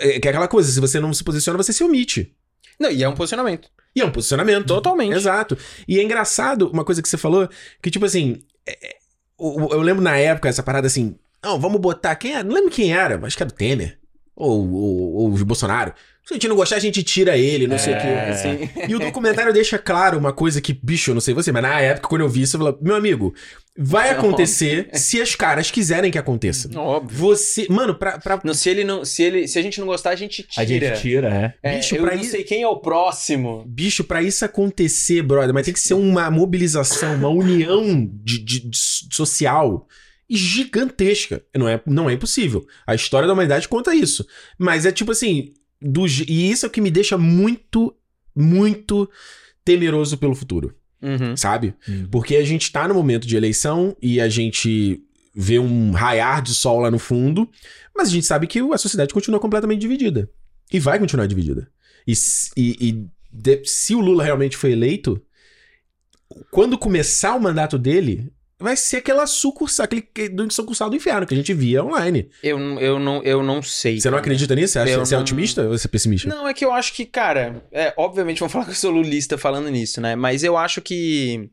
é é aquela coisa, se você não se posiciona, você se omite. Não, e é um posicionamento. E é um posicionamento. Totalmente. Exato. E é engraçado uma coisa que você falou, que tipo assim. é- é, eu lembro na época essa parada assim. Não, vamos botar. Quem era? Não lembro quem era, acho que era o Temer. Ou, ou, ou o Bolsonaro. Se a gente não gostar, a gente tira ele, não sei o quê. É. Assim. E o documentário deixa claro uma coisa que, bicho, eu não sei você, mas na época, quando eu vi isso, eu falei, meu amigo, vai Não. acontecer se as caras quiserem que aconteça. Óbvio. Você. Mano, pra. pra Não, se ele não, se ele, se a gente não gostar, a gente tira. A gente tira, é. É, Bicho, eu pra não ir- sei quem é o próximo. Bicho, pra isso acontecer, brother, mas tem que ser uma mobilização, uma união de, de- de social gigantesca. Não é, não é impossível. A história da humanidade conta isso. Mas é tipo assim, do, e isso é o que me deixa muito, muito temeroso pelo futuro, Uhum. sabe? Porque a gente tá no momento de eleição e a gente vê um raiar de sol lá no fundo, mas a gente sabe que a sociedade continua completamente dividida. E vai continuar dividida. E, e- e de- se o Lula realmente foi eleito, quando começar o mandato dele, vai ser aquela sucursal, aquele sucursal do inferno que a gente via online. Eu, eu, não, eu não sei. Você não acredita nisso? Você, acha, Eu você é não- otimista ou você é pessimista? Não, é que eu acho que, cara, é, obviamente vão falar que eu sou lulista falando nisso, né? Mas eu acho que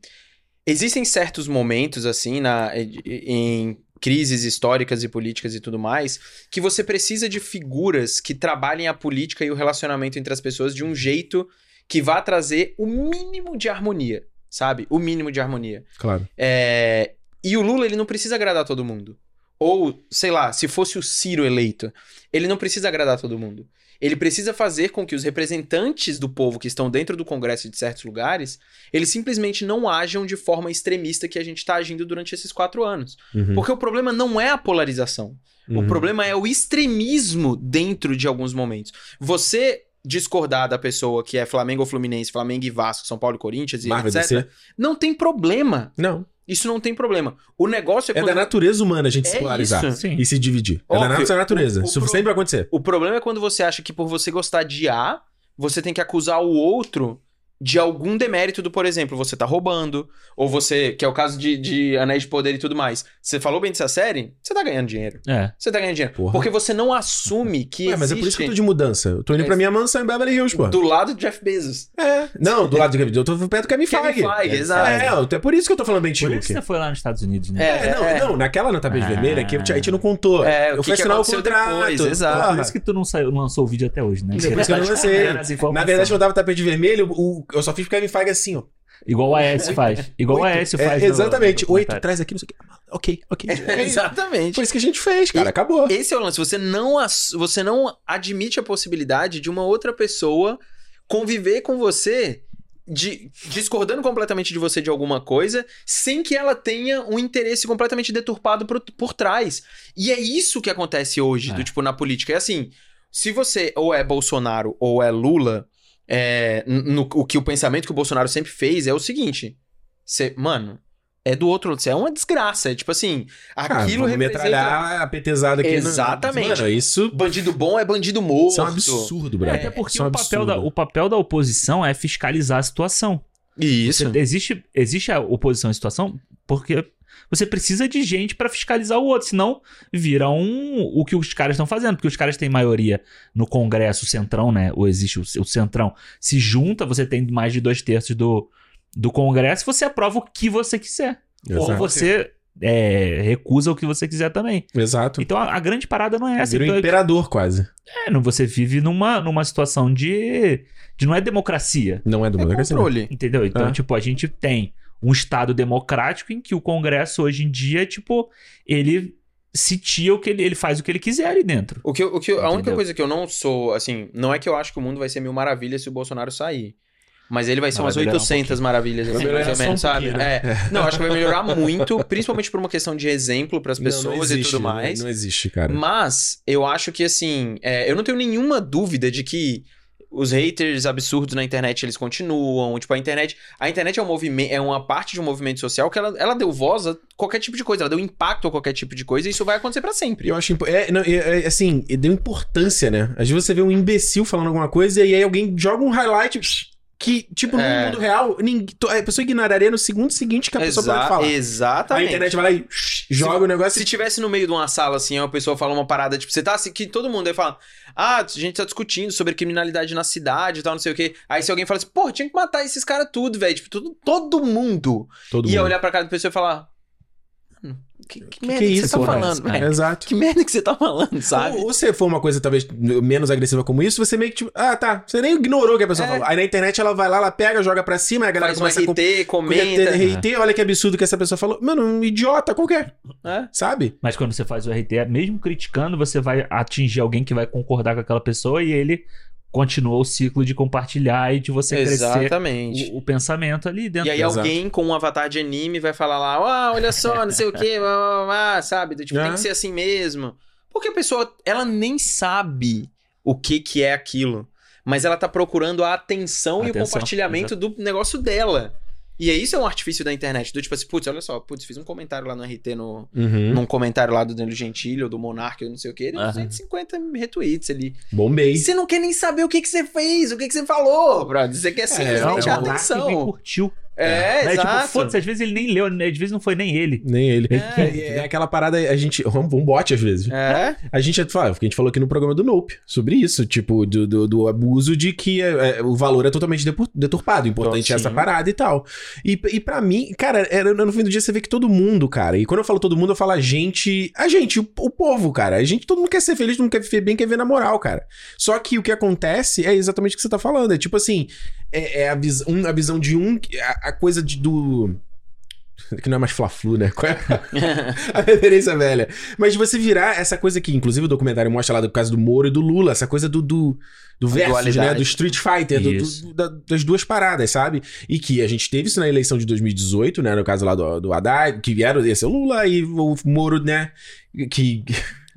existem certos momentos, assim, na, em crises históricas e políticas e tudo mais, que você precisa de figuras que trabalhem a política e o relacionamento entre as pessoas de um jeito que vá trazer o mínimo de harmonia, sabe? O mínimo de harmonia. Claro. É, E o Lula, ele não precisa agradar todo mundo. Ou, sei lá, se fosse o Ciro eleito, ele não precisa agradar todo mundo. Ele precisa fazer com que os representantes do povo que estão dentro do Congresso de certos lugares, eles simplesmente não ajam de forma extremista que a gente está agindo durante esses quatro anos. Uhum. Porque o problema não é a polarização. O Uhum. problema é o extremismo dentro de alguns momentos. Você discordar da pessoa que é Flamengo ou Fluminense, Flamengo e Vasco, São Paulo e Corinthians e Marvel etc. DC? Não tem problema. Não. Isso não tem problema. O negócio é É quando... da natureza humana a gente se É polarizar. isso. Sim. E se dividir. é da Óbvio. nossa natureza. O- o Isso pro- sempre vai acontecer. O problema é quando você acha que por você gostar de A, você tem que acusar o outro de algum demérito do, por exemplo, você tá roubando, ou você, que é o caso de, de Anéis de Poder e tudo mais. Você falou bem dessa série, você tá ganhando dinheiro. É. Você tá ganhando dinheiro. Porra. Porque você não assume que Ué, mas é por isso existe que eu tô de mudança. Eu tô indo pra minha mansão em Beverly Hills, pô. do lado de Jeff Bezos. É. Não, do lado de Eu tô perto do Kevin Kevin Feige. Feige, É, exato. É, é por isso que eu tô falando bem de Por isso você foi lá nos Estados Unidos, né? É, É, não, é. não, naquela na tapete Ah. vermelha que a gente não contou. É, o eu que fui que assinar o contrato. depois, exato. Por isso que tu não, saiu, não lançou o vídeo até hoje, né? Isso que eu não lancei. Na verdade, quando tava tapete vermelho, o, eu só fiz pro Kevin Feige assim, ó. Igual o AS faz. Igual o Oito. AS É, faz. no- exatamente. no Oito, traz aqui, não sei o que. Ok, ok. É isso. Exatamente. Foi isso que a gente fez, cara. Acabou. Esse é o lance. Você não, você não admite a possibilidade de uma outra pessoa conviver com você de- discordando completamente de você de alguma coisa, sem que ela tenha um interesse completamente deturpado por, por trás. E é isso que acontece hoje, É. do tipo, na política. É assim, se você ou é Bolsonaro ou é Lula, é, no- o que o pensamento que o Bolsonaro sempre fez é o seguinte: você, mano, é do outro lado, você é uma desgraça. É tipo assim, Cara, aquilo vamos representa. metralhar a petezada aqui. no- Exatamente. Mano, isso, Bandido bom é bandido morto. isso é um absurdo, É, brother. até porque Isso é um o, papel da, o papel da oposição é fiscalizar a situação. Isso. Você- existe, existe a oposição à situação porque você precisa de gente pra fiscalizar o outro, senão vira um, o que os caras estão fazendo, porque os caras têm maioria no Congresso, o Centrão, né? Ou existe o, o Centrão, se junta, você tem mais de dois terços do, do Congresso, você aprova o que você quiser. Ou Exato. você é, recusa o que você quiser também. Exato. Então a, a grande parada não é essa. Vira um Então, imperador quase. é, não, você vive numa, numa situação de, de. Não é democracia. Não é É mundo. controle. Entendeu? Então, É. tipo, a gente tem um Estado democrático em que o Congresso, hoje em dia, tipo, ele sitia o que ele, ele faz o que ele quiser ali dentro. O que, o que a única coisa que eu não sou, assim, não é que eu acho que o mundo vai ser mil maravilhas se o Bolsonaro sair. Mas ele vai ser Não, umas vai melhorar um 800 maravilhas, assim, mais ou só um menos, sabe? né? É. Não, acho que vai melhorar muito, principalmente por uma questão de exemplo pras pessoas Não, não e existe, tudo mais. Não, não existe, cara. Mas eu acho que assim, é, eu não tenho nenhuma dúvida de que os haters absurdos na internet eles continuam. Tipo, a internet. A internet é um movimento, é uma parte de um movimento social que ela, ela deu voz a qualquer tipo de coisa, ela deu impacto a qualquer tipo de coisa, e isso vai acontecer pra sempre. Eu acho impo- é, não, é, é, assim, deu importância, né? Às vezes você vê um imbecil falando alguma coisa e aí alguém joga um highlight que, tipo, no É. mundo real, ninguém, a pessoa ignoraria no segundo seguinte que a pessoa pode Exa- falar. A Exatamente. internet vai lá e joga o negócio Se tivesse no meio de uma sala assim, uma pessoa fala uma parada, tipo, você tá assim, que todo mundo aí fala, ah, a gente tá discutindo sobre criminalidade na cidade e tal, não sei o quê. Aí se alguém fala assim, pô, tinha que matar esses caras tudo, velho. Tipo, tudo, todo mundo todo ia mundo. olhar pra cara da pessoa e falar, "Mano, Que, que Que merda que que, é isso, você tá falando, É. velho? Exato. Que merda que você tá falando, sabe? Ou, ou se for uma coisa talvez menos agressiva como isso, você meio que tipo, ah, tá. Você nem ignorou o que a pessoa É. falou. Aí na internet ela vai lá, ela pega, joga pra cima, aí a galera Faz um começa a com- RT, comenta. RT, olha que absurdo que essa pessoa falou. Mano, um idiota qualquer, É. sabe? Mas quando você faz o RT, mesmo criticando, você vai atingir alguém que vai concordar com aquela pessoa e ele continua o ciclo de compartilhar e de você crescer Exatamente. o, o pensamento ali dentro. E aí Exato. alguém com um avatar de anime vai falar lá, ah, olha só, não sei o que, sabe? Tipo, É. tem que ser assim mesmo. Porque a pessoa, ela nem sabe o que que é aquilo. Mas ela tá procurando a atenção, e o Atenção, compartilhamento do negócio dela. E isso é um artifício da internet. Do tipo assim, putz, olha só, putz, fiz um comentário lá no RT, no, Uhum. num comentário lá do Danilo Gentili ou do Monark ou não sei o que, deu Aham. 250 retweets ali. Bombei. Você não quer nem saber o que que você fez, o que que você falou, brother. Você quer simplesmente é a um nem atenção. curtiu. É, Né? Tipo, exato. foda-se, às vezes ele nem leu, né? às vezes não foi nem ele. Nem ele. É. É, é aquela parada, a gente. Um bote às vezes. É, A gente, fala, a gente falou aqui no programa do Nope sobre isso, tipo, do, do, do abuso de que é, é, o valor é totalmente deturpado. Importante Sim. essa parada e tal. E, e para mim, cara, era, no fim do dia você vê que todo mundo, cara. E quando eu falo todo mundo, eu falo a gente. A gente, o, o povo, cara. A gente, todo mundo quer ser feliz, todo mundo quer viver bem, quer ver na moral, cara. Só que o que acontece é exatamente o que você tá falando. É tipo assim, é, é a, vis, um, a visão de um, a, a coisa de, do. Que não é mais Fla-Flu, né? Qual é a referência velha. Mas você virar essa coisa que, inclusive, o documentário mostra lá do caso do Moro e do Lula, essa coisa do, do, do versus, dualidade. né? Do Street Fighter, do- do- da- das duas paradas, sabe? E que a gente teve isso na eleição de 2018, né? No caso lá do, do Haddad, que vieram esse o Lula e o Moro, né? Que.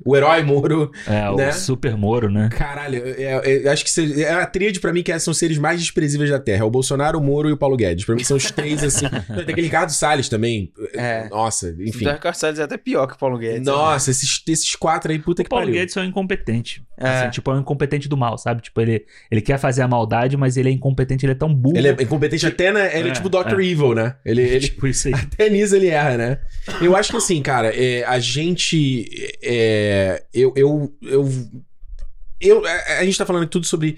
O herói Moro. É, o Né? Super Moro, né? Caralho, é, é- eu acho que cê- é a tríade pra mim que são os seres mais desprezíveis da Terra. É o Bolsonaro, o Moro e o Paulo Guedes. Pra mim são os três, assim. Tem aquele Ricardo Salles também. É. Nossa, enfim. O Ricardo Salles é até pior que o Paulo Guedes. né? Nossa, esses, esses quatro aí, puta O que Paulo pariu. Guedes é um incompetente. É. Assim, tipo, é um incompetente do mal, sabe? Tipo, ele, ele quer fazer a maldade, mas ele é incompetente, ele é tão burro. Ele é incompetente até na. Ele é, É, tipo Dr. Evil, né? Ele, ele, Tipo isso aí. até nisso ele erra, né? Eu acho que assim, cara, é, a gente. É, eu, eu, eu, eu- a, a gente tá falando tudo sobre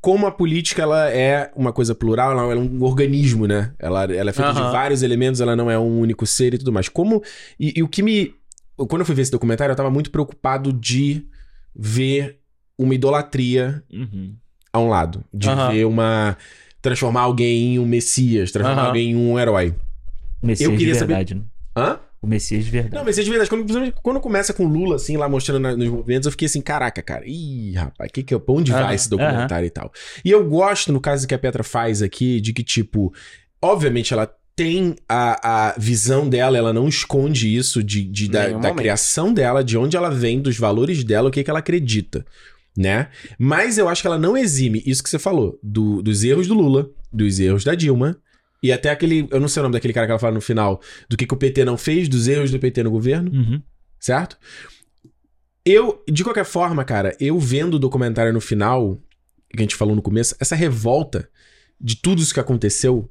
como a política ela é uma coisa plural, ela é um organismo, né? Ela, ela é feita de vários elementos, ela não é um único ser e tudo mais. Como. E, e o que me. Quando eu fui ver esse documentário, eu tava muito preocupado de ver uma idolatria Uhum. a um lado. De Aham. ver uma. Transformar alguém em um messias, transformar alguém em um herói. Messias Eu queria de saber- verdade, né? Hã? O Messias de verdade. Não, Messias de verdade. Quando, quando começa com o Lula, assim, lá mostrando na- nos movimentos, eu fiquei assim, caraca, cara. Ih, rapaz, que que, pra onde vai esse documentário e tal? E eu gosto, no caso que a Petra faz aqui, de que, tipo, obviamente ela tem a, a visão dela, ela não esconde isso de, de- da, da criação dela, de onde ela vem, dos valores dela, o que, que ela acredita, né? Mas eu acho que ela não exime isso que você falou, do- dos erros do Lula, dos erros da Dilma, e até aquele, eu não sei o nome daquele cara que ela fala no final, do que, que o PT não fez, dos erros do PT no governo, Uhum. certo? Eu, de qualquer forma, cara, eu vendo o documentário no final, que a gente falou no começo, essa revolta de tudo isso que aconteceu,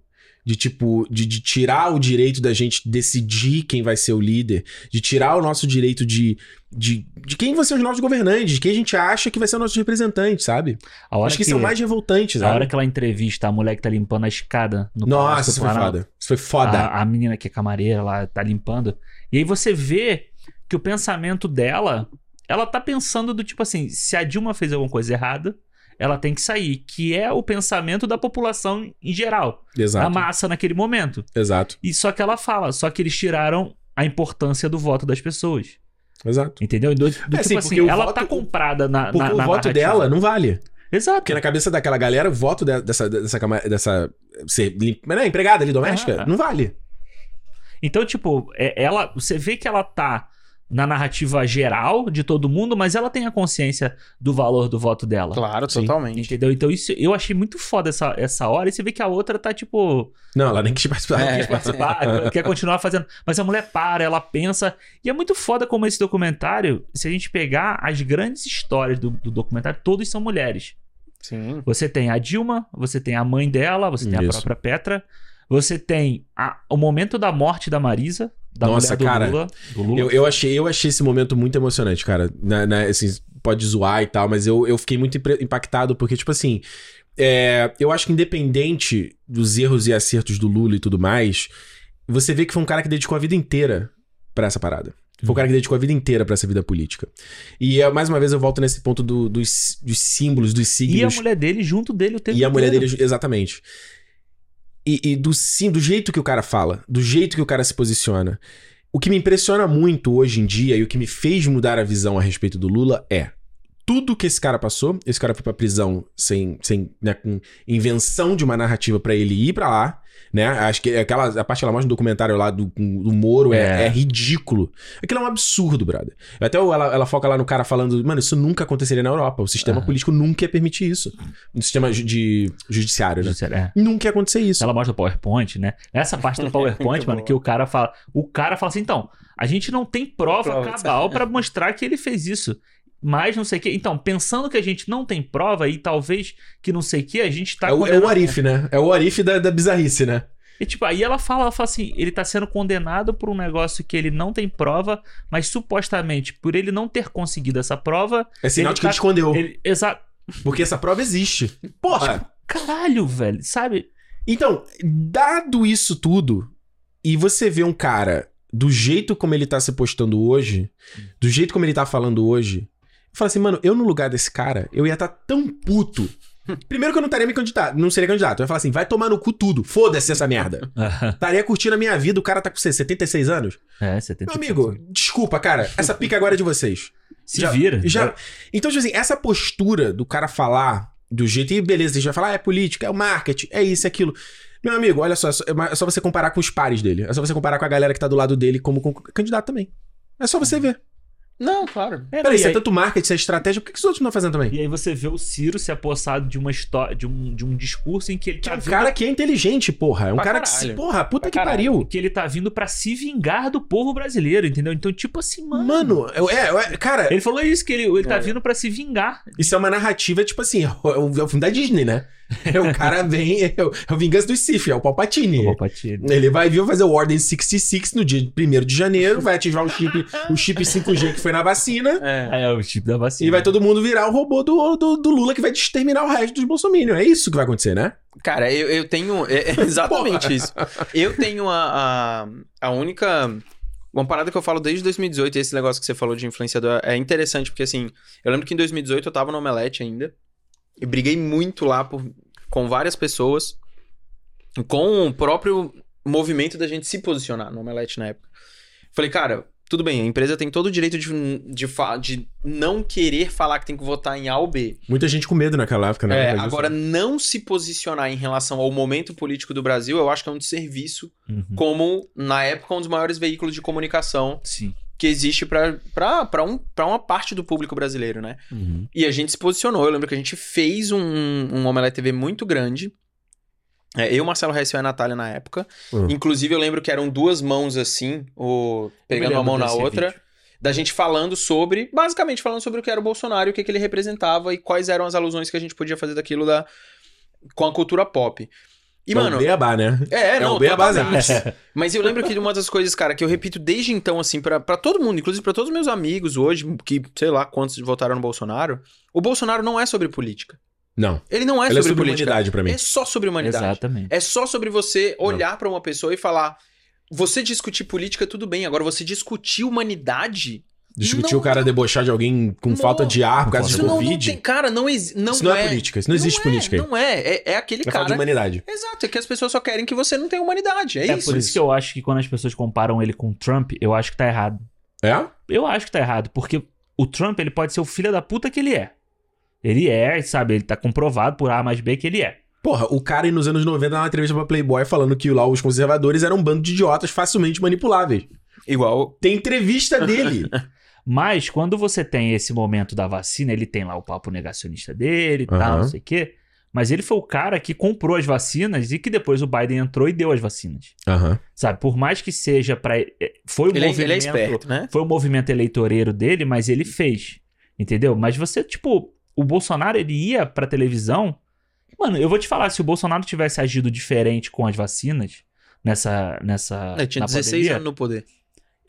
de tipo, de, de tirar o direito da gente decidir quem vai ser o líder, de tirar o nosso direito de, de, de quem vão ser os nossos governantes, de quem a gente acha que vai ser o nosso representante, sabe? A hora Acho que, são mais revoltantes, A sabe? hora que ela entrevista a mulher que tá limpando a escada no Nossa, isso foi Planalto, foda. Isso foi foda. A, a menina que é camareira lá tá limpando. E aí você vê que o pensamento dela, ela tá pensando do tipo assim, se a Dilma fez alguma coisa errada, ela tem que sair, que é o pensamento da população em geral, da Exato. massa naquele momento. Exato. E só que ela fala, só que eles tiraram a importância do voto das pessoas. Exato. Entendeu? Do, do É, tipo sim, assim, o ela voto- tá comprada na, Porque na, o na voto narrativa. dela não vale. Exato. Porque na cabeça daquela galera, o voto de- dessa, dessa, dessa ser é empregada ali, doméstica, Ah. não vale. Então, tipo, é- ela, você vê que ela tá na narrativa geral de todo mundo, mas ela tem a consciência do valor do voto dela. Claro, Sim. totalmente. Entendeu? Então, isso eu achei muito foda essa, essa hora. E você vê que a outra tá, tipo, Não, ela nem quis participar. É. Quis participar. participar, quer continuar fazendo. Mas a mulher para, ela pensa. E é muito foda como esse documentário, se a gente pegar as grandes histórias do, do documentário, todos são mulheres. Sim. Você tem a Dilma, você tem a mãe dela, você tem a Isso. própria Petra, você tem a- o momento da morte da Marisa, da Nossa, mulher do cara, Lula. do Lula. Eu, eu, achei, eu achei esse momento muito emocionante, cara. Na, na- assim, pode zoar e tal, mas eu, eu fiquei muito impactado porque, tipo assim, é, eu acho que independente dos erros e acertos do Lula e tudo mais, você vê que foi um cara que dedicou a vida inteira pra essa parada. Foi o cara que dedicou a vida inteira pra essa vida política. E é, mais uma vez eu volto nesse ponto do- dos, dos símbolos, dos signos. E a mulher dele junto dele o tempo E a mulher dele, exatamente. E, e do sim, do jeito que o cara fala, do jeito que o cara se posiciona. O que me impressiona muito hoje em dia e o que me fez mudar a visão a respeito do Lula é tudo que esse cara passou. Esse cara foi pra prisão sem, sem né, com invenção de uma narrativa pra ele ir pra lá. Né? Acho que aquela a parte que ela mostra no documentário lá do, do Moro é, É. é ridículo. Aquilo é um absurdo, brother. Até o- ela, ela foca lá no cara falando, mano, isso nunca aconteceria na Europa. O sistema Aham. político nunca ia permitir isso. No sistema ju- de judiciário, né? É. Nunca ia acontecer isso. Ela mostra o PowerPoint, né? Essa parte do PowerPoint, mano, que o cara fala. O cara fala assim, então, a gente não tem prova Prova, cabal pra mostrar que ele fez isso. Mas não sei o quê. Então, pensando que a gente não tem prova e talvez que não sei o que, a gente tá é, o, é o Arif, né? É o Arif da, da bizarrice, né? E tipo, aí ela fala, ela fala assim, ele tá sendo condenado por um negócio que ele não tem prova, mas supostamente por ele não ter conseguido essa prova, É sinal de que ele tá- escondeu. ele exato, Porque essa prova existe. Porra! caralho, velho, sabe? Então, dado isso tudo, e você vê um cara do jeito como ele tá se postando hoje, do jeito como ele tá falando hoje, fala assim, mano, eu no lugar desse cara, eu ia estar tão puto. Primeiro que eu não estaria me candidato, não seria candidato. Eu ia falar assim, vai tomar no cu tudo, foda-se essa merda. Estaria curtindo a minha vida, o cara tá com você, 76 anos. é, 70 Meu amigo, desculpa, cara, essa pica agora é de vocês. se já- vira. Já... Então, tipo assim, essa postura do cara falar do jeito. E beleza, a gente vai falar, ah, é política, é o marketing, é isso, é aquilo. Meu amigo, olha só, é só- é só você comparar com os pares dele. É só você comparar com a galera que tá do lado dele como com- candidato também. É só você ver. Não, claro. É, Peraí, se é tanto marketing, se é estratégia, por que, que os outros não estão fazendo também? E aí você vê o Ciro se apossado de uma história, de um, de um discurso em que ele Que tá é um vindo- cara que é inteligente, porra. É um Pra cara que. caralho. se- Porra, puta Pra que caralho. pariu. que ele tá vindo pra se vingar do povo brasileiro, entendeu? Então, tipo assim, mano. Mano, é, é, cara, Ele falou isso, que ele, ele tá É. vindo pra se vingar. isso é uma narrativa, tipo assim, é o, é o filme da Disney, né? É o cara vem, é o, é o Vingança dos Sith, é o Palpatine. Palpatine. Ele vai vir fazer o Ordem 66 no dia 1 de janeiro, vai ativar o chip, o chip 5G que foi na vacina, É. É, o chip da vacina. e vai todo mundo virar o robô do, do, do Lula que vai exterminar o resto dos bolsominions. É isso que vai acontecer, né? Cara, eu, eu tenho. É, é exatamente isso. Eu tenho a, a, a única. Uma parada que eu falo desde 2018, esse negócio que você falou de influenciador, é interessante, porque assim, eu lembro que em 2018 eu tava no Omelete ainda, e briguei muito lá por, com várias pessoas, com o próprio movimento da gente se posicionar no Omelete na época. Falei, cara, tudo bem, a empresa tem todo o direito de, de, de não querer falar que tem que votar em A ou B. Muita gente com medo naquela época, né? É, agora, não se posicionar em relação ao momento político do Brasil, eu acho que é um desserviço, Uhum. como, na época, um dos maiores veículos de comunicação Sim. Que existe pra um, pra uma parte do público brasileiro, né? Uhum. E a gente se posicionou. Eu lembro que a gente fez um, um Omelete TV muito grande. É, eu, Marcelo Reis e a Natália na época. Uhum. Inclusive, eu lembro que eram duas mãos assim, o... pegando uma mão na outra. vídeo. Da gente falando sobre, basicamente falando sobre o que era o Bolsonaro, o que, que ele representava e quais eram as alusões que a gente podia fazer daquilo da, com a cultura pop. E, é mano, o beabá, né? é, é não, o beabá, né? Mas eu lembro que uma das coisas, cara, que eu repito desde então, assim, pra pra todo mundo, inclusive pra todos os meus amigos hoje, que sei lá quantos votaram no Bolsonaro, o Bolsonaro não é sobre política. Não. Ele não é Ele é sobre, sobre política. humanidade pra mim. É só sobre humanidade. Exatamente. É só sobre você olhar pra uma pessoa e falar. Você discutir política, tudo bem. Agora, você discutir humanidade. Discutir Não- o cara debochar de alguém com Não. falta de ar por causa Isso de não, não Covid. tem. Cara, não, exi- não isso não é, é política. Isso não existe é, política aí. Não é. É, é aquele É falta de cara. humanidade. Exato, é que as pessoas só querem que você não tenha humanidade. É, É isso. por isso que eu acho que quando as pessoas comparam ele com o Trump, eu acho que tá errado. É? Eu acho que tá errado, porque o Trump, ele pode ser o filho da puta que ele é. Ele é, sabe? Ele tá comprovado por A mais B que ele é. Porra, o cara aí nos anos 90 dá uma entrevista pra Playboy falando que lá os conservadores eram um bando de idiotas facilmente manipuláveis. Igual. Tem entrevista dele. Mas quando você tem esse momento da vacina, ele tem lá o papo negacionista dele e tal, Aham. não sei o quê. Mas ele foi o cara que comprou as vacinas e que depois o Biden entrou e deu as vacinas. Aham. Sabe? Por mais que seja para foi o Ele, é- movimento, ele é esperto, né? foi o movimento eleitoreiro dele, mas ele fez. Entendeu? Mas você, tipo, o Bolsonaro, ele ia pra televisão. Mano, eu vou te falar, se o Bolsonaro tivesse agido diferente com as vacinas nessa. nessa Ele tinha na 16 pandemia, anos no poder.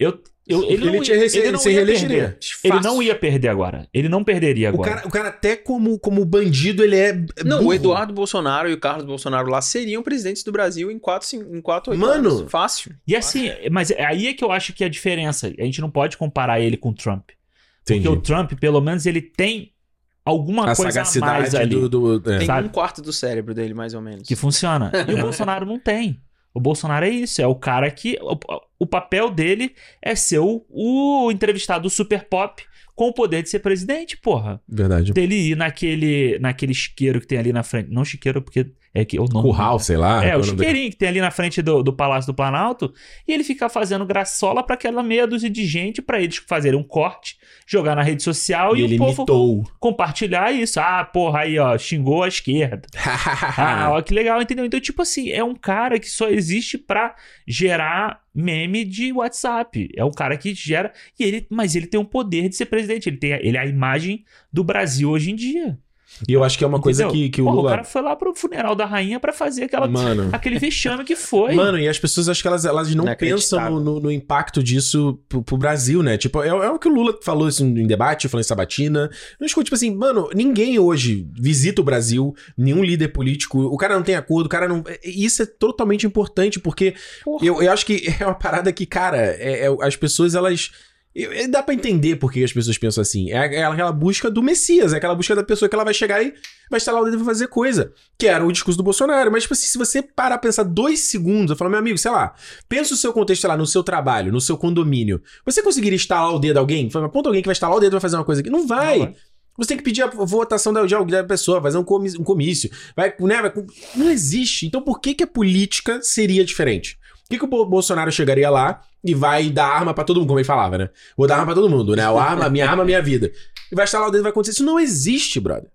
Eu, eu, ele, Ele não, tinha ia- rece- ele não ia perder. Ele não ia perder agora. Ele não perderia O agora. cara, o cara até como, como bandido, ele é. é Não, o burro. Eduardo Bolsonaro e o Carlos Bolsonaro lá seriam presidentes do Brasil em 4, cinco- em quatro oito Mano. anos. Fácil. E assim, mas aí é que eu acho que é a diferença. A gente não pode comparar ele com o Trump. Entendi. Porque o Trump, pelo menos, ele tem alguma A coisa a mais sagacidade ali do. do é. Tem Sabe? um quarto do cérebro dele, mais ou menos. que funciona. E o Bolsonaro não tem. O Bolsonaro é isso, é o cara que. O, o papel dele é ser o, o entrevistado super pop com o poder de ser presidente, porra. Verdade. Dele ir naquele, naquele chiqueiro que tem ali na frente. Não chiqueiro, porque é que o nome. Curral, sei lá. É, o dele? chiqueirinho que tem ali na frente do, do Palácio do Planalto. E ele fica fazendo graçola pra aquela meia dúzia de gente, pra eles fazerem um corte, jogar na rede social e, E o povo imitou. compartilhar isso. Ah, porra, aí, ó, xingou a esquerda. Ah, ó, que legal, entendeu? Então, tipo assim, é um cara que só existe pra gerar meme de WhatsApp. É um cara que gera. E ele, mas ele tem o poder de ser presidente. Ele tem a- ele é a imagem do Brasil hoje em dia. E eu acho que é uma coisa que, que o Porra, Lula. O cara foi lá pro funeral da rainha pra fazer aquela, Mano. aquele vexame que foi. Mano, e as pessoas acho que elas, elas não pensam Inacreditável. no, no- no impacto disso pro, pro Brasil, né? Tipo, é, é o que o Lula falou isso em debate, falou em sabatina. Acho que, tipo assim, mano, ninguém hoje visita o Brasil, nenhum líder político, o cara não tem acordo, o cara não. é- Isso é totalmente importante, porque Porra. eu, eu acho que é uma parada que, cara, é- é- as pessoas, elas. É- dá pra entender por que as pessoas pensam assim. É, é aquela busca do Messias, é aquela busca da pessoa que ela vai chegar e vai instalar o dedo e vai fazer coisa. Que era o discurso do Bolsonaro. Mas, tipo assim, se você parar pra pensar dois segundos, eu falo, meu amigo, sei lá, pensa o seu contexto, sei lá, no seu trabalho, no seu condomínio. Você conseguiria instalar o dedo a alguém? Fala, Aponta alguém que vai instalar o dedo e vai fazer uma coisa aqui. Não vai. Não. Você tem que pedir a votação da, de da pessoa, fazer um comício. Um comício vai, né, vai- não existe. Então por que, que a política seria diferente? Por que, que o Bo- Bolsonaro chegaria lá e vai dar arma pra todo mundo, como ele falava, né? Vou dar arma pra todo mundo, né? O arma, minha arma, minha vida. E vai instalar o dedo e vai acontecer. Isso não existe, brother.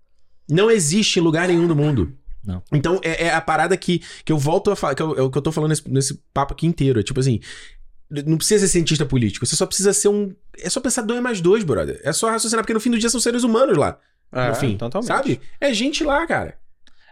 Não existe em lugar nenhum do mundo. Não. Então, é, é a parada que, que eu volto a falar, que eu- é o que eu tô falando nesse, nesse papo aqui inteiro. É tipo assim, não precisa ser cientista político, você só precisa ser um. É só pensar dois mais dois, brother. É só raciocinar, porque no fim do dia são seres humanos lá. É, no fim. totalmente. Sabe? É gente lá, cara.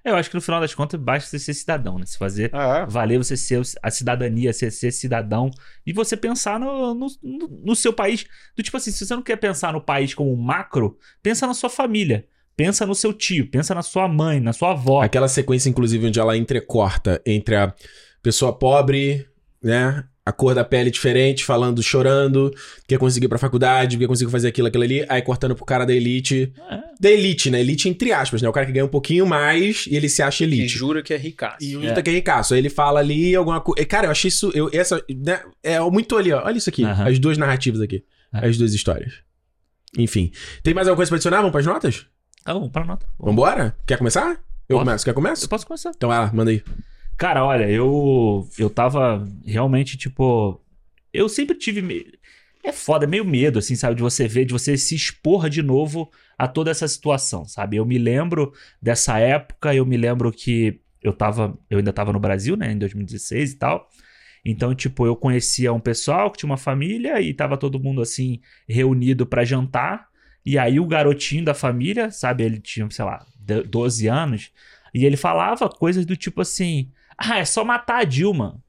Eu acho que no final das contas basta você ser cidadão, né? Se fazer É. valer você ser a cidadania, ser, ser cidadão e você pensar no, no, no- seu país. Do tipo assim, se você não quer pensar no país como macro, pensa na sua família. Pensa no seu tio, pensa na sua mãe, na sua avó. Aquela sequência, inclusive, onde ela entrecorta entre a pessoa pobre, né? A cor da pele diferente, falando, chorando, quer conseguir ir pra faculdade, quer conseguir fazer aquilo, aquilo ali, aí cortando pro cara da elite. É. Da elite, né? Elite entre aspas, né? O cara que ganha um pouquinho mais e ele se acha E elite. jura que é ricaço. E o Ita que é ricaço. Aí ele fala ali alguma coisa. Cara, eu achei isso. Eu, essa, né, é muito ali, ó. Olha isso aqui. As duas narrativas aqui. É. As duas histórias. Enfim. Tem mais alguma coisa pra adicionar? Vamos pras notas? Ah, vamos pra nota. Vambora? Quer começar? Eu Posso. começo. Quer começar? Eu posso começar. Então vai lá, manda aí. Cara, olha, eu eu tava realmente tipo, eu sempre tive me- é foda, meio medo assim, sabe, de você ver, de você se expor de novo a toda essa situação, sabe? Eu me lembro dessa época, eu me lembro que eu tava, eu ainda tava no Brasil, né, em 2016 e tal. Então, tipo, eu conhecia um pessoal que tinha uma família e tava todo mundo assim reunido pra jantar. E aí o garotinho da família, sabe, ele tinha, sei lá, de- 12 anos, e ele falava coisas do tipo assim: "Ah, é só matar a Dilma".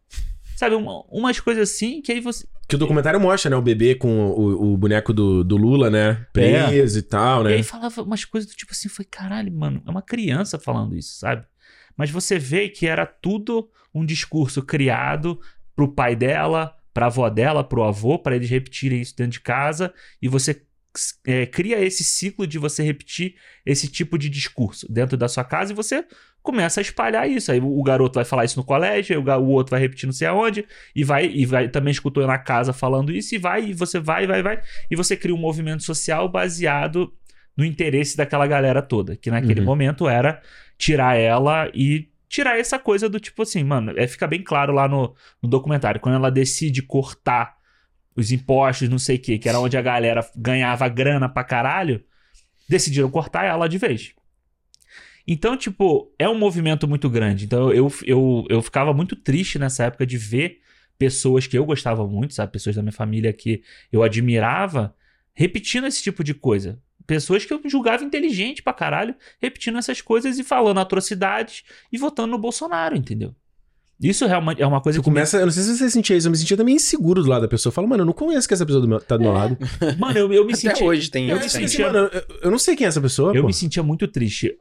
Sabe, uma- umas coisas assim que aí você Que o documentário mostra, né? O bebê com o, o boneco do, do Lula, né? Preso e tal, E né? aí falava umas coisas do tipo assim, foi caralho, mano, é uma criança falando isso, sabe? Mas você vê que era tudo um discurso criado pro pai dela, pra avó dela, pro avô, pra eles repetirem isso dentro de casa, e você é, cria esse ciclo de você repetir esse tipo de discurso dentro da sua casa e você começa a espalhar isso. Aí o garoto vai falar isso no colégio, o, outro vai repetir não sei aonde, e vai, e vai também escutou eu na casa falando isso, e vai, e você vai, vai, vai, e você cria um movimento social baseado no interesse daquela galera toda, que naquele Uhum. momento era tirar ela e tirar essa coisa do tipo assim, mano, é, fica bem claro lá no, no documentário, quando ela decide cortar os impostos, não sei o que, que era onde a galera ganhava grana pra caralho, decidiram cortar ela de vez. Então, tipo, é um movimento muito grande. Então, eu, eu, eu ficava muito triste nessa época de ver pessoas que eu gostava muito, sabe? Pessoas da minha família que eu admirava, repetindo esse tipo de coisa. Pessoas que eu julgava inteligente pra caralho, repetindo essas coisas e falando atrocidades e votando no Bolsonaro, entendeu? Isso realmente é uma coisa Você que. me- começa, eu não sei se você sentia isso, eu me sentia também inseguro do lado da pessoa. Eu falo, mano, eu não conheço que essa pessoa do meu- tá do meu lado. Mano, eu, eu me Até senti. hoje tem eu isso. me tem. senti- Assim, mano, eu, eu não sei quem é essa pessoa, Eu pô. me sentia muito triste.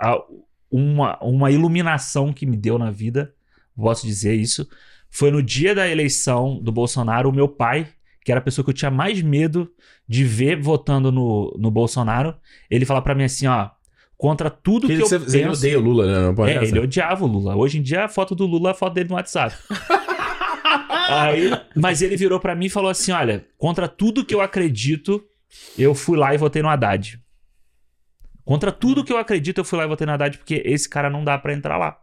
Uma, uma iluminação que me deu na vida, posso dizer isso, foi no dia da eleição do Bolsonaro, o meu pai, que era a pessoa que eu tinha mais medo de ver votando no, no Bolsonaro, ele fala pra mim assim, ó, contra tudo Porque que eu você, penso... odeia o Lula, né? Não pode É, ele odiava o Lula. Hoje em dia a foto do Lula é a foto dele no WhatsApp. Aí, mas ele virou pra mim e falou assim: olha, contra tudo que eu acredito, eu fui lá e votei no Haddad. Contra tudo que eu acredito, eu fui lá e votei no Haddad, porque esse cara não dá pra entrar lá.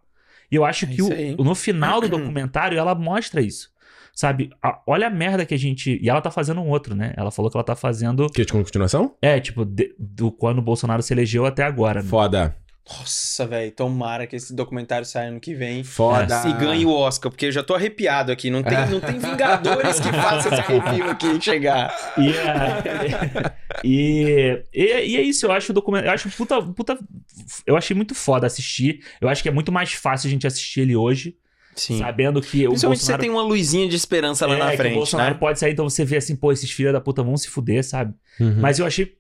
E eu acho É que o- no final do documentário ela mostra isso. Sabe? A- olha a merda que a gente. E ela tá fazendo um outro, né? Ela falou que ela tá fazendo. Que de continuação? É, tipo, de- do quando o Bolsonaro se elegeu até agora. Né? Nossa, velho, tomara que esse documentário saia ano que vem. Foda. E ganhe o Oscar, porque eu já tô arrepiado aqui. Não tem, não tem Vingadores que façam esse arrepio aqui chegar. E, é, e, e, e é isso, eu acho o documento. Eu acho puta, puta. Eu achei muito foda assistir. Eu acho que é muito mais fácil a gente assistir ele hoje, Sim. sabendo que o Principalmente Bolsonaro. você tem uma luzinha de esperança lá é, na que frente, o Bolsonaro né? pode sair, então você vê assim, pô, esses filhos da puta vão se fuder, sabe? Uhum. Mas eu achei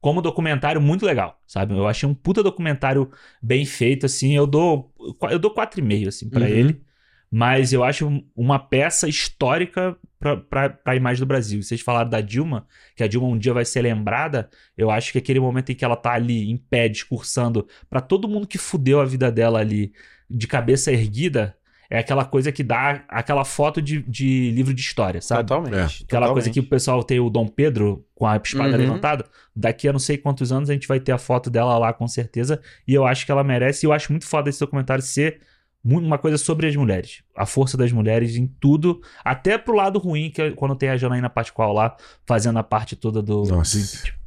como documentário muito legal, sabe? Eu achei um puta documentário bem feito, assim. Eu dou eu dou 4,5, assim, pra Uhum. ele. Mas eu acho uma peça histórica pra, pra imagem do Brasil. Vocês falaram da Dilma, que a Dilma um dia vai ser lembrada. Eu acho que aquele momento em que ela tá ali em pé, discursando pra todo mundo que fudeu a vida dela ali, de cabeça erguida, é aquela coisa que dá aquela foto de, de livro de história, sabe? Totalmente. É. Aquela coisa que o pessoal tem o Dom Pedro com a espada Uhum. levantada. Daqui a não sei quantos anos a gente vai ter a foto dela lá, com certeza. E eu acho que ela merece. E eu acho muito foda esse documentário ser uma coisa sobre as mulheres. A força das mulheres em tudo. Até pro lado ruim, que é quando tem a Janaína Pascoal lá, fazendo a parte toda do, do Nossa. impeachment.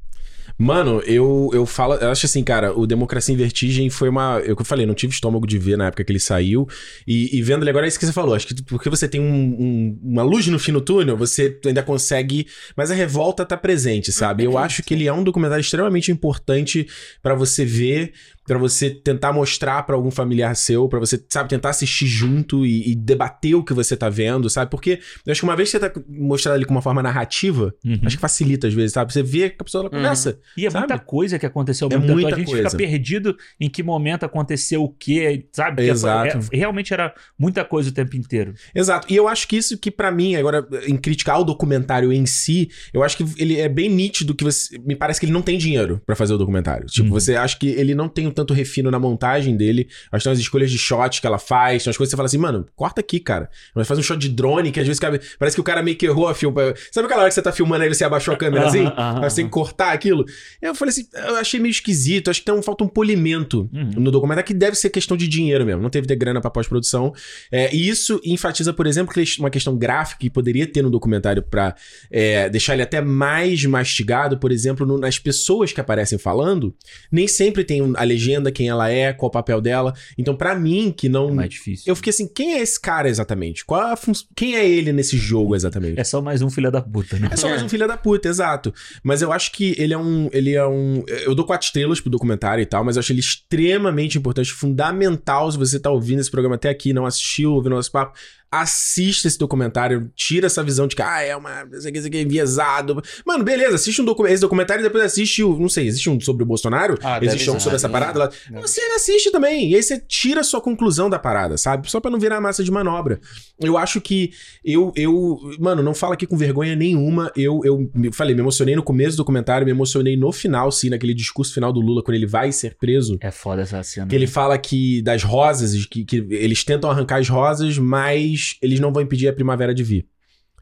Mano, eu, eu falo, eu acho assim, cara, o Democracia em Vertigem foi uma. Eu que eu falei, não tive estômago de ver na época que ele saiu. E, e vendo ele agora é isso que você falou. Acho que porque você tem um- um- uma luz no fim do túnel, você ainda consegue. Mas a revolta tá presente, sabe? Eu acho que ele é um documentário extremamente importante pra você ver, pra você tentar mostrar pra algum familiar seu, pra você, sabe, tentar assistir junto e, e debater o que você tá vendo, sabe? Porque eu acho que uma vez que você tá mostrando ali com uma forma narrativa, Uhum. acho que facilita às vezes, sabe? Você vê que a pessoa ela Uhum. E é Sabe? muita coisa que aconteceu ao É mesmo tempo. muita A gente coisa. fica perdido em que momento aconteceu o quê, sabe? Exato. é- realmente era muita coisa o tempo inteiro. Exato. E eu acho que isso que pra mim, agora, em criticar o documentário em si, eu acho que ele é bem nítido que você. Me parece que ele não tem dinheiro pra fazer o documentário. Tipo, Uhum. você acha que ele não tem tanto refino na montagem dele. Acho que tem umas escolhas de shot que ela faz, tem umas coisas que você fala assim, mano, corta aqui, cara. Mas faz um shot de drone que às vezes cabe- parece que o cara meio que errou a filma. Sabe aquela hora que você tá filmando aí você abaixou a câmera assim? Aí você tem que cortar aquilo. Eu falei assim, eu achei meio esquisito. Acho que tem um, falta um polimento Uhum. no documentário que deve ser questão de dinheiro mesmo. Não teve de grana pra pós-produção. É, e isso enfatiza, por exemplo, que uma questão gráfica que poderia ter no documentário pra é, deixar ele até mais mastigado, por exemplo, no- nas pessoas que aparecem falando. Nem sempre tem um- a legenda, quem ela é, qual o papel dela. Então, pra mim, que não. É mais difícil. Eu fiquei assim, quem é esse cara exatamente? Qual a fun- Quem é ele nesse jogo exatamente? É só mais um filho da puta, né? É só mais um filho da puta, exato. Mas eu acho que ele é um. Ele é um. Eu dou quatro estrelas pro documentário e tal, mas eu acho ele extremamente importante, fundamental. Se você tá ouvindo esse programa até aqui, não assistiu, ouvindo nosso papo, assista esse documentário, tira essa visão de que, ah, é uma. Isso aqui, isso aqui é enviesado. Mano, beleza, assiste um docu esse documentário e depois assiste o. Não sei, existe um sobre o Bolsonaro? Ah, existe um sobre essa parada lá. Deve. Você assiste também. E aí você tira a sua conclusão da parada, sabe? Só pra não virar massa de manobra. Eu acho que eu, eu. Mano, não fala aqui com vergonha nenhuma. Eu, eu falei, me emocionei no começo do documentário, me emocionei no final, sim, naquele discurso final do Lula, quando ele vai ser preso. É foda essa cena. Que ele fala que das rosas, que, que eles tentam arrancar as rosas, mas eles não vão impedir a primavera de vir.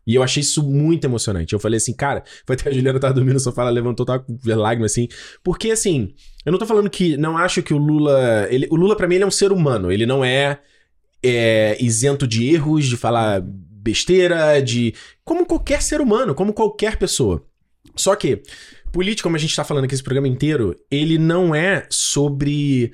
E eu achei isso muito emocionante. Eu falei assim, cara, foi até a Juliana tava dormindo no sofá, ela levantou, tava com lágrimas assim. Porque assim, eu não tô falando que. Não acho que o Lula. Ele, o Lula, pra mim, ele é um ser humano. Ele não é, é isento de erros, de falar besteira, de. Como qualquer ser humano, como qualquer pessoa. Só que, política, como a gente tá falando aqui esse programa inteiro, ele não é sobre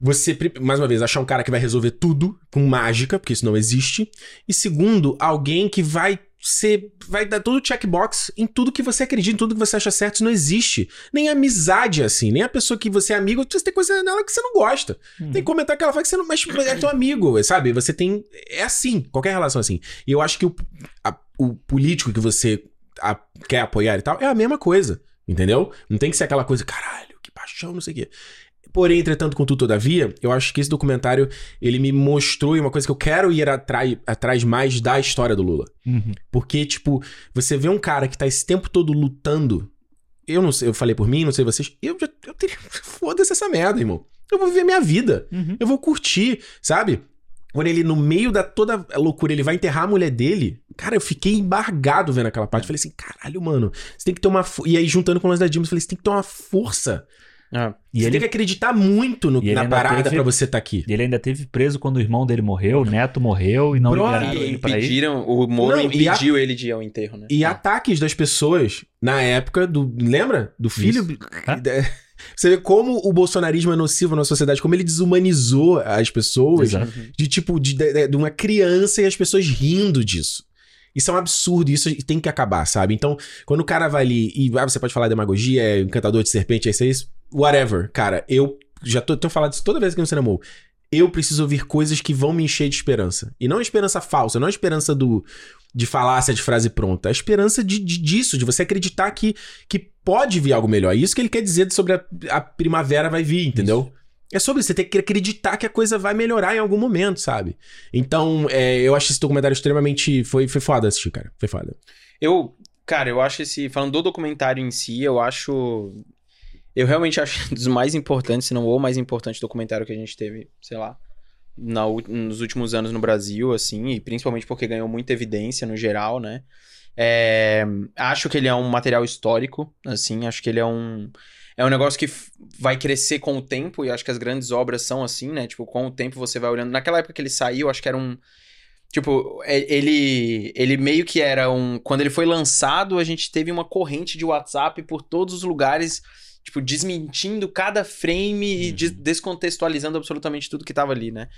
você, mais uma vez, achar um cara que vai resolver tudo com mágica, porque isso não existe. E segundo, alguém que vai você vai dar todo o checkbox em tudo que você acredita, em tudo que você acha certo. Isso não existe. Nem amizade é assim, nem a pessoa que você é amigo, você tem coisa nela que você não gosta. Uhum. Tem comentário que ela fala que você não. Mas é teu amigo, sabe? Você tem. É assim, qualquer relação é assim. E eu acho que o, a- o político que você a- quer apoiar e tal é a mesma coisa. Entendeu? Não tem que ser aquela coisa, caralho, que paixão, não sei o quê. Porém, entretanto, contudo, todavia, eu acho que esse documentário ele me mostrou uma coisa que eu quero ir atrás, atrás mais da história do Lula. Uhum. Porque, tipo, você vê um cara que tá esse tempo todo lutando. Eu não sei, eu falei por mim, não sei vocês. Eu já. Eu teria. Foda-se essa merda, irmão. Eu vou viver minha vida. Uhum. Eu vou curtir, sabe? Quando ele, no meio da toda loucura, ele vai enterrar a mulher dele. Cara, eu fiquei embargado vendo aquela parte. Falei assim, caralho, mano. Você tem que ter uma. E aí, juntando com o lance da Dilma, eu falei, você tem que ter uma força. Ah, E você ele, tem que acreditar muito no- na parada teve- pra você estar aqui. e ele ainda teve preso quando o irmão dele morreu, o neto morreu e não Brother, liberaram e ele pra ir. impediram, o Moro Não, e a- impediu ele de ir ao enterro, né? E ataques das pessoas na época do. Lembra? Do filho. Da- Você vê como o bolsonarismo é nocivo na sociedade, como ele desumanizou as pessoas. Exato. De tipo, de, de, de uma criança e as pessoas rindo disso. Isso é um absurdo, isso tem que acabar, sabe? Então, quando o cara vai ali e ah, você pode falar demagogia, é encantador de serpente, é isso, é isso, whatever. Cara, eu já tô, tenho falado isso toda vez que no cinema. Eu preciso ouvir coisas que vão me encher de esperança. E não esperança falsa, não esperança do de falácia de frase pronta. A esperança de, de- disso, de você acreditar que, que pode vir algo melhor. É isso que ele quer dizer sobre a, a primavera vai vir, entendeu? É sobre isso, você tem que acreditar que a coisa vai melhorar em algum momento, sabe? Então, é, eu acho esse documentário extremamente. Foi, foi foda assistir, cara. Foi foda. Eu, cara, eu acho esse. Falando do documentário em si, eu acho. Eu realmente acho dos mais importantes, se não o mais importante documentário que a gente teve, sei lá, na nos últimos anos no Brasil, assim, e principalmente porque ganhou muita evidência no geral, né? É, acho que ele é um material histórico, assim, acho que ele é um. É um negócio que vai crescer com o tempo, e acho que as grandes obras são assim, né? Tipo, com o tempo você vai olhando. Naquela época que ele saiu, acho que era um. Tipo, é- ele, ele meio que era um. Quando ele foi lançado, a gente teve uma corrente de WhatsApp por todos os lugares, tipo, desmentindo cada frame e des- descontextualizando absolutamente tudo que tava ali, né?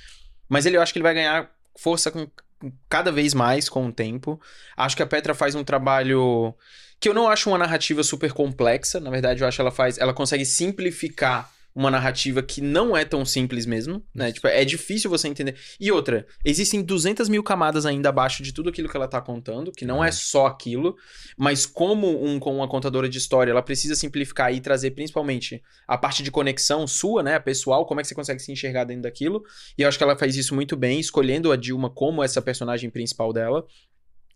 Mas ele, eu acho que ele vai ganhar força com, com- cada vez mais com o tempo. Acho que a Petra faz um trabalho que eu não acho uma narrativa super complexa. Na verdade, eu acho que ela faz. Ela consegue simplificar uma narrativa que não é tão simples mesmo, né? Tipo, é difícil você entender. E outra, existem 200 mil camadas ainda abaixo de tudo aquilo que ela tá contando, que não é só aquilo, mas como um, com uma contadora de história, ela precisa simplificar e trazer principalmente a parte de conexão sua, né, a pessoal, como é que você consegue se enxergar dentro daquilo, e eu acho que ela faz isso muito bem, escolhendo a Dilma como essa personagem principal dela,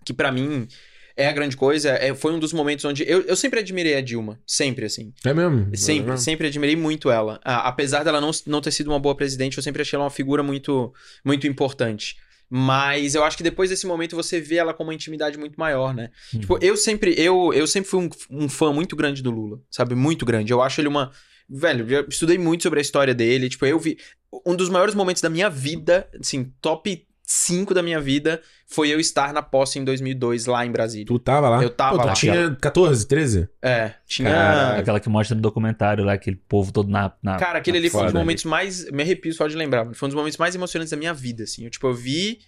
que pra mim é a grande coisa, é, foi um dos momentos onde eu, eu sempre admirei a Dilma, sempre assim. É mesmo? Sempre, É mesmo? sempre admirei muito ela. Ah, apesar dela não, não ter sido uma boa presidente, eu sempre achei ela uma figura muito, muito importante. Mas eu acho que depois desse momento você vê ela com uma intimidade muito maior, né? Uhum. Tipo, eu sempre, eu, eu sempre fui um, um fã muito grande do Lula, sabe? Muito grande. Eu acho ele uma. Velho, eu estudei muito sobre a história dele. Tipo, eu vi. Um dos maiores momentos da minha vida, assim, top 5 da minha vida, foi eu estar na posse em 2002 lá em Brasília. Tu tava lá? Eu tava Pô, tu lá. tinha 14, 13? É, tinha. Cara, Aquela que mostra no documentário lá, aquele povo todo na. na Cara, aquele na ali foi um dos momentos mais. Me arrepio só de lembrar. Foi um dos momentos mais emocionantes da minha vida, assim. Eu, tipo, eu vi.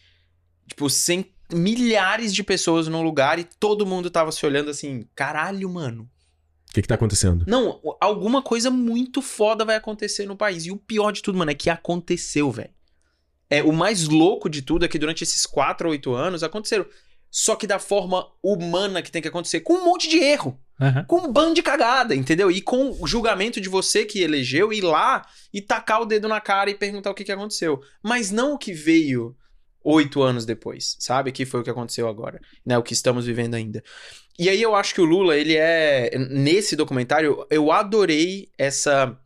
Tipo, cent... milhares de pessoas num lugar e todo mundo tava se olhando assim. Caralho, mano. O que que tá acontecendo? Não, alguma coisa muito foda vai acontecer no país. E o pior de tudo, mano, é que aconteceu, velho. É, o mais louco de tudo é que durante esses 4 ou 8 anos aconteceram. Só que da forma humana que tem que acontecer, com um monte de erro Aham. com um bando de cagada, entendeu? E com o julgamento de você que elegeu ir lá e tacar o dedo na cara e perguntar o que, que aconteceu. Mas não o que veio oito anos depois, sabe? Que foi o que aconteceu agora, né? O que estamos vivendo ainda. E aí eu acho que o Lula, ele é... Nesse documentário, eu adorei essa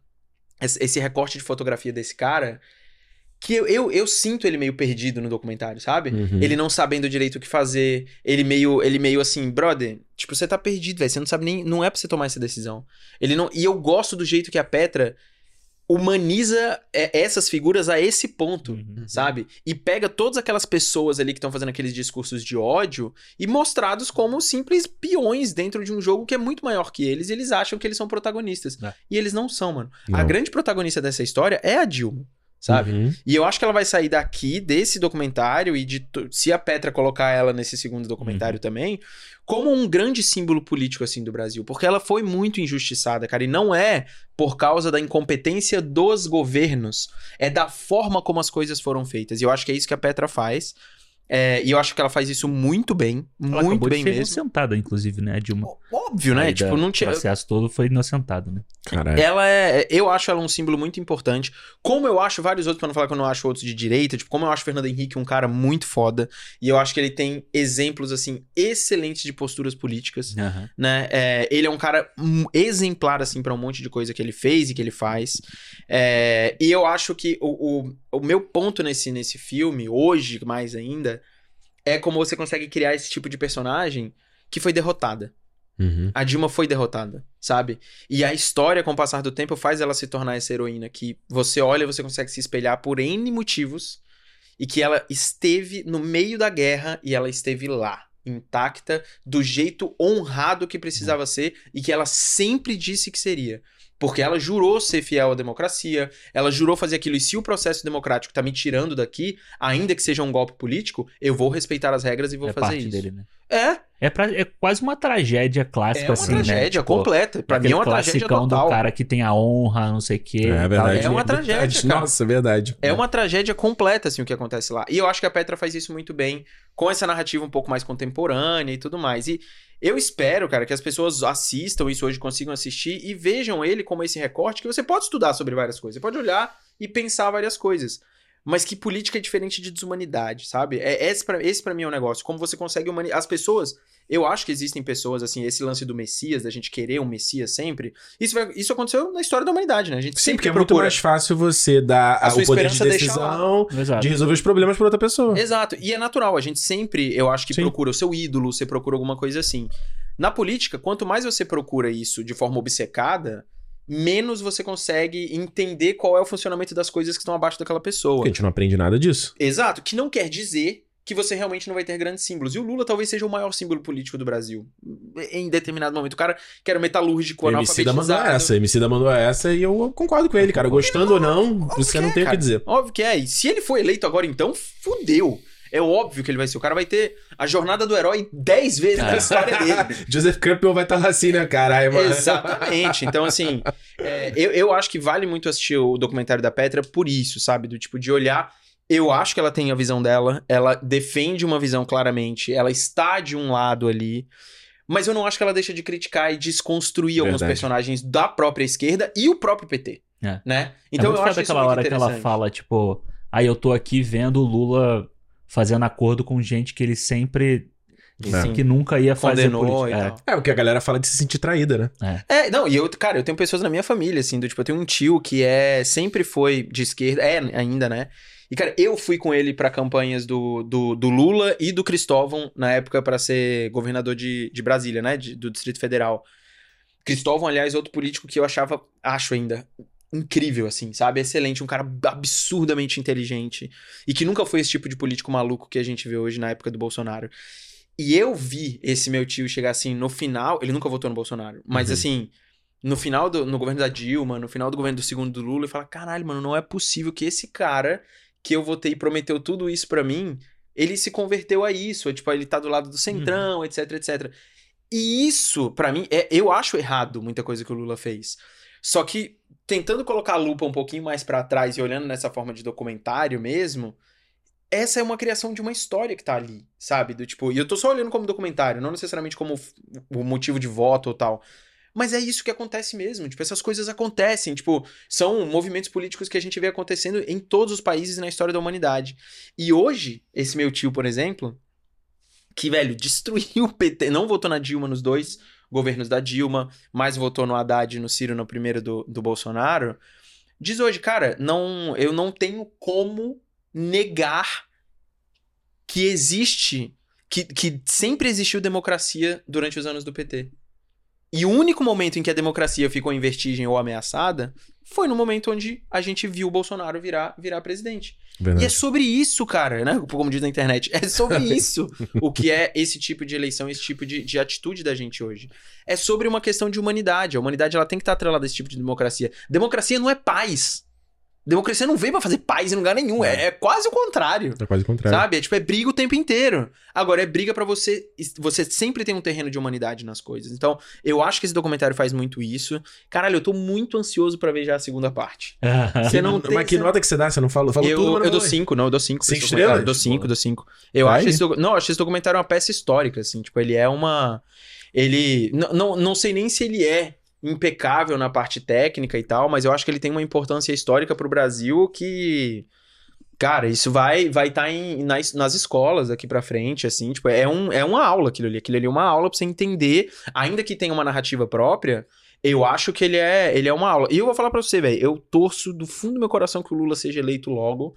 esse recorte de fotografia desse cara que eu, eu, eu sinto ele meio perdido no documentário, sabe? Uhum. Ele não sabendo direito o que fazer, ele meio, ele meio assim, brother, tipo, você tá perdido, velho, você não sabe nem, não é pra você tomar essa decisão. Ele não, e eu gosto do jeito que a Petra humaniza é, essas figuras a esse ponto, Uhum. sabe? E pega todas aquelas pessoas ali que estão fazendo aqueles discursos de ódio e mostrados como simples peões dentro de um jogo que é muito maior que eles, e eles acham que eles são protagonistas. É. E eles não são, mano. A Não. grande protagonista dessa história é a Dilma. Sabe? Uhum. E eu acho que ela vai sair daqui, desse documentário, e de se a Petra colocar ela nesse segundo documentário também, como um grande símbolo político, assim, do Brasil. Porque ela foi muito injustiçada, cara. E não é por causa da incompetência dos governos, é da forma como as coisas foram feitas. E eu acho que é isso que a Petra faz. É, e eu acho que ela faz isso muito bem, Ela muito bem de ser mesmo. inocentada, inclusive, né? A Dilma. Óbvio, né? Aí Tipo, da- não tinha. O processo todo foi inocentado, né? Caralho. Ela é. Eu acho ela um símbolo muito importante. Como eu acho vários outros, pra não falar que eu não acho outros de direita, tipo, como eu acho o Fernando Henrique um cara muito foda. E eu acho que ele tem exemplos, assim, excelentes de posturas políticas, né? É, ele é um cara exemplar, assim, pra um monte de coisa que ele fez e que ele faz. É, e eu acho que o, o, o meu ponto nesse, nesse filme, hoje mais ainda, é como você consegue criar esse tipo de personagem que foi derrotada. Uhum. A Dilma foi derrotada, sabe? E a história, com o passar do tempo, faz ela se tornar essa heroína que você olha e você consegue se espelhar por N motivos e que ela esteve no meio da guerra e ela esteve lá, intacta, do jeito honrado que precisava ser e que ela sempre disse que seria. Porque ela jurou ser fiel à democracia, ela jurou fazer aquilo, e se o processo democrático tá me tirando daqui, ainda que seja um golpe político, eu vou respeitar as regras e vou é fazer parte isso. dele, né? É, É, pra- é quase uma tragédia clássica, é uma assim, né? tragédia Tipo, completa. Pra mim é uma aquele tragédia total. do cara que tem a honra, não sei o quê. É verdade. É uma Verdade. tragédia, cara. Nossa, verdade. É uma tragédia completa, assim, o que acontece lá. E eu acho que a Petra faz isso muito bem, com essa narrativa um pouco mais contemporânea e tudo mais. E eu espero, cara, que as pessoas assistam isso hoje, consigam assistir e vejam ele como esse recorte que você pode estudar sobre várias coisas. Você pode olhar e pensar várias coisas. Mas que política é diferente de desumanidade, sabe? É, esse, pra, esse pra mim é o negócio. Como você consegue humanizar. As pessoas. Eu acho que existem pessoas, assim, esse lance do Messias, da gente querer um Messias sempre. Isso, vai- isso aconteceu na história da humanidade, né? A gente Sim, sempre porque é muito procura. mais fácil você dar A a- sua o poder de decisão, de resolver os problemas pra outra pessoa. Exato. E é natural. A gente sempre, eu acho que Sim. procura o seu ídolo, você procura alguma coisa assim. Na política, quanto mais você procura isso de forma obcecada, menos você consegue entender qual é o funcionamento das coisas que estão abaixo daquela pessoa. Porque a gente não aprende nada disso. Exato. Que não quer dizer que você realmente não vai ter grandes símbolos. E o Lula talvez seja o maior símbolo político do Brasil. Em determinado momento. O cara que era metalúrgico, O MC da mandou analfabetizado. essa, MC da mandou essa e eu concordo com ele, cara. Gostando ou não, isso que eu não é, tenho o que dizer. Óbvio que é. E se ele for eleito agora, então, fudeu. É óbvio que ele vai ser. O cara vai ter a jornada do herói 10 vezes na É. história dele. Joseph Campbell vai estar lá assim, né, caralho, mano? Exatamente. Então, assim, é, eu, eu acho que vale muito assistir o documentário da Petra por isso, sabe? Do tipo, de olhar. Eu acho que ela tem a visão dela, ela defende uma visão claramente, ela está de um lado ali. Mas eu não acho que ela deixa de criticar e desconstruir alguns Verdade. personagens da própria esquerda e o próprio PT. É. Né? Então, Então é muito eu acho isso aquela hora que ela fala, tipo, aí eu tô aqui vendo o Lula fazendo acordo com gente que ele sempre disse É. que nunca ia fazer Condenou política. É. É, o que a galera fala de se sentir traída, né? É, não, e eu, cara, eu tenho pessoas na minha família, assim, do tipo, eu tenho um tio que é, sempre foi de esquerda, é ainda, né? E, cara, eu fui com ele pra campanhas do, do, do Lula e do Cristóvão, na época, pra ser governador de, de Brasília, né? de- do Distrito Federal. Cristóvão, aliás, outro político que eu achava, acho ainda, incrível, assim, sabe? Excelente, um cara absurdamente inteligente. E que nunca foi esse tipo de político maluco que a gente vê hoje na época do Bolsonaro. E eu vi esse meu tio chegar assim, no final, ele nunca votou no Bolsonaro, mas Uhum. assim, no final do no governo da Dilma, no final do governo do segundo do Lula, e falar: caralho, mano, não é possível que esse cara que eu votei e prometeu tudo isso pra mim, ele se converteu a isso. Tipo, ele tá do lado do centrão, etc, etc. E isso, pra mim, é, eu acho errado muita coisa que o Lula fez. Só que, tentando colocar a lupa um pouquinho mais pra trás e olhando nessa forma de documentário mesmo, essa é uma criação de uma história que tá ali, sabe? Do tipo, e eu tô só olhando como documentário, não necessariamente como o motivo de voto ou tal. Mas é isso que acontece mesmo. Tipo, essas coisas acontecem. Tipo, são movimentos políticos que a gente vê acontecendo em todos os países na história da humanidade. E hoje, esse meu tio, por exemplo, que, velho, destruiu o PT, não votou na Dilma nos dois governos da Dilma, mas votou no Haddad e no Ciro no primeiro do, do Bolsonaro, diz hoje, cara, não, eu não tenho como negar que existe, que, que sempre existiu democracia durante os anos do PT. E o único momento em que a democracia ficou em vertigem ou ameaçada foi no momento onde a gente viu o Bolsonaro virar, virar presidente. E Verdade. é sobre isso, cara, né? Como diz na internet. É sobre isso o que é esse tipo de eleição, esse tipo de, de atitude da gente hoje. É sobre uma questão de humanidade. A humanidade ela tem que estar atrelada a esse tipo de democracia. Democracia não é paz. Democracia não veio pra fazer paz em lugar nenhum. É, é quase o contrário. É quase o contrário. Sabe? É tipo, é briga o tempo inteiro. Agora, é briga pra você. Você sempre tem um terreno de humanidade nas coisas. Então, eu acho que esse documentário faz muito isso. Caralho, eu tô muito ansioso pra ver já a segunda parte. Você não tem. Mas que você- nota que você dá? Você não falou, falou eu, tudo, não eu dou. 5, não, eu dou 5. Cinco estrelas? Eu dou 5, dou 5. Eu Vai acho esse docu- Não, eu acho esse documentário uma peça histórica, assim. Tipo, ele é uma. Ele. n- Não, não sei nem se ele é impecável na parte técnica e tal, mas eu acho que ele tem uma importância histórica pro Brasil que. Cara, isso vai vai estar nas, nas escolas daqui pra frente, assim, tipo, é, um, é uma aula aquilo ali. Aquilo ali é uma aula pra você entender, ainda que tenha uma narrativa própria, eu acho que ele é, ele é uma aula. E eu vou falar pra você, velho, eu torço do fundo do meu coração que o Lula seja eleito logo.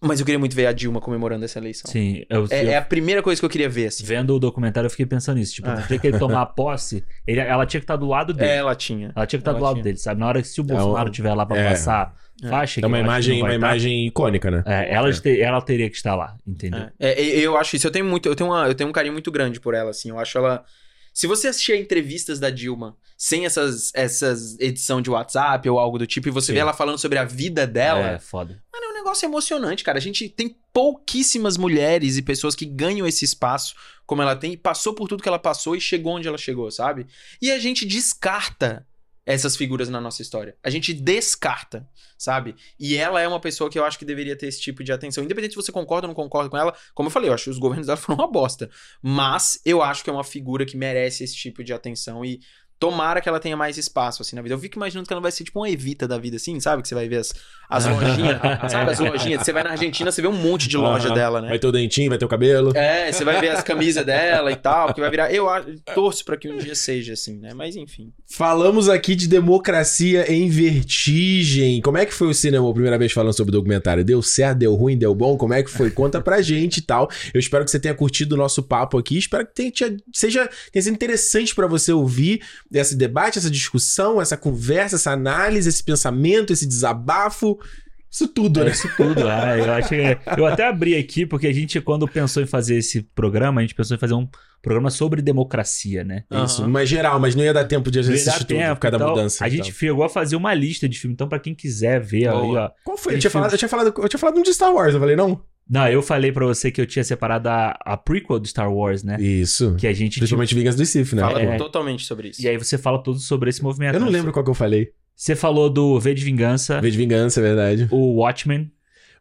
Mas eu queria muito ver a Dilma comemorando essa eleição. Sim, eu, É, eu- é a primeira coisa que eu queria ver, assim. vendo o documentário eu fiquei pensando nisso. Tipo, Ah. dia que ele tomar posse, ele- ela tinha que estar do lado dele. É, ela tinha. Ela tinha que estar do ela lado tinha. dele, sabe? Na hora que se o É Bolsonaro um- tiver lá pra é. passar É. faixa, É uma imagem, uma tá, imagem icônica, né? é, ela, te- ela teria que estar lá, entendeu? É, é, eu acho isso. Eu tenho muito, eu tenho, uma, eu tenho um carinho muito grande por ela, assim. Eu acho ela. Se você assistir a entrevistas da Dilma sem essas, essas edição de WhatsApp ou algo do tipo, e você Sim. vê ela falando sobre a vida dela, É, foda. Mano, é negócio emocionante, cara. A gente tem pouquíssimas mulheres e pessoas que ganham esse espaço como ela tem, e passou por tudo que ela passou e chegou onde ela chegou, sabe? E a gente descarta essas figuras na nossa história. A gente descarta, sabe? E ela é uma pessoa que eu acho que deveria ter esse tipo de atenção. Independente se você concorda ou não concorda com ela, como eu falei, eu acho que os governos dela foram uma bosta. Mas eu acho que é uma figura que merece esse tipo de atenção e tomara que ela tenha mais espaço, assim, na vida. Eu fico imaginando que ela vai ser tipo uma Evita da vida, assim, sabe? Que você vai ver as, as lojinhas, sabe? As lojinhas. Você vai na Argentina, você vê um monte de loja Aham. dela, né? Vai ter o dentinho, vai ter o cabelo. É, você vai ver as camisas dela e tal, que vai virar. Eu torço pra que um dia seja assim, né? Mas enfim. Falamos aqui de democracia em vertigem. Como é que foi o cinema a primeira vez falando sobre o documentário? Deu certo, deu ruim, deu bom? Como é que foi? Conta pra gente e tal. Eu espero que você tenha curtido o nosso papo aqui. Espero que tenha, seja tenha sido interessante pra você ouvir esse debate, essa discussão, essa conversa, essa análise, esse pensamento, esse desabafo. Isso tudo, É né? isso tudo. ah, eu, acho eu até abri aqui, porque a gente, quando pensou em fazer esse programa, a gente pensou em fazer um programa sobre democracia, né? Isso, Aham. mas geral, mas não ia dar tempo de assistir tudo tempo, por causa da então, mudança. A gente tal. chegou a fazer uma lista de filmes, então pra quem quiser ver aí, Boa. ó. Qual foi? Eu tinha, falado, eu, tinha falado, eu tinha falado um de Star Wars, eu falei, não? Não, eu falei pra você que eu tinha separado a, a prequel do Star Wars, né? Isso. Que a gente. tipo, Principalmente Vingança do Sith, né? Fala É. totalmente sobre isso. E aí você fala tudo sobre esse movimento. Eu não lembro qual que eu falei. Você falou do V de Vingança, V de Vingança, é verdade. o Watchmen.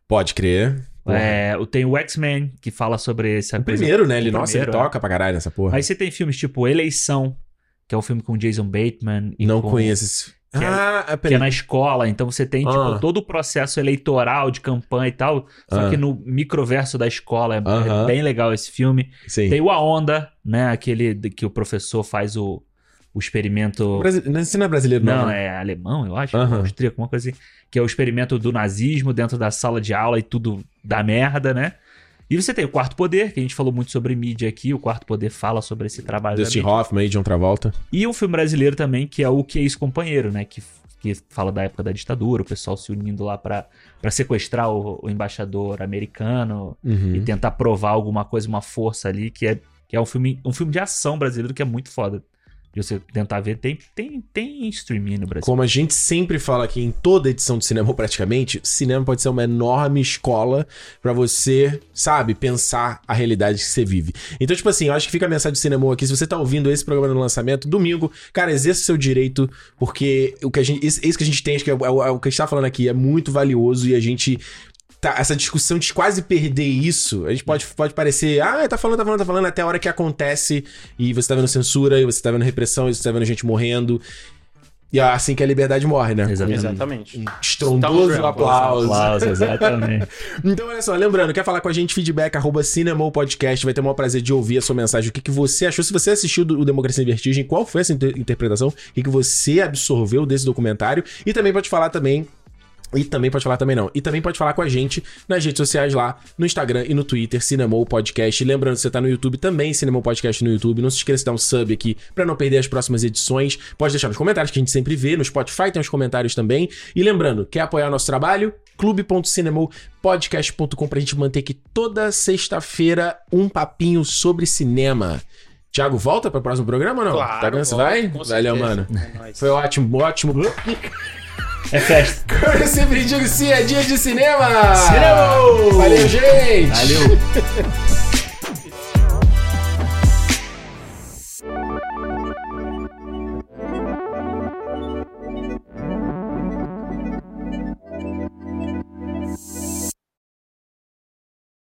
Pode crer. É, o- tem o X-Men, que fala sobre essa o coisa. primeiro, né? Ele, o nossa, primeiro, ele é. toca pra caralho nessa porra. Aí você tem filmes tipo Eleição, que é um filme com Jason Bateman. e não com- conheço esse. Que é- ah, Que é peraí. na escola, então você tem tipo, Ah. todo o processo eleitoral de campanha e tal, só Ah. que no microverso da escola. É, é Aham. bem legal esse filme. Sim. Tem o A Onda, né? Aquele que o professor faz o, o experimento. Brasi... Não, é brasileiro, não. Não, né? é alemão, eu acho. Aham. Austríaco, alguma coisa assim. Que é o experimento do nazismo dentro da sala de aula e tudo dá merda, né? E você tem o Quarto Poder, que a gente falou muito sobre mídia aqui. O Quarto Poder fala sobre esse trabalho Dustin. Hoffman aí, John Travolta. E um filme brasileiro também, que é o Que é Companheiro, né? Que, que fala da época da ditadura, o pessoal se unindo lá pra pra sequestrar o, o embaixador americano Uhum. e tentar provar alguma coisa, uma força ali, que é, que é um, filme, um filme de ação brasileiro que é muito foda. De você tentar ver. Tem, tem, tem streaming no Brasil. Como a gente sempre fala aqui em toda edição de cinema, praticamente, cinema pode ser uma enorme escola pra você, sabe, pensar a realidade que você vive. Então, tipo assim, eu acho que fica a mensagem do cinema aqui. Se você tá ouvindo esse programa no lançamento, domingo, cara, exerça o seu direito, porque o que a gente, isso, que a gente tem, que é, é é o que a gente tá falando aqui, é muito valioso e a gente. Tá, essa discussão de quase perder isso, a gente pode, pode parecer, ah, tá falando, tá falando, tá falando, até a hora que acontece e você tá vendo censura, e você tá vendo repressão, e você tá vendo gente morrendo. E é assim que a liberdade morre, né? Exatamente. Exatamente. Estrondoso Tá bom, aplauso. Aplausos, exatamente. Então, olha só, lembrando, quer falar com a gente, feedback, arroba Cinema ou Podcast, vai ter o maior prazer de ouvir a sua mensagem. O que, que você achou? Se você assistiu do- o Democracia em Vertigem, qual foi essa inter- interpretação? O que, que você absorveu desse documentário? E também pode falar também e também pode falar também não. E também pode falar com a gente nas redes sociais lá, no Instagram e no Twitter, Cinemou Podcast. Lembrando que você tá no YouTube também, Cinemou Podcast no YouTube. Não se esqueça de dar um sub aqui pra não perder as próximas edições. Pode deixar nos comentários que a gente sempre vê. No Spotify tem os comentários também. E lembrando, quer apoiar nosso trabalho? clube.cinemopodcast.com pra gente manter aqui toda sexta-feira um papinho sobre cinema. Thiago, volta para o próximo programa ou não? Claro. Tá vendo? Você vai? Valeu, mano. É. Foi ótimo, ótimo. É festa. Como eu sempre digo, sim, é dia de cinema! Cinema! Valeu, gente! Valeu.